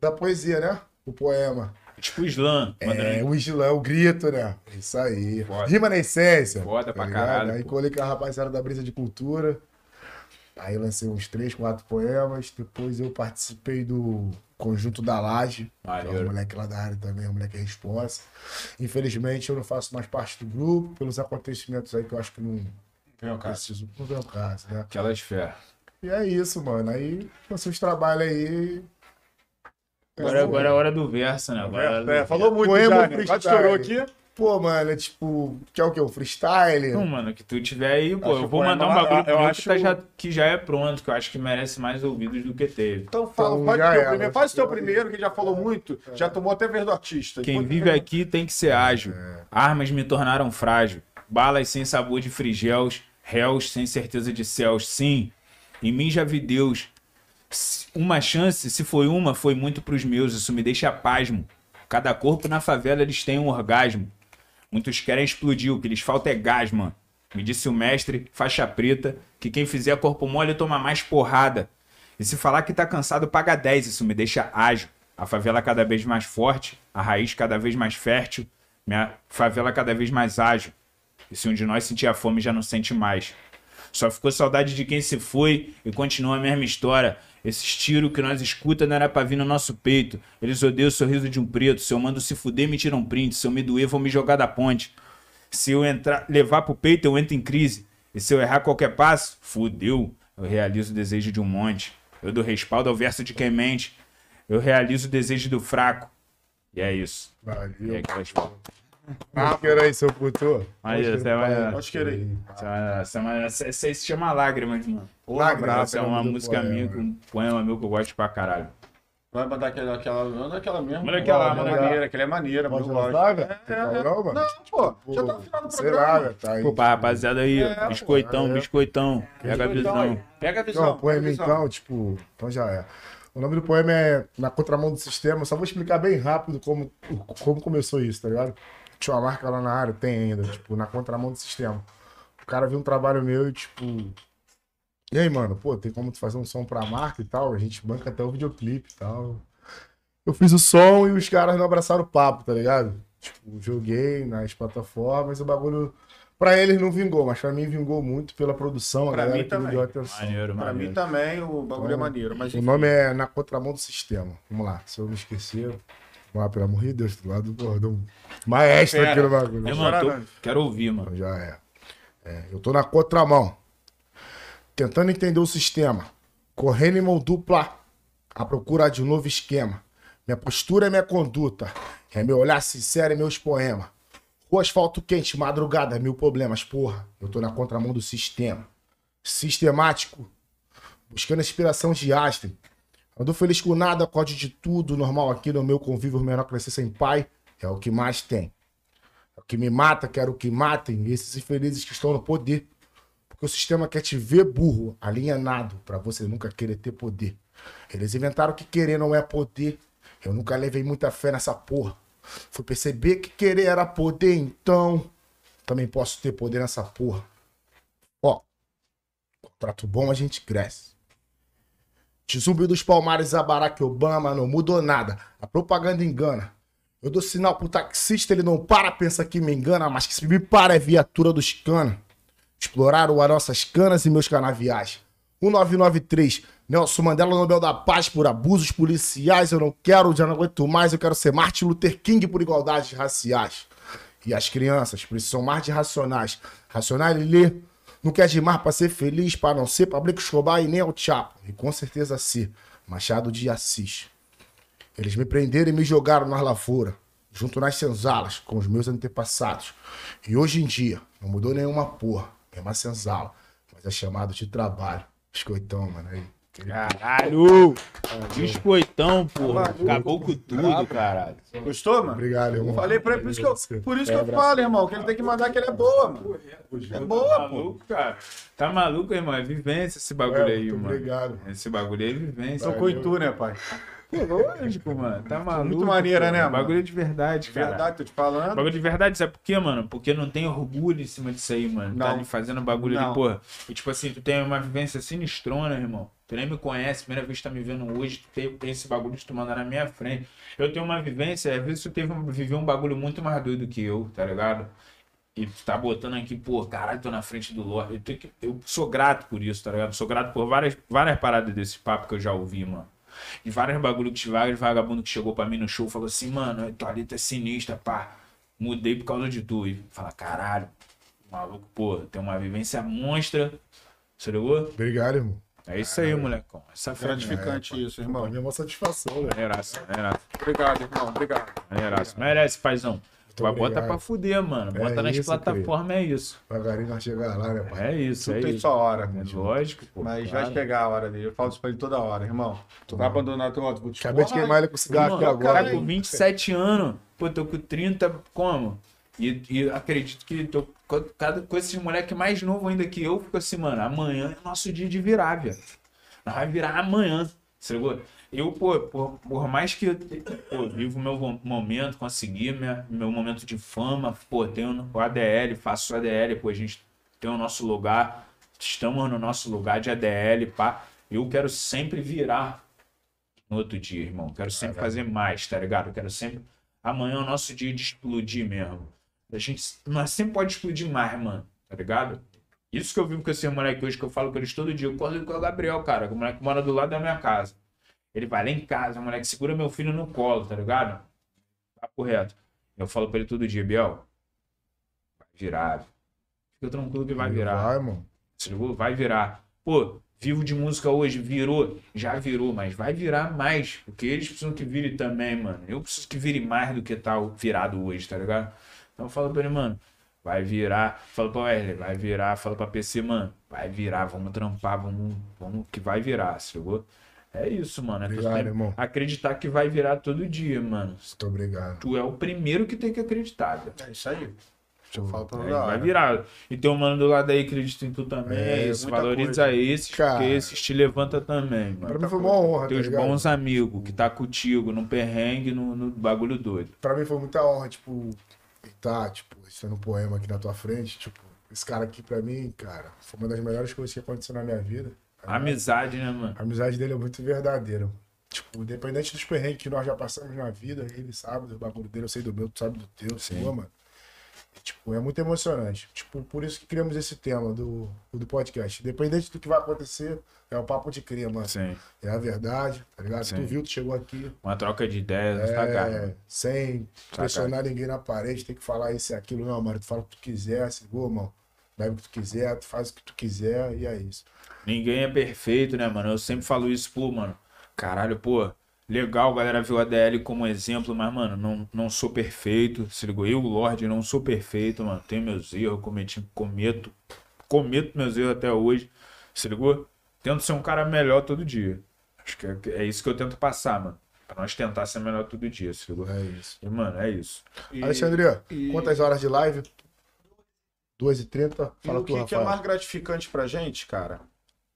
A: da poesia, né? O poema.
B: Tipo slam.
A: É, o islã, o grito, né? Isso aí.
B: Foda.
A: Rima na essência.
B: Foda pra
A: ligado?
B: caralho,
A: Aí
B: pô.
A: colei com a rapaziada da Brisa de Cultura. Aí lancei uns três, quatro poemas. Depois eu participei do Conjunto da Laje. Que é um
B: Maneiro.
A: moleque lá da área também, um moleque responsa. Infelizmente eu não faço mais parte do grupo, pelos acontecimentos aí que eu acho que não
C: Vem cá.
A: preciso. Não vem ao caso, né?
B: Aquelas fé.
A: E é isso, mano. Aí lancei os trabalhos aí.
B: Agora, agora é a hora do verso, né? Agora é
C: É, falou muito
A: Poema
C: já, né?
A: freestyle.
C: Quase estourou aqui.
A: Pô, mano, é tipo. Que é o quê? O freestyle?
B: Não, mano, que tu tiver aí, pô,
C: Acho
B: eu vou
C: que
B: mandar um
C: poema-
B: bagulho
C: eu acho-
B: que, tá já, que já é pronto, que eu acho que merece mais ouvidos do que teve.
C: Então fala,
A: Então,
C: faz,
A: já
C: o teu
A: era.
C: primeiro, faz o teu primeiro, que já falou muito, já tomou até vez do artista.
B: Quem
C: Depois-
B: vive aqui tem que ser ágil. Armas me tornaram frágil. Balas sem sabor de frigéus. Réus sem certeza de céus. Sim, em mim já vi Deus. Uma chance, se foi uma, foi muito pros meus. Isso me deixa pasmo. Cada corpo na favela eles têm um orgasmo. Muitos querem explodir, o que lhes falta é gás, mano. Me disse o mestre, faixa preta, que quem fizer corpo mole toma mais porrada. E se falar que tá cansado, paga 10, isso me deixa ágil. A favela cada vez mais forte, a raiz cada vez mais fértil, minha favela cada vez mais ágil. E se um de nós sentir a fome, já não sente mais. Só ficou saudade de quem se foi e continua a mesma história. Esses tiros que nós escuta não era pra vir no nosso peito. Eles odeiam o sorriso de um preto. Se eu mando se fuder, me tiram print. Se eu me doer, vão me jogar da ponte. Se eu entrar, levar pro peito, eu entro em crise. E se eu errar qualquer passo, fudeu. Eu realizo o desejo de um monte. Eu dou respaldo ao verso de quem mente. Eu realizo o desejo do fraco. E é isso. E
A: Valeu.
B: é aquelas
A: Ah, que era aí, seu puto.
B: Aí, é uma-
C: Acho que era aí.
B: essa, é se chama Lágrimas, mano.
A: Lágrimas,
B: Essa é uma
A: do
B: música
A: poema.
B: minha, um poema meu que eu gosto pra caralho.
C: Vai mandar aquela, aquela, manda aquela mesmo.
B: Manda aquela,
C: Manda
B: manda
C: maneira, aquela é maneira,
A: Pode
C: eu gosto. É, é,
A: mano?
C: Não, pô, já tá no
A: Pô,
C: final do
A: lá,
C: programa.
A: velho. Tá aí.
B: Pô, rapaziada aí,
C: É,
B: biscoitão,
A: pô, é.
B: biscoitão. Pega a
C: Então,
B: visão.
C: Pega a visão.
A: Não,
C: pega a
A: poema
C: visão.
A: então, tipo, então já é. O nome do poema é Na Contramão do Sistema. Só vou explicar bem rápido como, como começou isso, tá ligado? Tinha uma marca lá na área, tem ainda, tipo, Na Contramão do Sistema. O cara viu um trabalho meu e, tipo. E aí, mano, pô, tem como tu fazer um som pra marca e tal? A gente banca até o videoclipe e tal. Eu fiz o som e os caras não abraçaram o papo, tá ligado? Tipo, joguei nas plataformas e o bagulho. Pra eles não vingou, mas pra mim vingou muito pela produção, a
C: Pra
A: galera
C: mim
A: que
C: também.
A: me deu atenção.
B: Maneiro,
C: Pra
B: maneiro.
C: mim também o bagulho é maneiro, mas
A: O
C: enfim.
A: nome é Na Contramão do Sistema. Vamos lá, se eu me esquecer. Vamos lá, pelo amor de Deus, do lado do bordão. Maestro
C: Pera.
A: aqui no bagulho.
C: Chora
B: irmão, tô- quero ouvir, mano.
A: Então já é. É, Eu tô na contramão. Tentando entender o sistema. Correndo em mão dupla. À procura de um novo esquema. Minha postura é minha conduta. É meu olhar sincero e meus poemas. O asfalto quente, madrugada, mil problemas, porra. Eu tô na contramão do sistema. Sistemático. Buscando inspiração de Aston. Ando feliz com nada, acorde de tudo. Normal aqui no meu convívio, menor crescer sem pai. É o que mais tem. É o que me mata, quero que matem esses infelizes que estão no poder. Porque o sistema quer te ver burro, alienado, pra você nunca querer ter poder. Eles inventaram que querer não é poder. Eu nunca levei muita fé nessa porra. Fui perceber que querer era poder, então também posso ter poder nessa porra. Ó, contrato bom a gente cresce. De zumbi dos palmares a Barack Obama não mudou nada. A propaganda engana. Eu dou sinal pro taxista, ele não para, pensa que me engana, mas que se me para é viatura dos cana. Exploraram as nossas canas e meus canaviais. 1993, Nelson Mandela Nobel da Paz por abusos policiais. Eu não quero, já não aguento mais, eu quero ser Martin Luther King por igualdades raciais. E as crianças precisam mais de racionais. Racional e ler. Não quer de mar pra ser feliz, pra não ser Pablo Escobar e nem o Chapo. E com certeza ser Machado de Assis. Eles me prenderam e me jogaram nas lavouras, junto nas senzalas, com os meus antepassados. E hoje em dia, não mudou nenhuma porra, mesma senzala, mas é chamado de trabalho. Biscoitão, mano, aí.
B: Caralho! Biscoitão, porra. Acabou com tudo, caralho.
C: Gostou, mano?
A: Obrigado, irmão.
C: Falei pra ele, por isso que eu, por isso que
A: É,
C: eu falo, irmão, que ele tem que mandar que ele é boa, mano. É
B: Tá
C: boa, pô.
B: maluco, cara? Tá maluco, irmão? É vivência esse bagulho
A: É,
B: aí, mano.
A: obrigado.
B: Esse bagulho aí é vivência.
C: Sou coitu, né, pai?
B: Pô, lógico, mano. Tá maluco.
C: Muito maneira, né, mano?
B: Bagulho de verdade, cara.
C: Verdade, tô te falando.
B: Bagulho de verdade, sabe por quê, mano? Porque não tem orgulho em cima disso aí, mano. Tá
C: Não.
B: ali fazendo bagulho
C: Não.
B: ali, porra. E tipo assim, tu tem uma vivência sinistrona, irmão. Tu nem me conhece, primeira vez que tá me vendo hoje, tu tem, tem esse bagulho de tu mandar na minha frente. Eu tenho uma vivência, às vezes tu teve viveu um bagulho muito mais doido que eu, tá ligado? E tu tá botando aqui, pô, caralho, tô na frente do Lorde. Eu, tenho que- eu sou grato por isso, tá ligado? Sou grato por várias, várias paradas desse papo que eu já ouvi, mano. E vários bagulho que vários vagabundo que chegou pra mim no show falou assim, mano, tua letra é sinistra, pá. Mudei por causa de tu. E fala, caralho, maluco, pô, tem uma vivência monstra. Você ligou?
A: Obrigado, irmão.
B: É isso aí, molecão. Essa fé.
C: Gratificante isso,
A: Pra
C: irmão.
A: é uma satisfação, velho.
B: Maneiraço, maneiraço,
C: Obrigado, irmão. Obrigado.
B: maneiraço. Merece, paizão. Tu vai botar pra fuder, mano. Bota
A: É
B: nas
A: isso,
B: plataformas, é isso.
A: Devagarinho nós chegar lá, né, pai?
B: É isso,
C: Tudo
B: é
C: tem
B: isso.
C: sua hora.
B: É lógico, pô.
C: Mas
B: claro.
C: vai chegar a hora dele. Eu falo isso pra ele toda hora, irmão. Tu vai abandonar teu outro.
A: Acabei de queimar ele com cigarro aqui agora.
B: Tá com 27 anos. Pô, tô com 30, como? E, e acredito que tô com, cada, com esses moleque mais novo ainda que eu, fico assim, mano, amanhã é nosso dia de virar, velho. Nós vai virar amanhã, você ligou? Eu, pô, por, por mais que eu vivo meu momento, consegui minha, meu momento de fama, pô, tenho o ADL, faço o ADL, pô, a gente tem o nosso lugar, estamos no nosso lugar de ADL, pá. Eu quero sempre virar no outro dia, irmão. Quero sempre fazer mais, tá ligado? Quero sempre. Amanhã é o nosso dia de explodir mesmo. A gente nós sempre pode explodir mais, mano, tá ligado? Isso que eu vivo com esse moleque hoje, que eu falo com eles todo dia. Eu corro com o Gabriel, cara, que o moleque mora do lado da minha casa. Ele vai lá em casa, moleque segura meu filho no colo, tá ligado? Papo reto. Eu falo pra ele todo dia, Biel, vai virar. Fica tranquilo que vai virar.
A: Vai, mano.
B: Se ligou? Vai virar. Pô, vivo de música hoje, virou, já virou, mas vai virar mais. Porque eles precisam que vire também, mano. Eu preciso que vire mais do que tá virado hoje, tá ligado? Então eu falo pra ele, mano, vai virar. Fala pra Wesley, vai virar. Fala pra PC, mano, vai virar, vamos trampar, vamos, vamos que vai virar, se ligou? É isso, mano. É
A: Obrigado, irmão.
B: acreditar que vai virar todo dia, mano.
A: Muito obrigado.
B: Tu é o primeiro que tem que acreditar, velho.
C: É isso aí. Isso eu falo pra
B: Aí
C: toda
B: vai virar. E tem um mano do lado aí que acredita em tu também.
C: É,
B: É, isso. Valoriza
C: coisa.
B: esses,
A: Cara.
B: porque esses te levanta também, mano.
A: Pra mim foi uma honra, tá
B: Teus
A: ligado?
B: bons amigos que tá contigo no perrengue, no, no bagulho doido.
A: Pra mim foi muita honra, tipo, estar, tipo, estando um poema aqui na tua frente, tipo, esse cara aqui pra mim, cara, foi uma das melhores coisas que aconteceu na minha vida. Tá ligado?
B: Amizade, né, mano?
A: A amizade dele é muito verdadeira. Tipo, independente dos perrengues que nós já passamos na vida, ele sabe do bagulho dele, eu sei do meu, tu sabe do teu,
B: Sim.
A: sua, mano. E, tipo, é muito emocionante. Tipo, por isso que criamos esse tema do, do podcast. Independente do que vai acontecer, é o papo de cria, mano.
B: Sim.
A: É a verdade, tá ligado?
B: Sim.
A: Tu viu, tu chegou aqui.
B: Uma troca de ideias, tá,
A: É,
B: cara?
A: sem pressionar ninguém na parede, tem que falar isso e aquilo, não, mano. Tu fala o que tu quiser, segura, mano. Bebe o que tu quiser, tu faz o que tu quiser e é isso.
B: Ninguém é perfeito, né, mano? Eu sempre falo isso, pô, mano. Caralho, pô. Legal, galera viu a DL como exemplo, mas, mano, não, não sou perfeito. Se ligou? Eu, Lorde, não sou perfeito, mano. Tenho meus erros, cometi, cometo, cometo meus erros até hoje. Se ligou? Tento ser um cara melhor todo dia. Acho que é, é isso que eu tento passar, mano. Pra nós tentar ser melhor todo dia, se ligou?
A: É isso.
B: E, mano, é isso.
C: E-
A: Alexandre,
C: e-
A: quantas horas de live? 2h30?
C: E
A: Fala
C: o
A: tu,
C: que, que é mais gratificante pra gente, cara,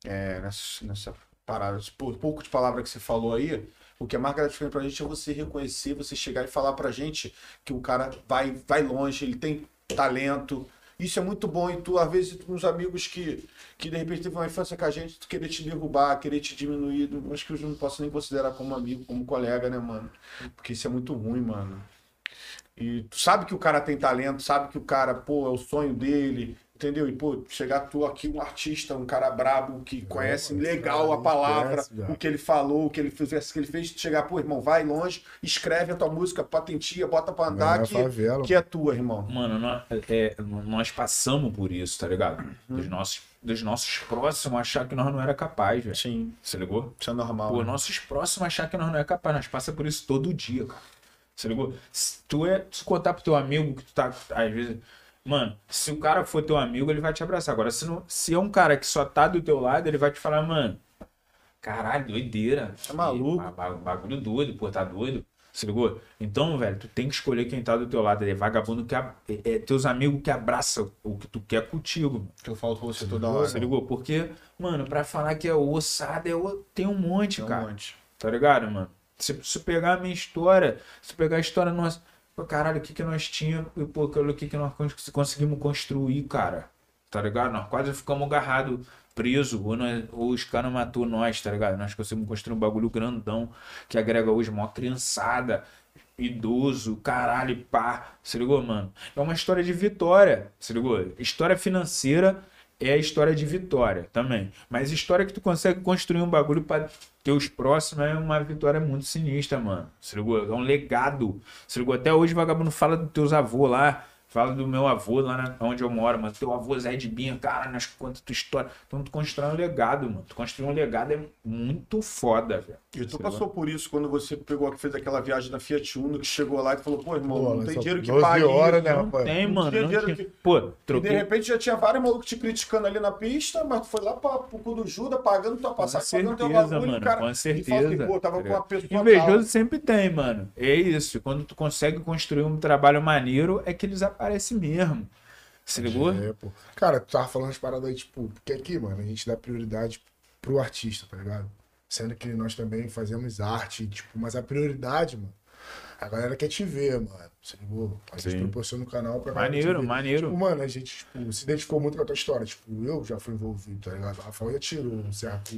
C: é, nessa, nessa parada, pouco de palavra que você falou aí, o que é mais gratificante pra gente é você reconhecer, você chegar e falar pra gente que o cara vai, vai longe, ele tem talento. Isso é muito bom. E tu, às vezes, tu, uns amigos que, que de repente teve uma infância com a gente, tu querer te derrubar, querer te diminuir, acho que eu não posso nem considerar como amigo, como colega, né, mano? Porque isso é muito ruim, mano. E tu sabe que o cara tem talento, sabe que o cara, pô, é o sonho dele, entendeu? E, pô, chegar tu aqui, um artista, um cara brabo, que conhece
A: mano,
C: legal
A: esse
C: a
A: cara
C: palavra, o que ele falou, o que ele fez, o que ele fez, tu chegar, pô, irmão, vai longe, escreve a tua música, patentia, bota pra andar,
A: na
C: que,
A: favela.
C: que é tua, irmão.
B: Mano, nós, é, nós passamos por isso, tá ligado? Dos, nossos, dos nossos próximos achar que nós não era capaz, velho.
C: Sim,
B: Você ligou?
C: isso é normal.
B: Pô,
C: né?
B: nossos próximos achar que nós não é capaz. Nós passa por isso todo dia, cara. Você ligou? Se tu é. Se contar pro teu amigo que tu tá. Às vezes. Mano, se o cara for teu amigo, ele vai te abraçar. Agora, se, não, se é um cara que só tá do teu lado, ele vai te falar, mano. Caralho, doideira.
C: Tá maluco.
B: Ba- ba- Bagulho doido, pô, tá doido. Se ligou? Então, velho, tu tem que escolher quem tá do teu lado. É vagabundo que. ab- É, é teus amigos que abraçam o que tu quer contigo.
C: Que eu falo pra você toda hora.
B: Você ligou? Porque, mano, pra falar que é ossada, é o... tem um monte,
C: Tem um
B: cara.
C: monte.
B: Tá ligado, mano? Se, se pegar a minha história, se pegar a história nossa, pô, caralho, o que que nós tínhamos e pô, o que que nós cons- conseguimos construir, cara? Tá ligado? Nós quase ficamos agarrados, presos, ou, nós- ou os caras matou nós, tá ligado? Nós conseguimos construir um bagulho grandão que agrega hoje uma criançada, idoso, caralho, pá. Se ligou, mano? É uma história de vitória, se ligou? História financeira é a história de vitória também. Mas história que tu consegue construir um bagulho para teus próximos é uma vitória muito sinistra, mano. Ligou? É um legado. Ligou? Até hoje o vagabundo fala dos teus avôs lá. Fala do meu avô lá na, onde eu moro, mano. Teu avô Zé de Binha, cara, nós conta tua história. Então tu constrói um legado, mano. Tu construir um legado é muito foda, velho.
C: E tu passou por isso quando você pegou, fez aquela viagem na Fiat Uno, que chegou lá e falou, pô, irmão,
A: Pô,
C: não tem dinheiro que
A: 12
C: pague isso.
A: né,
B: Não
A: rapaz?
B: tem,
C: Não
B: mano.
C: tinha
B: não
C: dinheiro
B: tinha-
C: que-
B: Pô,
C: E de
B: troquei.
C: repente já tinha vários malucos te criticando ali na pista, mas tu foi lá pra, pro cu do Judas, pagando tua passagem, pagando teu
B: certeza,
C: bagulho,
B: mano,
C: cara.
B: com
C: E fala
B: certeza,
C: pô, tava com uma pessoa
B: Invejoso
C: tal.
B: sempre tem, mano. É isso. Quando tu consegue construir um trabalho maneiro, é que eles aparecem mesmo. Se ligou?
A: É, pô. Cara, tu tava falando as paradas aí, tipo, porque aqui, mano, a gente dá prioridade pro artista, tá ligado? Sendo que nós também fazemos arte, tipo, mas a prioridade, mano, a galera quer te ver, mano. Você ligou? A gente
B: Sim.
A: proporciona o canal pra
B: Maneiro, maneiro.
A: Tipo, mano, a gente, tipo, se identificou muito com a tua história. Tipo, eu já fui envolvido, tá ligado? O Rafael já tirou um certo,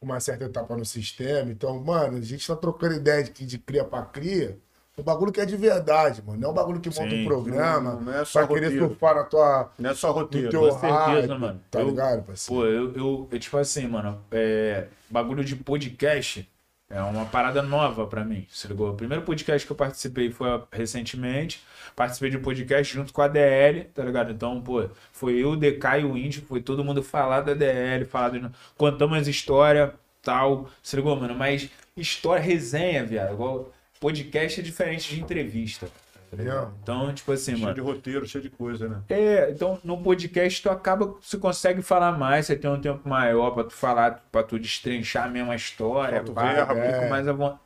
A: uma certa etapa no sistema. Então, mano, a gente tá trocando ideia de, de cria pra cria. O bagulho que é de verdade, mano. Não é o bagulho que monta
B: Sim.
A: um programa
C: Não, não é só
A: pra querer surfar na tua,
C: Não é só roteiro.
A: teu
B: com certeza,
A: hype,
B: mano.
A: Tá
B: Eu-
A: ligado, parceiro?
B: Pô, eu, eu, eu, tipo assim, mano, é, bagulho de podcast é uma parada nova pra mim, se ligou? O primeiro podcast que eu participei foi recentemente, participei de um podcast junto com a DL, tá ligado? Então, pô, foi eu, o DK e o Índio, foi todo mundo falar da DL, falar do... contamos história, tal, se ligou, mano? Mas história, resenha, viado, igual podcast é diferente de entrevista, tá?
A: Entendeu?
B: Então, tipo assim,
C: Cheio
B: mano...
C: de roteiro, cheio de coisa, né?
B: É, então no podcast tu acaba, você consegue falar mais, você tem um tempo maior pra tu falar, pra tu destrinchar a mesma história, pá,
C: verbo,
B: fica
A: é.
B: mais à von-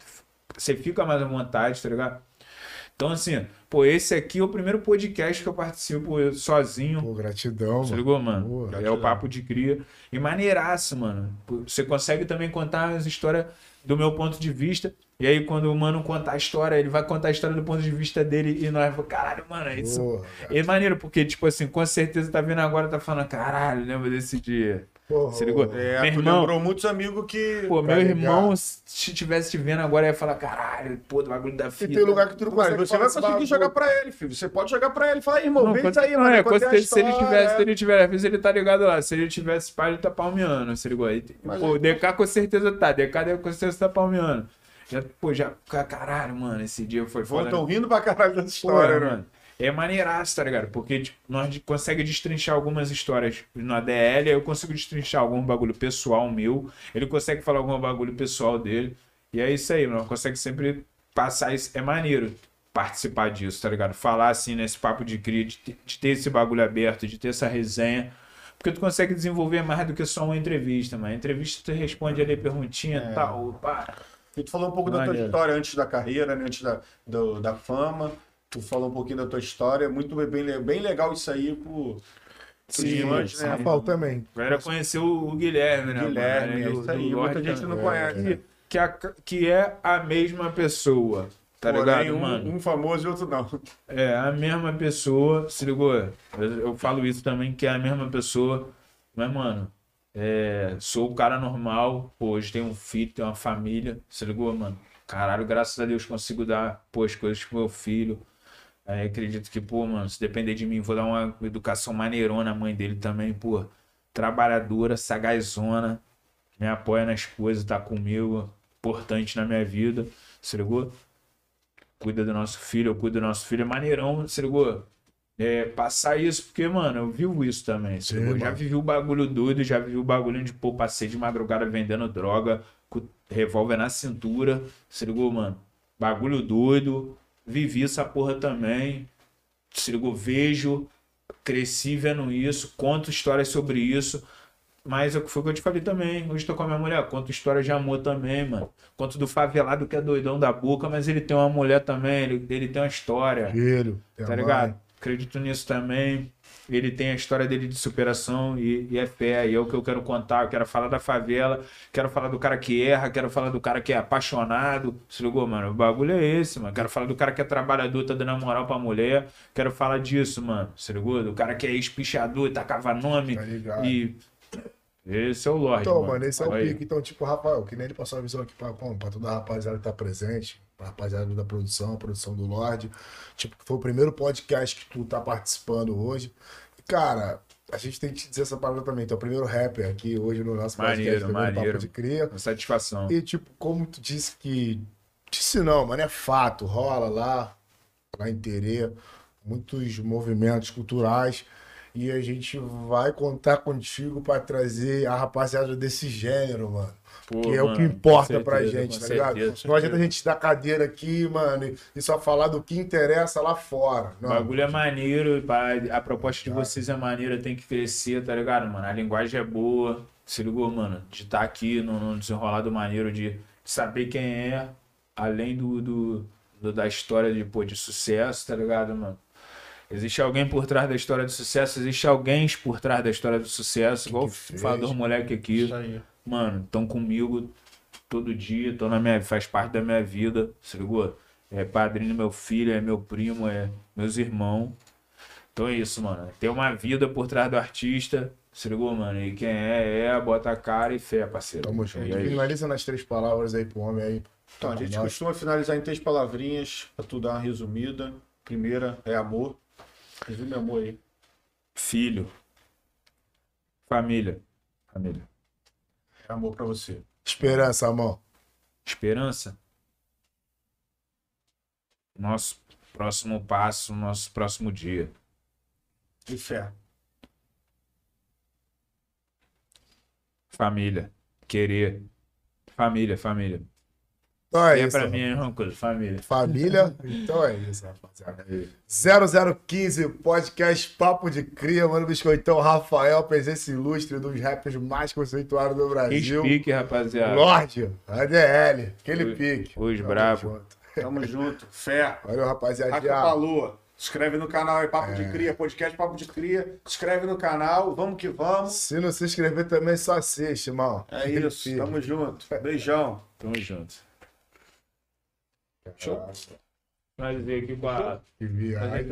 B: você fica mais à vontade, tá ligado? Então assim, pô, esse aqui é o primeiro podcast que eu participo eu sozinho,
A: Pô, gratidão,
B: você
A: mano.
B: ligou, mano?
A: Pô,
B: é o papo de cria. E maneiraço, mano. Você consegue também contar as histórias do meu ponto de vista. E aí, quando o mano contar a história, ele vai contar a história do ponto de vista dele. E nós vamos, caralho, mano, é isso.
A: Porra,
B: É maneiro, porque, tipo assim, com certeza tá vindo agora, tá falando, caralho, lembra desse dia.
A: porra,
B: Se ligou?
C: É,
B: Meu irmão-
C: lembrou muitos amigos que.
B: Pô, meu
A: Tá
B: irmão, se tivesse te vendo agora, ia falar, caralho, pô, do bagulho da
A: E
B: fita.
A: tem lugar que tu não consegue
C: você vai conseguir jogar pra ele, filho. Você pode jogar pra ele. Fala, irmão,
B: Não,
C: vem isso aí,
B: certeza-
C: mano.
B: não, é,
C: a
B: certeza, se ele tivesse,
C: é.
B: se ele tivesse, às vezes ele tá ligado lá, se ele tivesse pai, ele tá palmeando, se ligou? Pô,
C: é-
B: o DK com certeza tá, DK com certeza tá palmeando. Já, pô, já, caralho, mano, esse dia foi
C: Pô,
B: foda.
C: tão rindo pra caralho dessa
B: Pô,
C: história, né?
B: mano. É maneiraço, tá ligado? Porque tipo, nós consegue destrinchar algumas histórias na DL, eu consigo destrinchar algum bagulho pessoal meu, ele consegue falar algum bagulho pessoal dele. E é isso aí, nós consegue sempre passar isso. É maneiro participar disso, tá ligado? Falar assim nesse papo de cria, de ter, de ter esse bagulho aberto, de ter essa resenha. Porque tu consegue desenvolver mais do que só uma entrevista, mano. Entrevista tu responde ali perguntinha e
C: É.
B: tal, pá.
C: E tu falou um pouco da tua história antes da carreira, né? antes da, do- da fama. Tu falou um pouquinho da tua história. Muito bem, bem legal isso aí pro,
B: Sim,
C: diamante,
B: sim.
C: né?
A: Rafael também.
B: Agora conheceu o Guilherme, né?
C: Guilherme, é isso aí.
B: do
C: Muita
B: Lorde
C: gente
B: também.
C: não conhece.
B: que, a- que é a mesma pessoa. Tá
C: Porém,
B: ligado,
C: um,
B: mano?
C: um famoso e outro não.
B: É a mesma pessoa, se ligou? Eu, eu falo isso também, que é a mesma pessoa. Mas, mano, é, sou o cara normal. Pô, hoje tenho um filho, tenho uma família. Se ligou, mano? Caralho, graças a Deus consigo dar, pô, as coisas pro meu filho. Aí acredito que, pô, mano, se depender de mim, vou dar uma educação maneirona à mãe dele também, pô. Trabalhadora, sagazona, me apoia nas coisas, tá comigo, importante na minha vida, se ligou? Cuida do nosso filho, eu cuido do nosso filho, é maneirão, se ligou? É, passar isso, porque, mano, eu vivo isso também, se
A: Sim,
B: ligou? Já vivi o bagulho doido, já vivi o bagulho de, pô, passei de madrugada vendendo droga, com revólver na cintura, se ligou, mano? Bagulho doido, vivi essa porra também, se ligou? Vejo, cresci vendo isso, conto histórias sobre isso. Mas é o que foi que eu te falei também. Hoje tô com a minha mulher. Conto história de amor também, mano. Conto do favelado que é doidão da boca, mas ele tem uma mulher também. Ele, ele tem uma história.
A: Filho,
B: Tá
A: mãe.
B: Acredito nisso também. Ele tem a história dele de superação e, e é fé. E é o que eu quero contar. Eu quero falar da favela, quero falar do cara que erra, quero falar do cara que é apaixonado. Se ligou, mano? O bagulho é esse, mano. Quero falar do cara que é trabalhador, tá dando a moral pra mulher. Quero falar disso, mano. Se ligou? Do cara que é espichador, tacava nome.
A: Tá ligado.
B: E. Esse é o Lorde.
A: Então, mano, esse é o pique. Então, tipo, Rafael, que nem ele passou a visão aqui pra, pra toda a rapaziada que tá presente, pra rapaziada da produção, a produção do Lorde. Tipo, foi o primeiro podcast que tu tá participando hoje. E, cara, a gente tem que te dizer essa parada também. Tu é o primeiro rapper aqui hoje no nosso podcast,
B: Maneiro,
A: primeiro
B: maneiro.
A: Papo de Cria.
B: Com satisfação.
A: E, tipo, como tu disse que. Disse não, mano, é fato, rola lá, lá em Terê, muitos movimentos culturais. E a gente vai contar contigo pra trazer a rapaziada desse gênero, mano.
B: Pô,
A: que é o que
B: mano,
A: importa
B: com
A: pra
B: certeza,
A: gente, tá ligado?
B: certeza.
A: Não adianta a gente dar cadeira aqui, mano, e- só falar do que interessa lá fora.
B: O
A: Não,
B: bagulho é maneiro, a proposta de
A: Tá.
B: vocês é maneira, tem que crescer, tá ligado, mano? A linguagem é boa, se ligou, mano? De estar aqui no, no desenrolado maneiro, de saber quem é, além do, do, do- da história de, pô, de sucesso, tá ligado, mano? Existe alguém por trás da história do sucesso, existe alguém por trás da história do sucesso, igual
A: que fez?
B: fala dos moleques aqui.
C: Isso aí.
B: Mano, estão comigo todo dia, estão na minha, faz parte da minha vida, se ligou? É padrinho do meu filho, é meu primo, é meus irmãos. Então é isso, mano. Tem uma vida por trás do artista, se ligou, mano? E quem é, é, bota a cara e fé, parceiro.
A: Tamo junto.
B: É.
A: Finaliza nas três palavras aí pro homem aí,
C: Então, a gente
A: nós-
C: costuma finalizar em três palavrinhas, pra tu dar uma resumida. Primeira é amor. Resume amor aí.
B: Filho. Família. Família.
C: É amor pra você.
A: Esperança, amor.
B: Esperança. Nosso próximo passo, nosso próximo dia.
C: E fé.
B: Família. Querer. Família, família.
A: Então é
B: É,
A: isso.
B: pra mim é coisa, família.
A: Família. Então é isso, rapaziada. 0015, podcast Papo de Cria, mano. Biscoitão Rafael, presença ilustre dos rappers mais conceituados do Brasil.
B: pique, rapaziada.
A: Lorde, ADL, aquele
B: Os-
A: pique.
B: os
A: Tamo junto.
C: Tamo *laughs* junto. Fé.
A: Valeu, rapaziada.
C: Raca Palua. Se inscreve no canal aí, Papo de Cria, podcast Papo de Cria. Se inscreve no canal, vamos que vamos.
A: Se não se inscrever também, só assiste, irmão.
C: É isso, tamo junto. Beijão.
B: Tamo junto.
C: Show.
B: Nós ver aqui com a.
A: Que viagem.